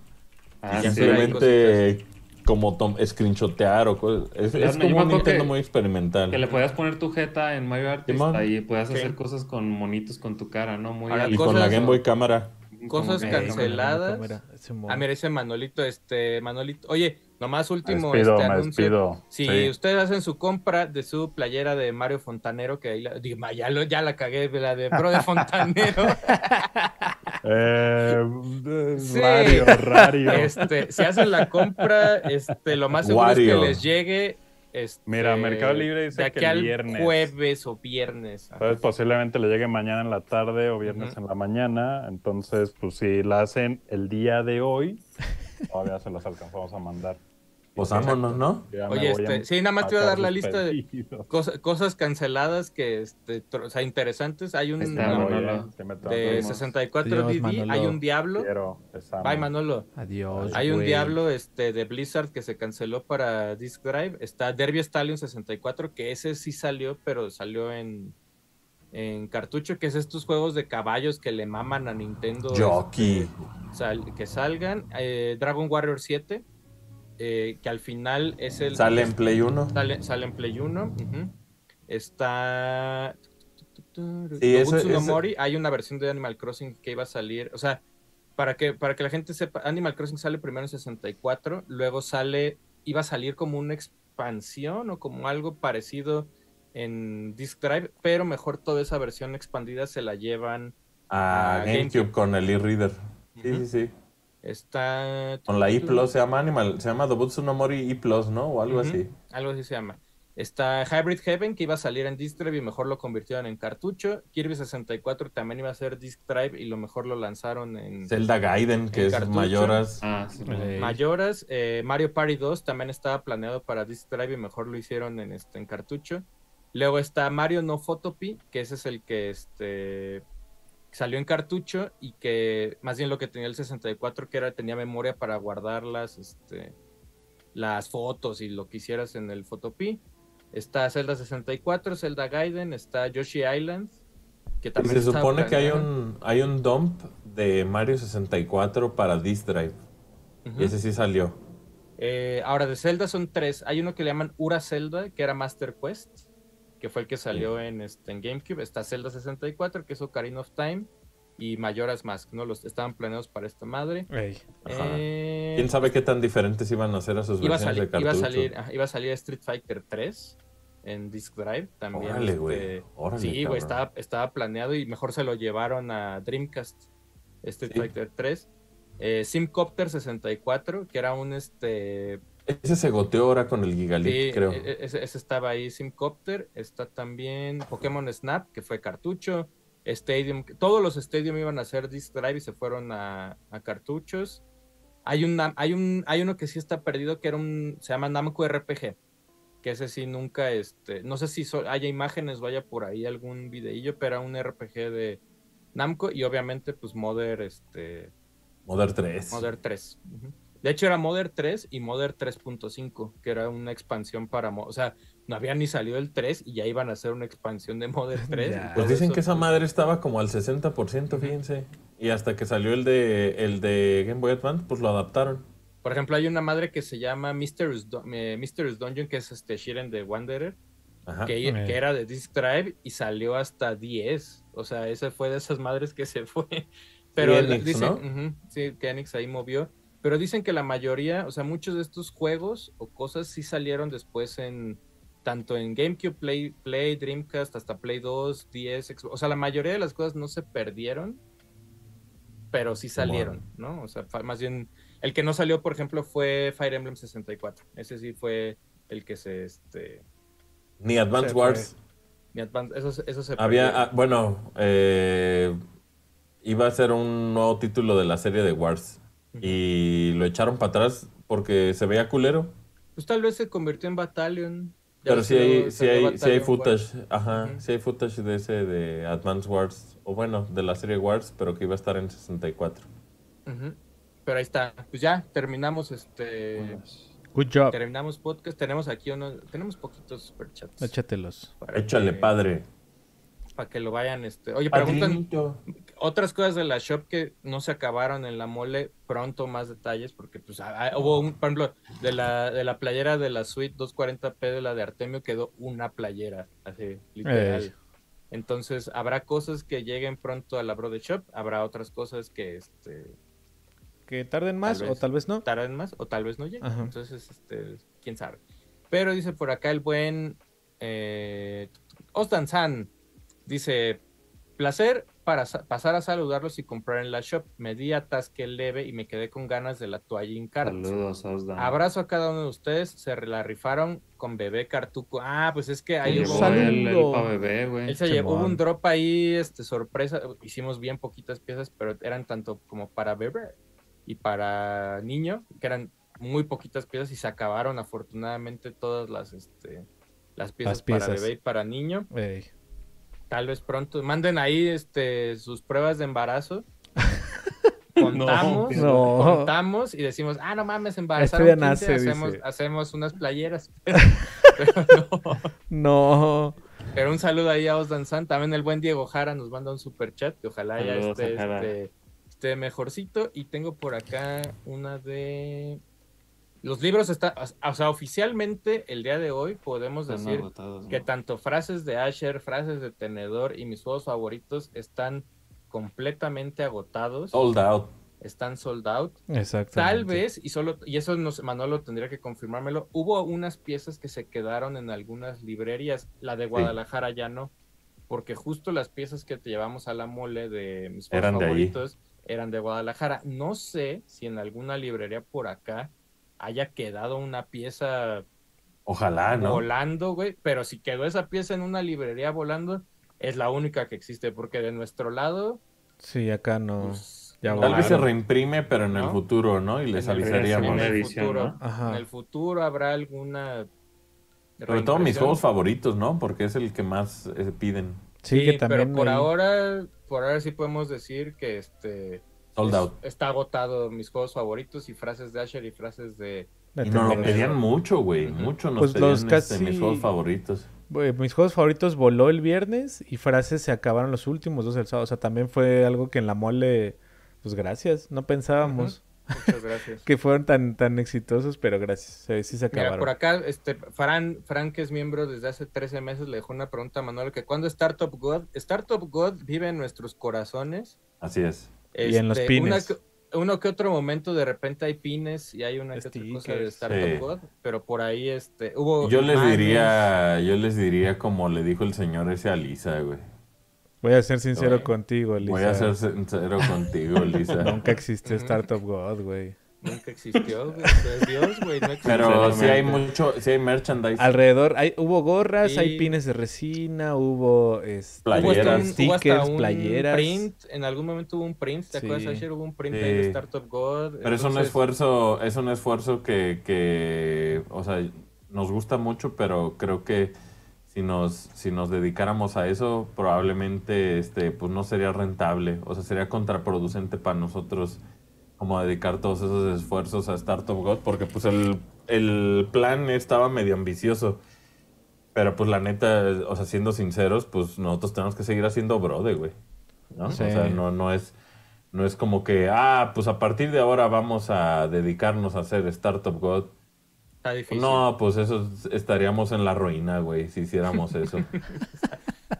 Ah, y sí. simplemente como tom- screenshotear o cosas. Es, como un Nintendo muy experimental. Que le podías poner tu jeta en Mario Artist, ahí puedas Sí. hacer cosas con monitos con tu cara, ¿no? Muy Ahora, y cosas- con la Game Boy Cámara. cosas canceladas. Cámara. Ah, mira, ese Manolito, este, Manolito. Oye, nomás Me último despido, este me anuncio. despido. Si Sí. ustedes hacen su compra de su playera de Mario Fontanero, que ahí la, digo, ya, lo- ya la cagué, la de Bro de Fontanero. Eh, Sí. Rario, Rario. este, si hacen la compra, este, lo más seguro es que les llegue. Este, Mira, Mercado Libre dice de aquí que el al jueves o viernes. Ajá. Entonces posiblemente le llegue mañana en la tarde o viernes en la mañana. Entonces, pues si la hacen el día de hoy, todavía se las alcanzamos a mandar. Pues vámonos, ¿no? Oye, voy este, a sí, nada más te iba a dar la lista de cosas, cosas canceladas que, este, o sea, interesantes. Hay un voy, Manolo. de que ir. 64 Adiós, DD, Manolo. hay un Diablo. Quiero, Bye, Manolo. Adiós. Hay un. Diablo este, de Blizzard que se canceló para Disk Drive. Está Derby Stallion 64, que ese sí salió, pero salió en, en cartucho, que es estos juegos de caballos que le maman a Nintendo. Jockey. este, sal- que salgan. Eh, Dragon Warrior 7, eh, que al final es el... Sale en Play 1. Sale, sale en Play 1. ujú. Está. Sí, Mori. Hay una versión de Animal Crossing que iba a salir. O sea, para que, para que la gente sepa, Animal Crossing sale primero en 64. Luego sale. Iba a salir como una expansión o como algo parecido en Disk Drive. Pero mejor toda esa versión expandida se la llevan. A Ah, GameCube, GameCube. con el e-reader. Sí, sí, sí. Está. Con la E Plus se llama Animal, se llama Dobutsu no Mori E Plus, ¿no? O algo así. Algo así se llama. Está Hybrid Heaven, que iba a salir en Disk Drive y mejor lo convirtieron en cartucho. Kirby 64 también iba a ser Disk Drive y lo mejor lo lanzaron en Zelda Gaiden, que es cartucho. mayoras. Ah, sí. Ey. mayoras. Eh, Mario Party 2 también estaba planeado para Disk Drive y mejor lo hicieron en, este, en cartucho. Luego está Mario No Photopy, que ese es el que este, salió en cartucho y que más bien lo que tenía el 64, que era tenía memoria para guardar las, este, las fotos y lo que hicieras en el Photopy. Está Zelda 64, Zelda Gaiden, está Yoshi Island, que también se supone que hay un, hay un dump de Mario 64 para Disk Drive. Y ese sí salió. Eh, ahora, de Zelda son tres. Hay uno que le llaman Ura Zelda, que era Master Quest, que fue el que salió en, este, en GameCube. Está Zelda 64, que es Ocarina of Time, y Majora's Mask, ¿no? Los estaban planeados para esta madre. Eh, ¿Quién sabe qué tan diferentes iban a ser a sus iba a, versiones salir, de iba, a cartucho? salir, ajá, iba a salir Street Fighter 3 en Disk Drive también. Órale, güey. este, Órale, sí, güey, estaba, estaba planeado y mejor se lo llevaron a Dreamcast, Street Sí. Fighter 3. Eh, Simcopter 64, que era un este Ese se goteó ahora con el Gigalit, Sí, creo. e- e- ese, ese estaba ahí, Simcopter. Está también Pokémon Snap, que fue cartucho. Stadium, todos los Stadium iban a hacer Disc Drive y se fueron a, a cartuchos. Hay, una, hay, un, hay uno que sí está perdido, que era un, se llama Namco RPG. Que ese sí nunca, este, no sé si so- haya imágenes, vaya por ahí algún videillo, pero era un RPG de Namco y obviamente pues Modern, este, Modern 3. Modern 3. Ujú. De hecho, era Modern 3 y Modern 3.5, que era una expansión para. mo- O sea, no había ni salido el 3 y ya iban a hacer una expansión de Modern 3. Ya. y Pues dicen eso, que esa madre estaba como al 60%, fíjense. Y hasta que salió el de el de Game Boy Advance, pues lo adaptaron. Por ejemplo, hay una madre que se llama Mysterious, Dun- eh, Mysterious Dungeon, que es este Shiren de Wanderer, Ajá. que, que era de Disc Drive y salió hasta 10. O sea, esa fue de esas madres que se fue. Pero Enix, dicen, ¿no? sí, que Enix ahí movió. Pero dicen que la mayoría, o sea, muchos de estos juegos o cosas sí salieron después en tanto en GameCube, Play, Play, Dreamcast, hasta Play 2, 10, Xbox. O sea, la mayoría de las cosas no se perdieron, pero sí salieron, ¿no? O sea, más bien, el que no salió, por ejemplo, fue Fire Emblem 64. Ese sí fue el que se, este, Ni Advance Se Wars. mi Advance- eso, eso se Había, ah, bueno, eh, iba a ser un nuevo título de la serie de Wars. Y lo echaron para atrás porque se veía culero. Pues tal vez se convirtió en Battalion. Ya Pero sí hay, sí hay, sí hay footage, ajá, Ujú. sí hay footage de ese de Advance Wars, o bueno, de la serie Wars, pero que iba a estar en 64. Wars. Ujú. Pero ahí está. Pues ya terminamos este. Good job. Terminamos podcast. Tenemos aquí unos. Tenemos poquitos superchats. Échatelos. Échale, que- padre. Para que lo vayan. Este. Oye, preguntan. Otras cosas de la shop que no se acabaron en la mole. Pronto más detalles. Porque, pues, hubo un. Por ejemplo, de la, de la playera de la suite 240p de la de Artemio quedó una playera. Así, literal. Eh. Entonces, habrá cosas que lleguen pronto a la Brother Shop. Habrá otras cosas que este, Que tarden más Tal o tal vez no. tarden más o tal vez no lleguen. Ajá. Entonces, este, quién sabe. Pero dice por acá el buen eh, Ostan San. Dice, placer para sa- pasar a saludarlos y comprar en la shop. Me di atasque leve y me quedé con ganas de la toalla Incart. Saludos, Osdan. Abrazo a cada uno de ustedes. Se la rifaron con bebé Cartuco. Ah, pues es que ahí hubo... Pa' bebé, güey. Él se llevó un drop ahí, este, sorpresa. Hicimos bien poquitas piezas, pero eran tanto como para bebé y para niño, que eran muy poquitas piezas y se acabaron afortunadamente todas las, este, las piezas, Las piezas. para bebé y para niño. Ey. Tal vez pronto manden ahí, este, sus pruebas de embarazo. Contamos, No. contamos y decimos, ah, no mames, embarazaron Este ya 15, nace, hacemos, dice. hacemos unas playeras. Pero no. No. Pero un saludo ahí a Osdan San. También el buen Diego Jara nos manda un super chat. Que ojalá ya Saludos esté, a Jara. este, esté mejorcito. Y tengo por acá una de. Los libros está, o sea, oficialmente el día de hoy podemos Están decir agotados, que tanto frases de Asher, frases de Tenedor y mis juegos favoritos están completamente agotados, Sold out. están sold out. Exacto. Tal vez, y solo, y eso nos, Manolo tendría que confirmármelo, hubo unas piezas que se quedaron en algunas librerías, la de Guadalajara ya no, porque justo las piezas que te llevamos a la mole de mis juegos Eran de ahí. favoritos eran de Guadalajara. No sé si en alguna librería por acá haya quedado una pieza Ojalá, ¿no? volando, güey, pero si quedó esa pieza en una librería volando, es la única que existe, porque de nuestro lado, Sí, acá no. pues, ya Tal vez se reimprime, pero en el futuro, ¿no? Y les En el- avisaríamos. en el edición, futuro, ¿no? Ajá. En el futuro habrá alguna. Sobre todo mis juegos favoritos, ¿no? Porque es el que más eh, piden. Sí, Sí, que también. pero por ahora, por ahora sí podemos decir que este Sold es- out. está agotado mis juegos favoritos y frases de Asher y frases de de Y nos lo pedían mucho, güey. Ujú. Mucho nos Pues pedían los este, mis juegos favoritos. Mis juegos favoritos voló el viernes y frases se acabaron los últimos dos el sábado. O sea, también fue algo que en la mole, pues gracias. No pensábamos muchas gracias. que fueron tan, tan exitosos, pero gracias. Sí, sí se Mira, acabaron. por acá, este, Fran, Fran, que es miembro desde hace 13 meses, le dejó una pregunta a Manuel, que cuando Startup God, Startup God vive en nuestros corazones. Así es. Y en los Este, pines. una uno que otro momento de repente hay pines y hay una que otra cosa de. Startup Sí. God, pero por ahí este, hubo... Yo les diría, yo les diría como le dijo el señor ese a Lisa, güey. Voy a ser sincero Oye, contigo, Lisa. Voy a ser sincero contigo, Lisa. Nunca existió Ujú. Startup God, güey. Nunca existió, güey. Es Dios, güey. No existió. Pero sí hay mucho, sí hay merchandise. Alrededor, hay, hubo gorras, hay pines de resina, hubo este, Hubo hasta Playeras. un- hubo hasta stickers, un playeras. print, en algún momento hubo un print, ¿te acuerdas, Sí. Asher? Hubo un print Sí. ahí de Startup God. Pero es un esfuerzo, es un esfuerzo que, que, o sea, nos gusta mucho, pero creo que si nos, si nos dedicáramos a eso, probablemente este, pues no sería rentable. O sea, sería contraproducente para nosotros como dedicar todos esos esfuerzos a Startup God, porque pues el, el plan estaba medio ambicioso. Pero pues la neta, o sea, siendo sinceros, pues nosotros tenemos que seguir haciendo brode, güey. ¿no? Sí. O sea, no, no es... No es como que, ah, pues a partir de ahora vamos a dedicarnos a hacer Startup God. Está difícil. No, pues eso es- estaríamos en la ruina, güey, si hiciéramos eso.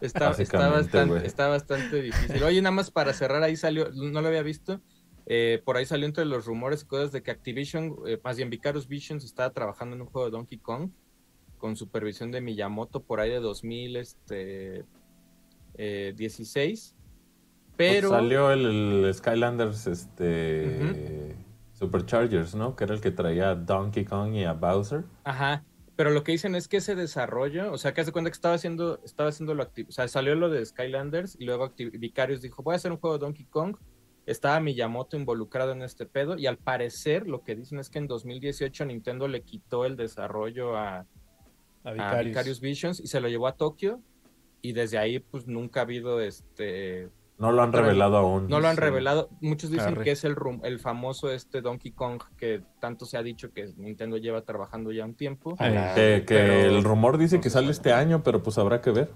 Está, está, Básicamente, bastante, güey. está bastante difícil. Oye, nada más para cerrar, ahí salió, no lo había visto, eh, por ahí salió entre los rumores y cosas de que Activision, eh, más bien Vicarious Visions, estaba trabajando en un juego de Donkey Kong con supervisión de Miyamoto por ahí de 2000, este, eh, 16. Pero... Pues salió el, el Skylanders este, Superchargers, ¿no? Que era el que traía a Donkey Kong y a Bowser. Ajá. Pero lo que dicen es que ese desarrollo, o sea, que hace cuenta que estaba haciendo, estaba haciendo lo activo, o sea, salió lo de Skylanders y luego Vicarious dijo, voy a hacer un juego de Donkey Kong. Estaba Miyamoto involucrado en este pedo y al parecer lo que dicen es que en 2018 Nintendo le quitó el desarrollo a, a a Vicarious. Visions y se lo llevó a Tokio y desde ahí pues nunca ha habido este No lo han revelado aún. no lo han Sí. revelado. Muchos dicen que es el, rum- el famoso este Donkey Kong que tanto se ha dicho que Nintendo lleva trabajando ya un tiempo. Que, que Pero- el rumor dice no que sale sabe. este año, pero pues habrá que ver.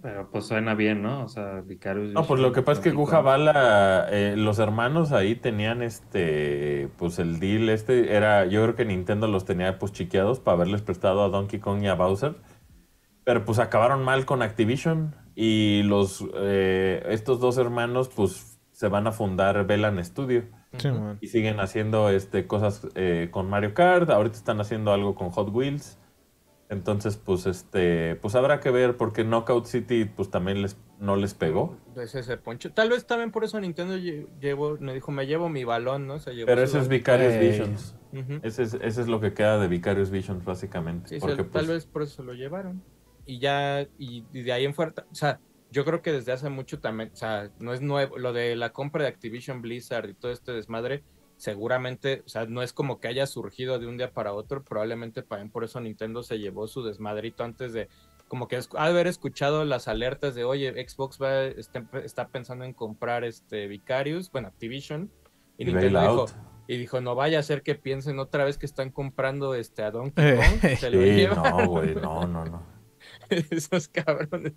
Pero pues suena bien, ¿no? O sea, Vicarious. No, pues lo que pasa es que Guja. Bala, eh, los hermanos ahí tenían este, pues el deal este, era, yo creo que Nintendo los tenía pues chiqueados para haberles prestado a Donkey Kong y a Bowser, pero pues acabaron mal con Activision y los, eh, estos dos hermanos pues se van a fundar Velan Studio Sí, man. y siguen haciendo este, cosas eh, con Mario Kart, ahorita están haciendo algo con Hot Wheels. Entonces, pues este, pues habrá que ver porque Knockout City pues también les no les pegó. Es ese poncho. Tal vez también por eso Nintendo lle- llevó, me dijo, me llevo mi balón, ¿no? Se llevó Pero ese es. Vicarious Ey. Visions. Ujú. Ese es, ese es lo que queda de Vicarious Visions, básicamente. Sí, porque, tal pues, vez por eso lo llevaron. Y ya, y, y de ahí en fuera, o sea, yo creo que desde hace mucho también, o sea, no es nuevo, lo de la compra de Activision Blizzard y todo este desmadre, seguramente, o sea, no es como que haya surgido de un día para otro, probablemente también por eso Nintendo se llevó su desmadrito antes de, como que haber escuchado las alertas de, oye, Xbox va, está, está pensando en comprar este Vicarious, bueno, Activision, y, y Nintendo dijo, y dijo, no vaya a ser que piensen otra vez que están comprando este a Donkey Eh, Kong, se lo Sí, llevan. no, güey, no, no, no. Esos cabrones.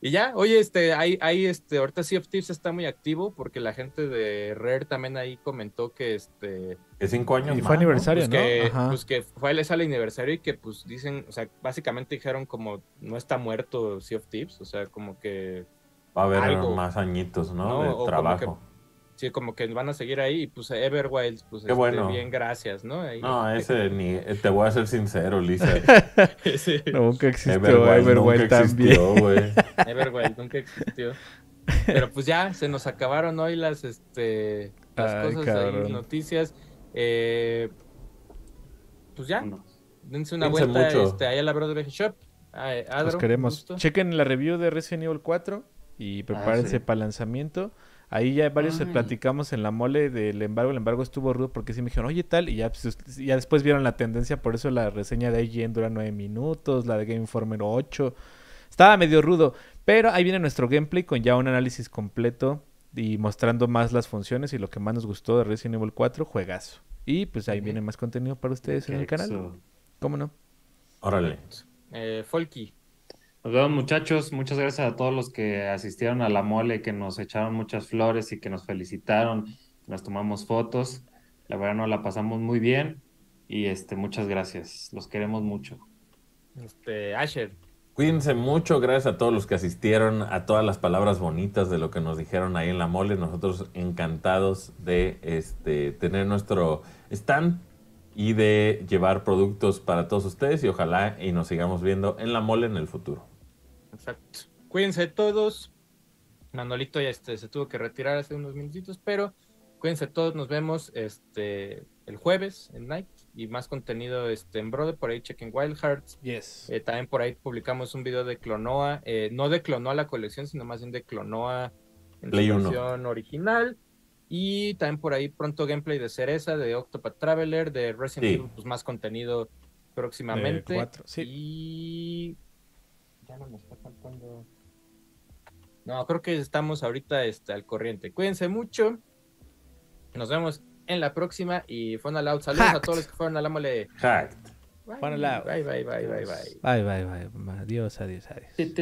Y ya, oye, este, hay, hay, este, ahorita Sea of Thieves está muy activo porque la gente de Rare también ahí comentó que, este, Que cinco años Y más, fue ¿no? aniversario, pues ¿no? que, Ajá. pues que fue es al aniversario y que, pues, dicen, o sea, básicamente dijeron como, no está muerto Sea of Thieves, o sea, como que, Va a haber algo. más añitos, ¿no? No, o de como trabajo. Sí, como que van a seguir ahí y, pues, Everwild, pues, Qué este, bueno. bien, gracias, ¿no? Ahí, No, ese ni... Te voy a ser sincero, Lisa. sí, Nunca existió Everwild Everwild nunca también. existió, güey. Everwild nunca existió. Pero pues ya, se nos acabaron hoy las, este, las Ay, cosas ahí, cabrón. noticias. Eh, pues ya, Vámonos. dense una Cuídense vuelta mucho. este, ahí a la Brother Shop. Adro, Los queremos. gusto. Chequen la review de Resident Evil 4 y prepárense sí. para el lanzamiento. Ahí ya varios Ay. platicamos en la mole del embargo. El embargo estuvo rudo porque sí me dijeron, oye, tal. Y ya, pues, ya después vieron la tendencia. Por eso la reseña de IGN dura 9 minutos. La de Game Informer 8. Estaba medio rudo. Pero ahí viene nuestro gameplay con ya un análisis completo. Y mostrando más las funciones y lo que más nos gustó de Resident Evil 4. Juegazo. Y pues ahí viene más contenido para ustedes en el canal. ¿Cómo no? Órale. Eh, Folky, Nos vemos muchachos, muchas gracias a todos los que asistieron a la mole, que nos echaron muchas flores y que nos felicitaron, que nos tomamos fotos. La verdad nos la pasamos muy bien y este muchas gracias, los queremos mucho. este, Asher, Cuídense mucho, gracias a todos los que asistieron, a todas las palabras bonitas de lo que nos dijeron ahí en la mole. Nosotros encantados de este, tener nuestro stand y de llevar productos para todos ustedes y ojalá y nos sigamos viendo en la mole en el futuro. Exacto. Cuídense todos. Manolito ya este, se tuvo que retirar hace unos minutitos, pero cuídense todos, nos vemos este el jueves en Night y más contenido este, en Brother, por ahí chequen Wild Hearts. Yes. Eh, también por ahí publicamos un video de Clonoa, eh, no de Clonoa la colección, sino más bien de Clonoa en uno. versión original. Y también por ahí pronto gameplay de Cereza, de Octopath Traveler, de Resident Sí. Evil, pues más contenido próximamente. De cuatro, sí. Y ya no me está faltando. No, creo que estamos ahorita este, al corriente. Cuídense mucho. Nos vemos en la próxima y fue Loud. Saludos a todos los que fueron a la mole. Hacked. Bye, Fueron al Loud. bye, bye, bye, bye, bye. Bye, bye, bye. Adiós, adiós, adiós.